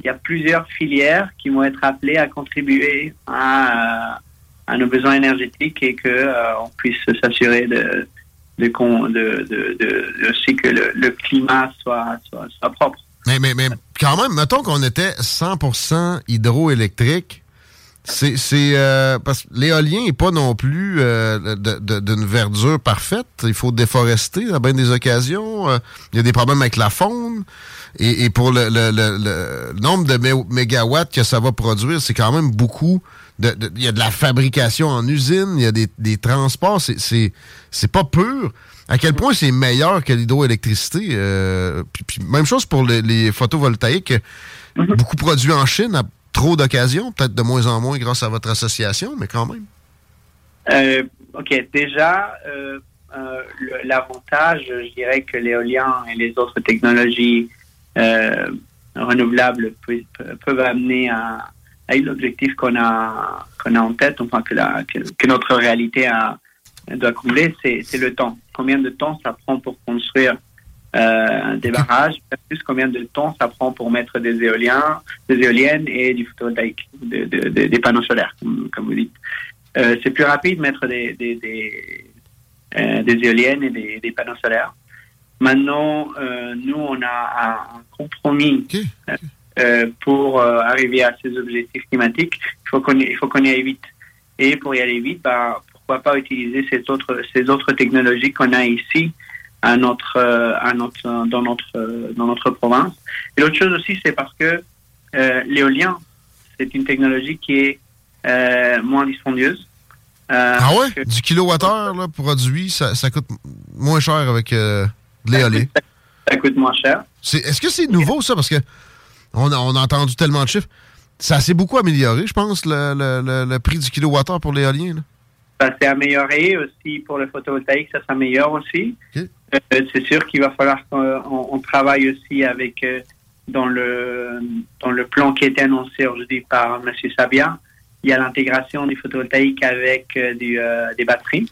il y a plusieurs filières qui vont être appelées à contribuer à, euh, à nos besoins énergétiques et que euh, on puisse s'assurer de, de, con- de, de, de- aussi que le, le climat soit, soit, soit propre. Mais, mais, mais quand même, mettons qu'on était 100% hydroélectrique, c'est c'est, euh, parce que l'éolien n'est pas non plus euh, d'une verdure parfaite. Il faut déforester à bien des occasions. Euh, Il y a des problèmes avec la faune. Et, et pour le, le- le- le nombre de mé- mégawatts que ça va produire, c'est quand même beaucoup. de- de- Il y a de la fabrication en usine, il y a des, des transports. C'est- C'est c'est pas pur. À quel point c'est meilleur que l'hydroélectricité? euh, puis, même chose pour les, les photovoltaïques. Beaucoup produits en Chine à trop d'occasions, peut-être de moins en moins grâce à votre association, mais quand même. Euh, ok, déjà, euh, l'avantage, je dirais que l'éolien et les autres technologies euh, renouvelables peuvent, amener à, l'objectif qu'on a, en tête, enfin que, que, notre réalité doit combler, c'est le temps. Combien de temps ça prend pour construire euh, des barrages, plus combien de temps ça prend pour mettre des éoliens, des éoliennes et du photovoltaïque, de- de- de- des panneaux solaires, comme, comme vous dites. Euh, c'est plus rapide de mettre des, des, des, euh, des éoliennes et des, des panneaux solaires. Maintenant, nous, on a un, compromis pour arriver à ces objectifs climatiques. Il faut qu'on y- il faut qu'on y aille vite. Et pour y aller vite, bah, pourquoi pas utiliser ces autres, ces autres technologies qu'on a ici à notre, euh, à notre, dans, notre, euh, dans notre province. Et l'autre chose aussi, c'est parce que euh, l'éolien, c'est une technologie qui est euh, moins dispendieuse. Euh, Ah ouais? Du kilowattheure là, produit, ça, ça coûte moins cher avec euh, de l'éolien. Ça coûte moins cher. Est-ce que c'est nouveau, ça? Parce que on a, on a entendu tellement de chiffres. Ça s'est beaucoup amélioré, je pense, le, le- le- le prix du kilowattheure pour l'éolien. là. Ça s'est amélioré aussi pour le photovoltaïque, ça s'améliore aussi. Euh, c'est sûr qu'il va falloir qu'on on- on travaille aussi avec euh, dans le dans le plan qui a été annoncé aujourd'hui par M. Sabia. Il y a l'intégration du photovoltaïque avec euh, du, euh, des batteries.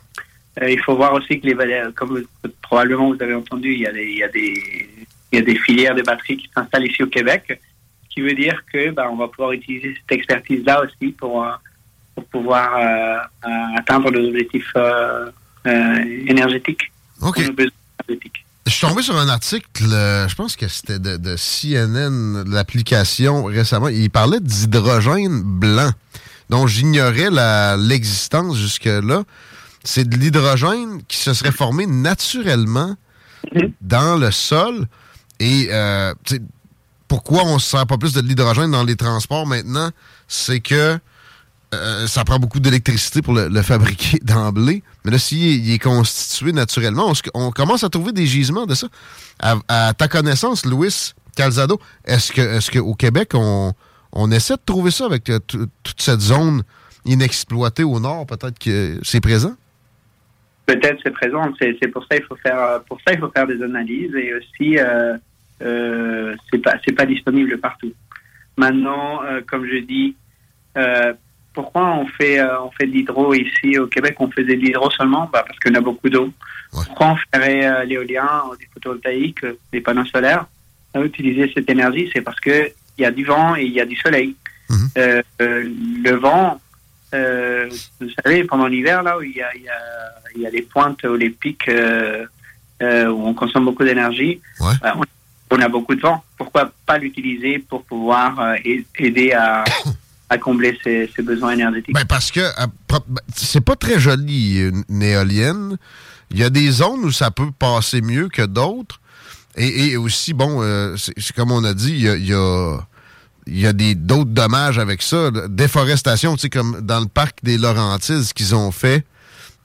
Euh, il faut voir aussi que les comme probablement vous avez entendu, il y a des il y a des il y a des filières de batteries qui s'installent ici au Québec, ce qui veut dire que ben, on va pouvoir utiliser cette expertise là aussi pour euh, pour pouvoir euh, euh, atteindre les objectifs euh, euh, énergétiques. Je suis tombé sur un article, euh, je pense que c'était de, CNN, l'application récemment. Il parlait d'hydrogène blanc, dont j'ignorais l'existence jusque-là. C'est de l'hydrogène qui se serait formé naturellement dans le sol. Et euh, pourquoi on ne se sert pas plus de l'hydrogène dans les transports maintenant? C'est que euh, ça prend beaucoup d'électricité pour le, le fabriquer d'emblée. Mais là, s'il il est constitué naturellement, on, commence à trouver des gisements de ça. À, ta connaissance, Louis Calzado, est-ce que est-ce qu'au Québec, on, essaie de trouver ça avec euh, tout- toute cette zone inexploitée au nord? Peut-être que c'est présent? Peut-être c'est présent. C'est pour ça il faut faire pour ça il faut faire des analyses et aussi euh, euh, c'est pas c'est pas disponible partout. Maintenant, euh, comme je dis, euh, pourquoi on fait euh, on fait de l'hydro ici au Québec? On faisait de l'hydro seulement bah, parce qu'on a beaucoup d'eau. Pourquoi on ferait euh, l'éolien, ou du photovoltaïque, euh, des panneaux solaires? À utiliser cette énergie C'est parce que il y a du vent et il y a du soleil. Euh, le vent, vous savez, pendant l'hiver, là où il y a, il y, a, il y a les pointes ou les pics où on consomme beaucoup d'énergie, euh, on, on a beaucoup de vent. Pourquoi pas l'utiliser pour pouvoir aider à, à combler ses, besoins énergétiques Ben parce que pro- ben, c'est pas très joli une, éolienne. Il y a des zones où ça peut passer mieux que d'autres. Et, aussi, bon, euh, c'est comme on a dit, il y a, d'autres dommages avec ça. Déforestation, tu sais, comme dans le parc des Laurentides, ce qu'ils ont fait,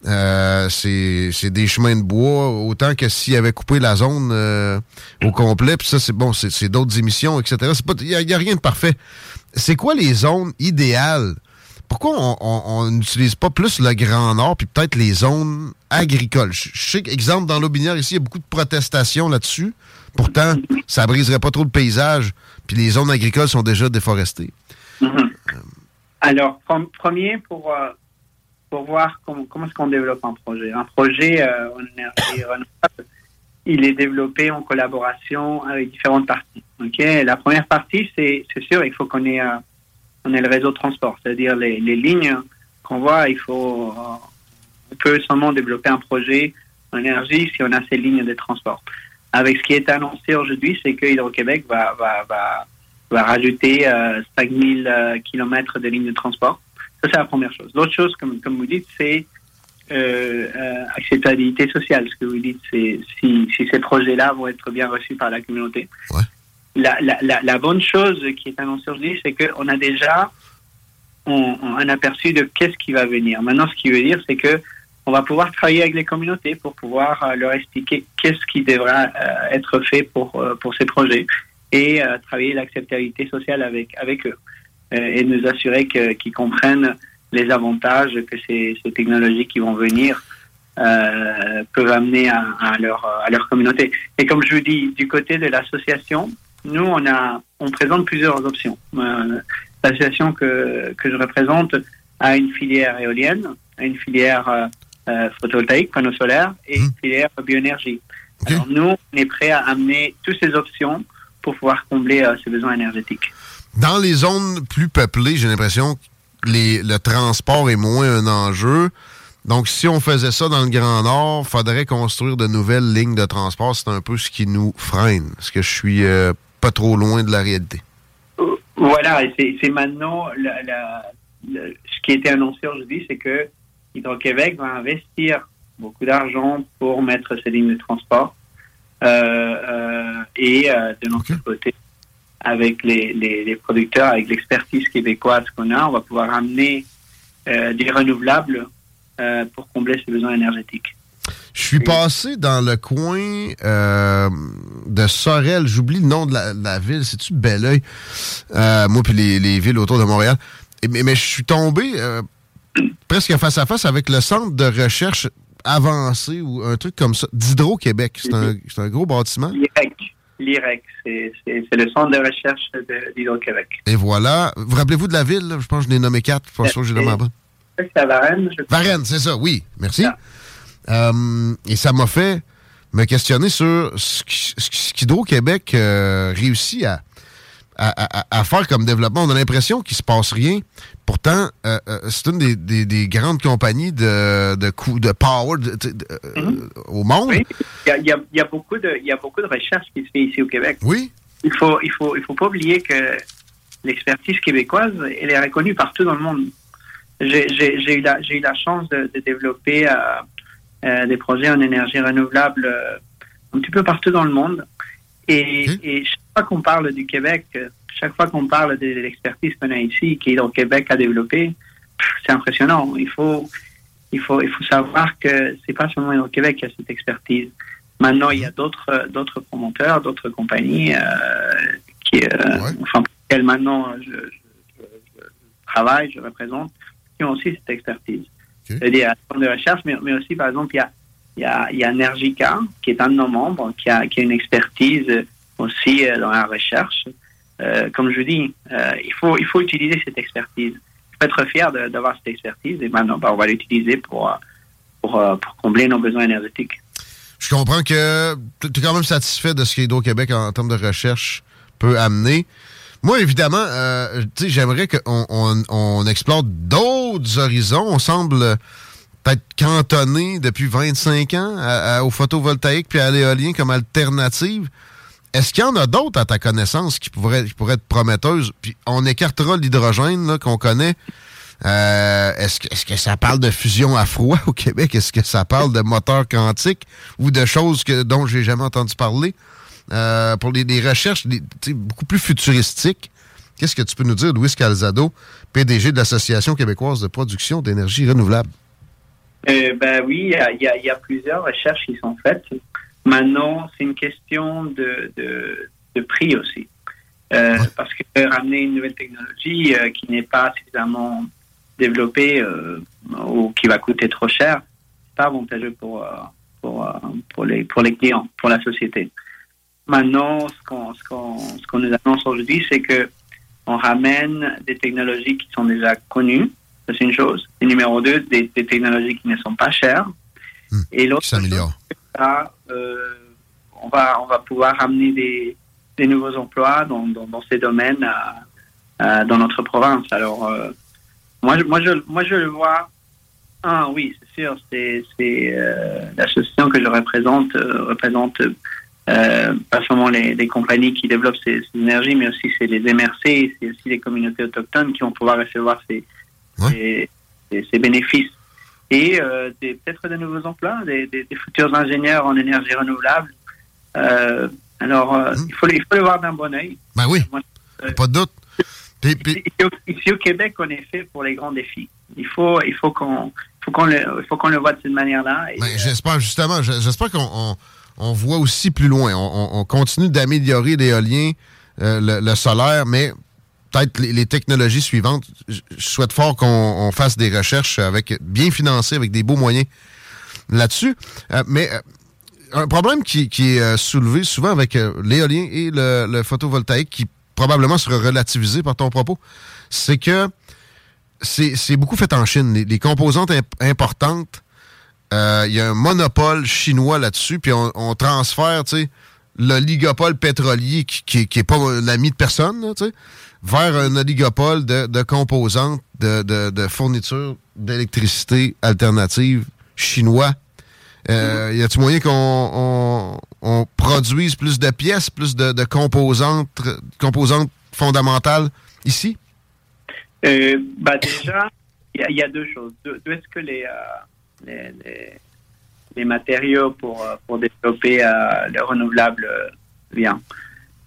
euh, c'est des chemins de bois, autant que s'ils avaient coupé la zone euh, au complet. Puis ça, c'est bon, c'est d'autres émissions, etc. Il n'y a rien de parfait. C'est quoi les zones idéales? Pourquoi on- on on n'utilise pas plus le Grand Nord, puis peut-être les zones agricoles? Je sais qu'exemple, dans l'Aubinière, ici, il y a beaucoup de protestations là-dessus. Pourtant, ça briserait pas trop le paysage, puis les zones agricoles sont déjà déforestées. Alors, prom- premier, pour, euh, voir comment, comment est-ce qu'on développe un projet. Un projet euh, énergie renouvelable, il est développé en collaboration avec différentes parties. Ok, La première partie, c'est sûr, il faut qu'on ait, euh, on ait le réseau de transport, c'est-à-dire les, les lignes qu'on voit, il faut, euh, on peut seulement développer un projet en énergie si on a ces lignes de transport. Avec ce qui est annoncé aujourd'hui, c'est que Hydro-Québec va, va, va, va rajouter euh, 5000 euh, kilomètres de lignes de transport. Ça, c'est la première chose. L'autre chose, comme, comme vous dites, c'est euh, euh, acceptabilité sociale. Ce que vous dites, c'est si, si ces projets-là vont être bien reçus par la communauté. La, la, la, la bonne chose qui est annoncée aujourd'hui, c'est qu'on a déjà on- on- un aperçu de qu'est-ce qui va venir. Maintenant, ce qui veut dire, c'est que on va pouvoir travailler avec les communautés pour pouvoir euh, leur expliquer qu'est-ce qui devra euh, être fait pour, euh, pour ces projets et travailler l'acceptabilité sociale avec, avec eux et nous assurer qu'ils comprennent les avantages que ces, ces technologies qui vont venir euh, peuvent amener à, à leur, à leur communauté. Et comme je vous dis, du côté de l'association, nous, on, a, on présente plusieurs options. Euh, L'association que, que je représente a une filière éolienne, a une filière euh, photovoltaïque, panneaux solaires, et une filière bioénergie. Alors nous, on est prêt à amener toutes ces options pour pouvoir combler ces besoins énergétiques. Dans les zones plus peuplées, j'ai l'impression les- le transport est moins un enjeu. Donc, si on faisait ça dans le Grand Nord, faudrait construire de nouvelles lignes de transport. C'est un peu ce qui nous freine. Parce que je suis euh, pas trop loin de la réalité. Voilà, et c'est maintenant la- la- le- ce qui a été annoncé aujourd'hui, c'est que Hydro-Québec va investir beaucoup d'argent pour mettre ces lignes de transport. Euh, euh, et euh, de notre côté, avec les, les, les producteurs, avec l'expertise québécoise qu'on a, on va pouvoir amener euh, des renouvelables euh, pour combler ces besoins énergétiques. Je suis passé dans le coin euh, de Sorel. J'oublie le nom de la, de la ville. C'est-tu Belleuil? Euh, moi, puis les, les villes autour de Montréal. Et- mais, mais je suis tombé euh, presque face à face avec le centre de recherche avancé ou un truc comme ça d'Hydro-Québec. C'est un, c'est un gros bâtiment. L'IREC. L'IREC, c'est le centre de recherche d'Hydro-Québec. Et voilà. Vous rappelez-vous de la ville? là? Je pense que je l'ai nommé quatre. Je pense que je l'ai nommé. C'est à Varennes. je- Varennes, c'est ça, oui. Merci. Euh, et ça m'a fait me questionner sur ce qu'Hydro-Québec euh, réussit à, à, à- à faire comme développement. On a l'impression qu'il se passe rien. Pourtant, euh, euh, c'est une des, des- des grandes compagnies de, de, power de- de- de- euh, au monde. Oui, il y a, il y beaucoup de, il y a beaucoup de recherches qui se fait ici au Québec. Oui. Il faut, il faut, il faut pas oublier que l'expertise québécoise, elle est reconnue partout dans le monde. J'ai eu, la- j'ai eu la chance de, de développer des projets en énergie renouvelable un petit peu partout dans le monde. Et, et chaque fois qu'on parle du Québec, euh, chaque fois qu'on parle de l'expertise qu'on a ici, qu'Hydro-Québec a développée, c'est impressionnant. Il faut, il faut, il faut savoir que c'est pas seulement Hydro-Québec qui a cette expertise. Maintenant, il y a d'autres, euh, d'autres promoteurs, d'autres compagnies euh, qui, euh, enfin, pour lesquelles maintenant je, je- je- je travaille, je représente, qui ont aussi cette expertise. C'est-à-dire à centre de recherche, mais, mais aussi, par exemple, il y a, il y a, Energica, qui est un de nos membres, qui a, qui a une expertise euh, aussi euh, dans la recherche. Euh, comme je dis, euh, il, faut, il faut utiliser cette expertise. Il faut être fier d'avoir cette expertise et maintenant, ben, on va l'utiliser pour, pour, pour combler nos besoins énergétiques. Je comprends que tu es quand même satisfait de ce qu'Hydro-Québec, en, termes de recherche, peut amener. Moi, évidemment, euh, j'aimerais qu'on on, on explore d'autres horizons. On semble peut-être cantonné depuis 25 ans au photovoltaïque puis à l'éolien comme alternative. Est-ce qu'il y en a d'autres à ta connaissance qui pourraient, être prometteuses? Puis on écartera l'hydrogène qu'on connaît. Euh, est-ce, que, ça parle de fusion à froid au Québec? Est-ce que ça parle de moteur quantique ou de choses que, dont j'ai jamais entendu parler? Euh, pour recherches des- sais, beaucoup plus futuristiques, qu'est-ce que tu peux nous dire, Louis Calzado, PDG de l'Association québécoise de production d'énergie renouvelable? Euh, ben oui, il y a, y y plusieurs recherches qui sont faites. Maintenant, c'est une question de, de, de prix aussi. Euh, Parce que ramener une nouvelle technologie euh, qui n'est pas suffisamment développée ou qui va coûter trop cher, c'est pas avantageux pour, pour, pour, les, pour les clients, pour la société. Maintenant, ce qu'on ce qu'on qu'on nous annonce aujourd'hui, c'est que on ramène des technologies qui sont déjà connues. C'est une chose. Et numéro deux, des, des technologies qui ne sont pas chères. Et l'autre ça, euh, on va on va pouvoir ramener des, des nouveaux emplois dans, dans, dans ces domaines à- à- dans notre province. Alors, euh, moi, je, moi, je, moi, je le vois. Ah oui, c'est sûr, c'est euh, l'association que je représente euh, représente euh, pas seulement les, les compagnies qui développent ces, ces énergies, mais aussi c'est les MRC, c'est aussi les communautés autochtones qui vont pouvoir recevoir ces, ces, ces- ces bénéfices. Et euh, des- peut-être de nouveaux emplois, des, des- des futurs ingénieurs en énergie renouvelable. Euh, alors, euh, il, faut, le- il faut le voir d'un bon oeil. Ben oui, pas de doute. Ici, au, ici au Québec, on est fait pour les grands défis. Il faut, il faut qu'on, faut qu'on le, faut qu'on le voit de cette manière-là. Ben, j'espère justement, je- j'espère qu'on on, on voit aussi plus loin. On, on- on continue d'améliorer l'éolien, le, le solaire, mais peut-être les, technologies suivantes. Je souhaite fort qu'on on fasse des recherches avec bien financées, avec des beaux moyens là-dessus. Euh, mais euh, un problème qui, est euh, soulevé souvent avec l'éolien et le, photovoltaïque, qui probablement sera relativisé par ton propos, c'est que c'est beaucoup fait en Chine. Les, composantes imp- importantes, il y a un monopole chinois là-dessus, puis on, transfère, tu sais, l'oligopole pétrolier qui, qui, qui est pas l'ami de personne, là, vers un oligopole de, de composantes, de, de, de fourniture d'électricité alternative chinois. Euh, y a-t-il moyen qu'on on, on produise plus de pièces, plus de, de composantes, composantes fondamentales ici? Euh, bah déjà, il y, a- il y a deux choses. D'où est-ce que les, euh, les, les, les matériaux pour, pour développer le renouvelable viennent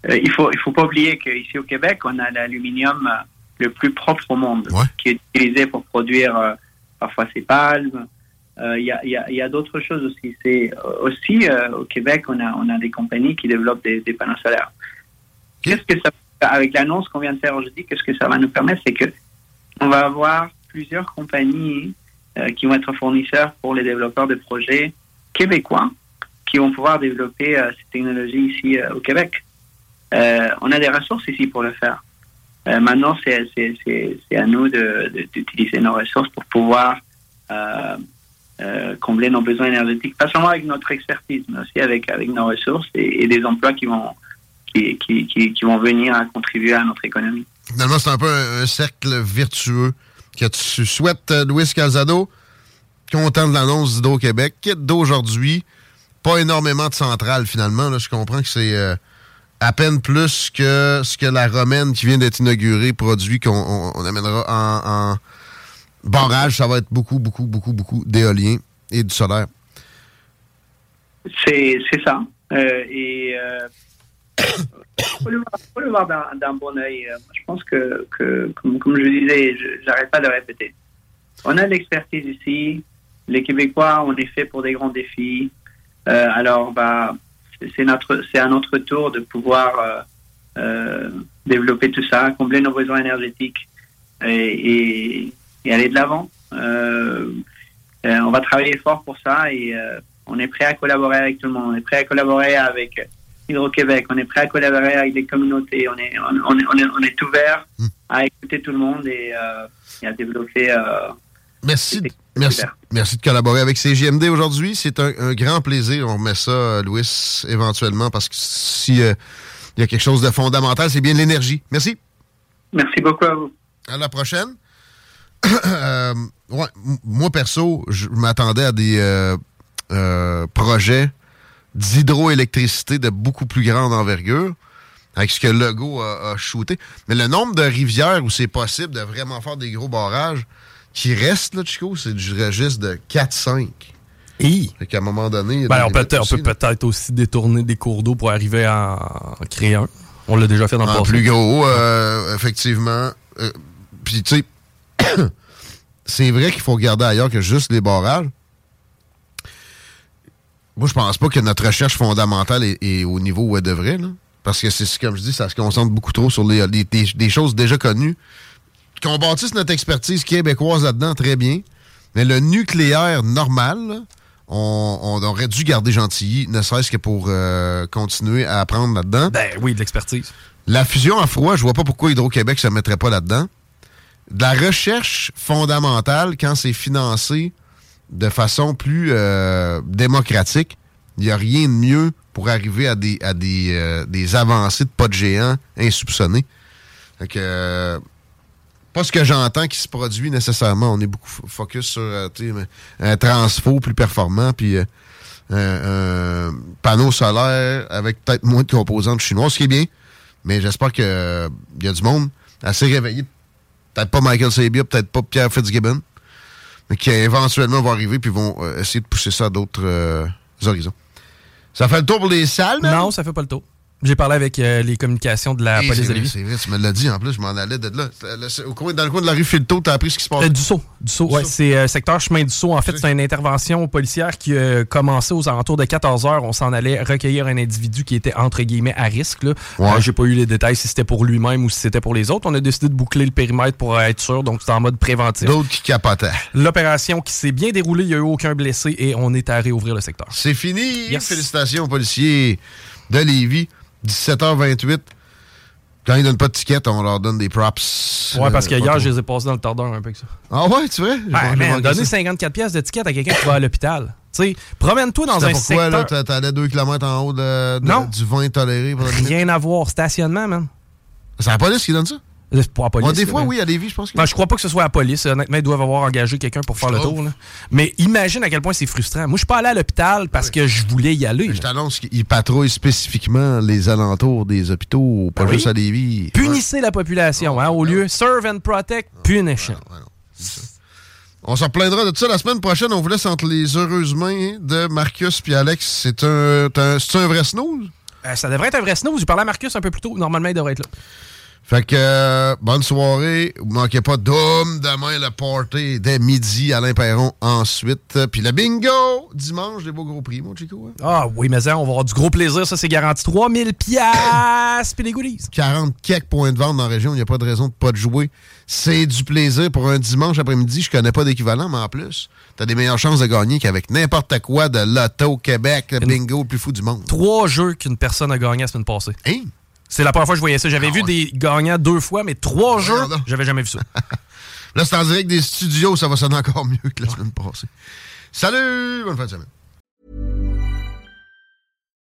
Euh, Il faut il faut pas oublier qu'ici au Québec, on a l'aluminium euh, le plus propre au monde, qui est utilisé pour produire euh, parfois ces palmes. Euh, Il y a, y a, y a d'autres choses aussi. C'est aussi au Québec, on a on a des compagnies qui développent des, des panneaux solaires. Qu'est-ce que ça avec l'annonce qu'on vient de faire aujourd'hui, qu'est-ce que ça va nous permettre, c'est que on va avoir plusieurs compagnies qui vont être fournisseurs pour les développeurs de projets québécois qui vont pouvoir développer ces technologies ici au Québec. Euh, on a des ressources ici pour le faire. Euh, maintenant, c'est c'est- c'est- à nous d'utiliser nos ressources pour pouvoir euh, combler nos besoins énergétiques, pas seulement avec notre expertise, mais aussi avec, avec nos ressources et, des emplois qui vont, qui, qui, qui, vont venir à contribuer à notre économie. Finalement, c'est un peu un, cercle vertueux que tu souhaites, Louis Calzado. Content de l'annonce d'Hydro-Québec. D'aujourd'hui, pas énormément de centrales finalement. Je comprends que c'est à peine plus que ce que la romaine qui vient d'être inaugurée produit qu'on on- on amènera en, en barrage. Ça va être beaucoup, beaucoup, beaucoup, beaucoup d'éolien et du solaire. C'est ça. Euh, et euh, faut le voir, le voir d'un bon œil. Euh, Je pense que, comme, comme je disais, j'arrête pas de répéter. On a l'expertise ici. Les Québécois, on est fait pour des grands défis. Euh, alors, bah, c'est- notre, c'est à notre tour de pouvoir euh, euh, développer tout ça, combler nos besoins énergétiques et, et, et aller de l'avant. Euh, on va travailler fort pour ça et euh, on est prêt à collaborer avec tout le monde. On est prêt à collaborer avec Hydro-Québec. On est prêt à collaborer avec les communautés. On est, on, on est, on est, on est ouvert à écouter tout le monde et, et à développer. Merci, merci, merci de collaborer avec CGMD aujourd'hui. C'est un, un grand plaisir. On remet ça, euh, Louis, éventuellement, parce que si euh, il y a quelque chose de fondamental, c'est bien l'énergie. Merci. Merci beaucoup à vous. À la prochaine. Euh, ouais, moi, perso, je m'attendais à des euh, projets d'hydroélectricité de beaucoup plus grande envergure, avec ce que Legault a, a shooté. Mais le nombre de rivières où c'est possible de vraiment faire des gros barrages qui restent, là, Chico, c'est du registre de 4-5. Fait qu'à un moment donné... Ben, on peut, on peut peut-être aussi détourner des cours d'eau pour arriver à en créer un. On l'a déjà fait dans le En passé. plus gros, euh, effectivement. Euh, Puis, tu sais, c'est vrai qu'il faut regarder ailleurs que juste les barrages. Moi, je pense pas que notre recherche fondamentale est, est au niveau où elle devrait, là. Parce que c'est comme je dis, ça se concentre beaucoup trop sur les, les- des, des choses déjà connues. Qu'on bâtisse notre expertise québécoise là-dedans, très bien. Mais le nucléaire normal, là, on, on aurait dû garder Gentilly, ne serait-ce que pour euh, continuer à apprendre là-dedans. Ben oui, de l'expertise. La fusion à froid, je vois pas pourquoi Hydro-Québec se mettrait pas là-dedans. De la recherche fondamentale, quand c'est financé de façon plus euh, démocratique, il n'y a rien de mieux pour arriver à des, à des, euh, des avancées de pas de géants insoupçonnés. Fait que, pas ce que j'entends qui se produit nécessairement. On est beaucoup fo- focus sur euh, un transfo plus performant, puis euh, un, un panneau solaire avec peut-être moins de composantes chinoises, ce qui est bien. Mais j'espère qu'il y a du monde assez réveillé. Peut-être pas Michael Sabia, peut-être pas Pierre Fitzgibbon, mais qui éventuellement vont arriver puis vont euh, essayer de pousser ça à d'autres euh, horizons. Ça fait le tour pour les salles, man? Non, ça fait pas le tour. J'ai parlé avec euh, les communications de la Hey, police c'est de vrai, Lévis. C'est vrai, tu me l'as dit en plus, je m'en allais de là. Le- Au coin, dans le coin de la rue Filto, t'as appris ce qui se passe. Euh, du saut. Du saut, ouais. C'est euh, secteur chemin du saut. En fait, c'est une intervention policière qui a commencé aux alentours de 14 heures. On s'en allait recueillir un individu qui était entre guillemets à risque. Là. Ouais. Euh, J'ai pas eu les détails si c'était pour lui-même ou si c'était pour les autres. On a décidé de boucler le périmètre pour être sûr. Donc, c'était en mode préventif. D'autres qui capotaient. L'opération qui s'est bien déroulée, il n'y a eu aucun blessé et on est à réouvrir le secteur. C'est fini. Yes. Félicitations aux policiers de Lévis. 17h28. Quand ils donnent pas de ticket, on leur donne des props. Ouais, parce que Euh, pas hier, trop. je les ai passés dans le tordeur un peu que ça. Ah ouais, tu vois? J'ai man, donner ça. 54 pièces de ticket à quelqu'un qui va à l'hôpital. Tu sais, promène-toi dans un pourquoi, secteur. là, t'a- t'allais 2 km en haut de, de- Non. du vin toléré? pour? Rien à voir. Stationnement, man. C'est la police qui donne ça? Pas la police. Ouais, des fois, mais- oui, à Lévis, je pense que Ben, je crois pas que ce soit la police. Honnêtement, ils doivent avoir engagé quelqu'un pour faire le trouve. tour. là. Mais imagine à quel point c'est frustrant. Moi, je suis pas allé à l'hôpital parce que je voulais y aller. Je t'annonce qu'ils patrouillent spécifiquement les alentours des hôpitaux, pas Ben juste oui. à Lévis. Punissez la population. hein, au lieu serve and protect, punition. On s'en replaindra de ça la semaine prochaine. On vous laisse entre les heureuses mains de Marcus puis Alex. C'est un, un, un vrai snooze? Euh, ça devrait être un vrai snooze. Je parlais à Marcus un peu plus tôt. Normalement, il devrait être là. Fait que, euh, bonne soirée. Vous manquez pas d'homme demain le party dès midi. Alain Perron ensuite. Puis le bingo dimanche, des beaux gros prix, mon Chico. hein? Ah oui, mais ça, on va avoir du gros plaisir. Ça, c'est garanti. 3000 piastres puis des goodies. 40 quelques points de vente dans la région. Il n'y a pas de raison de pas de jouer. C'est du plaisir pour un dimanche après-midi. Je connais pas d'équivalent, mais en plus, t'as des meilleures chances de gagner qu'avec n'importe quoi de l'auto Québec, le bingo le plus fou du monde. Trois jeux qu'une personne a gagné la semaine passée. Hein? C'est la première fois que je voyais ça. J'avais Ah vu des gagnants deux fois, mais trois jeux, j'avais jamais vu ça. Là, c'est en direct des studios. Ça va sonner encore mieux que la semaine passée. Salut! Bonne fin de semaine.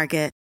Market.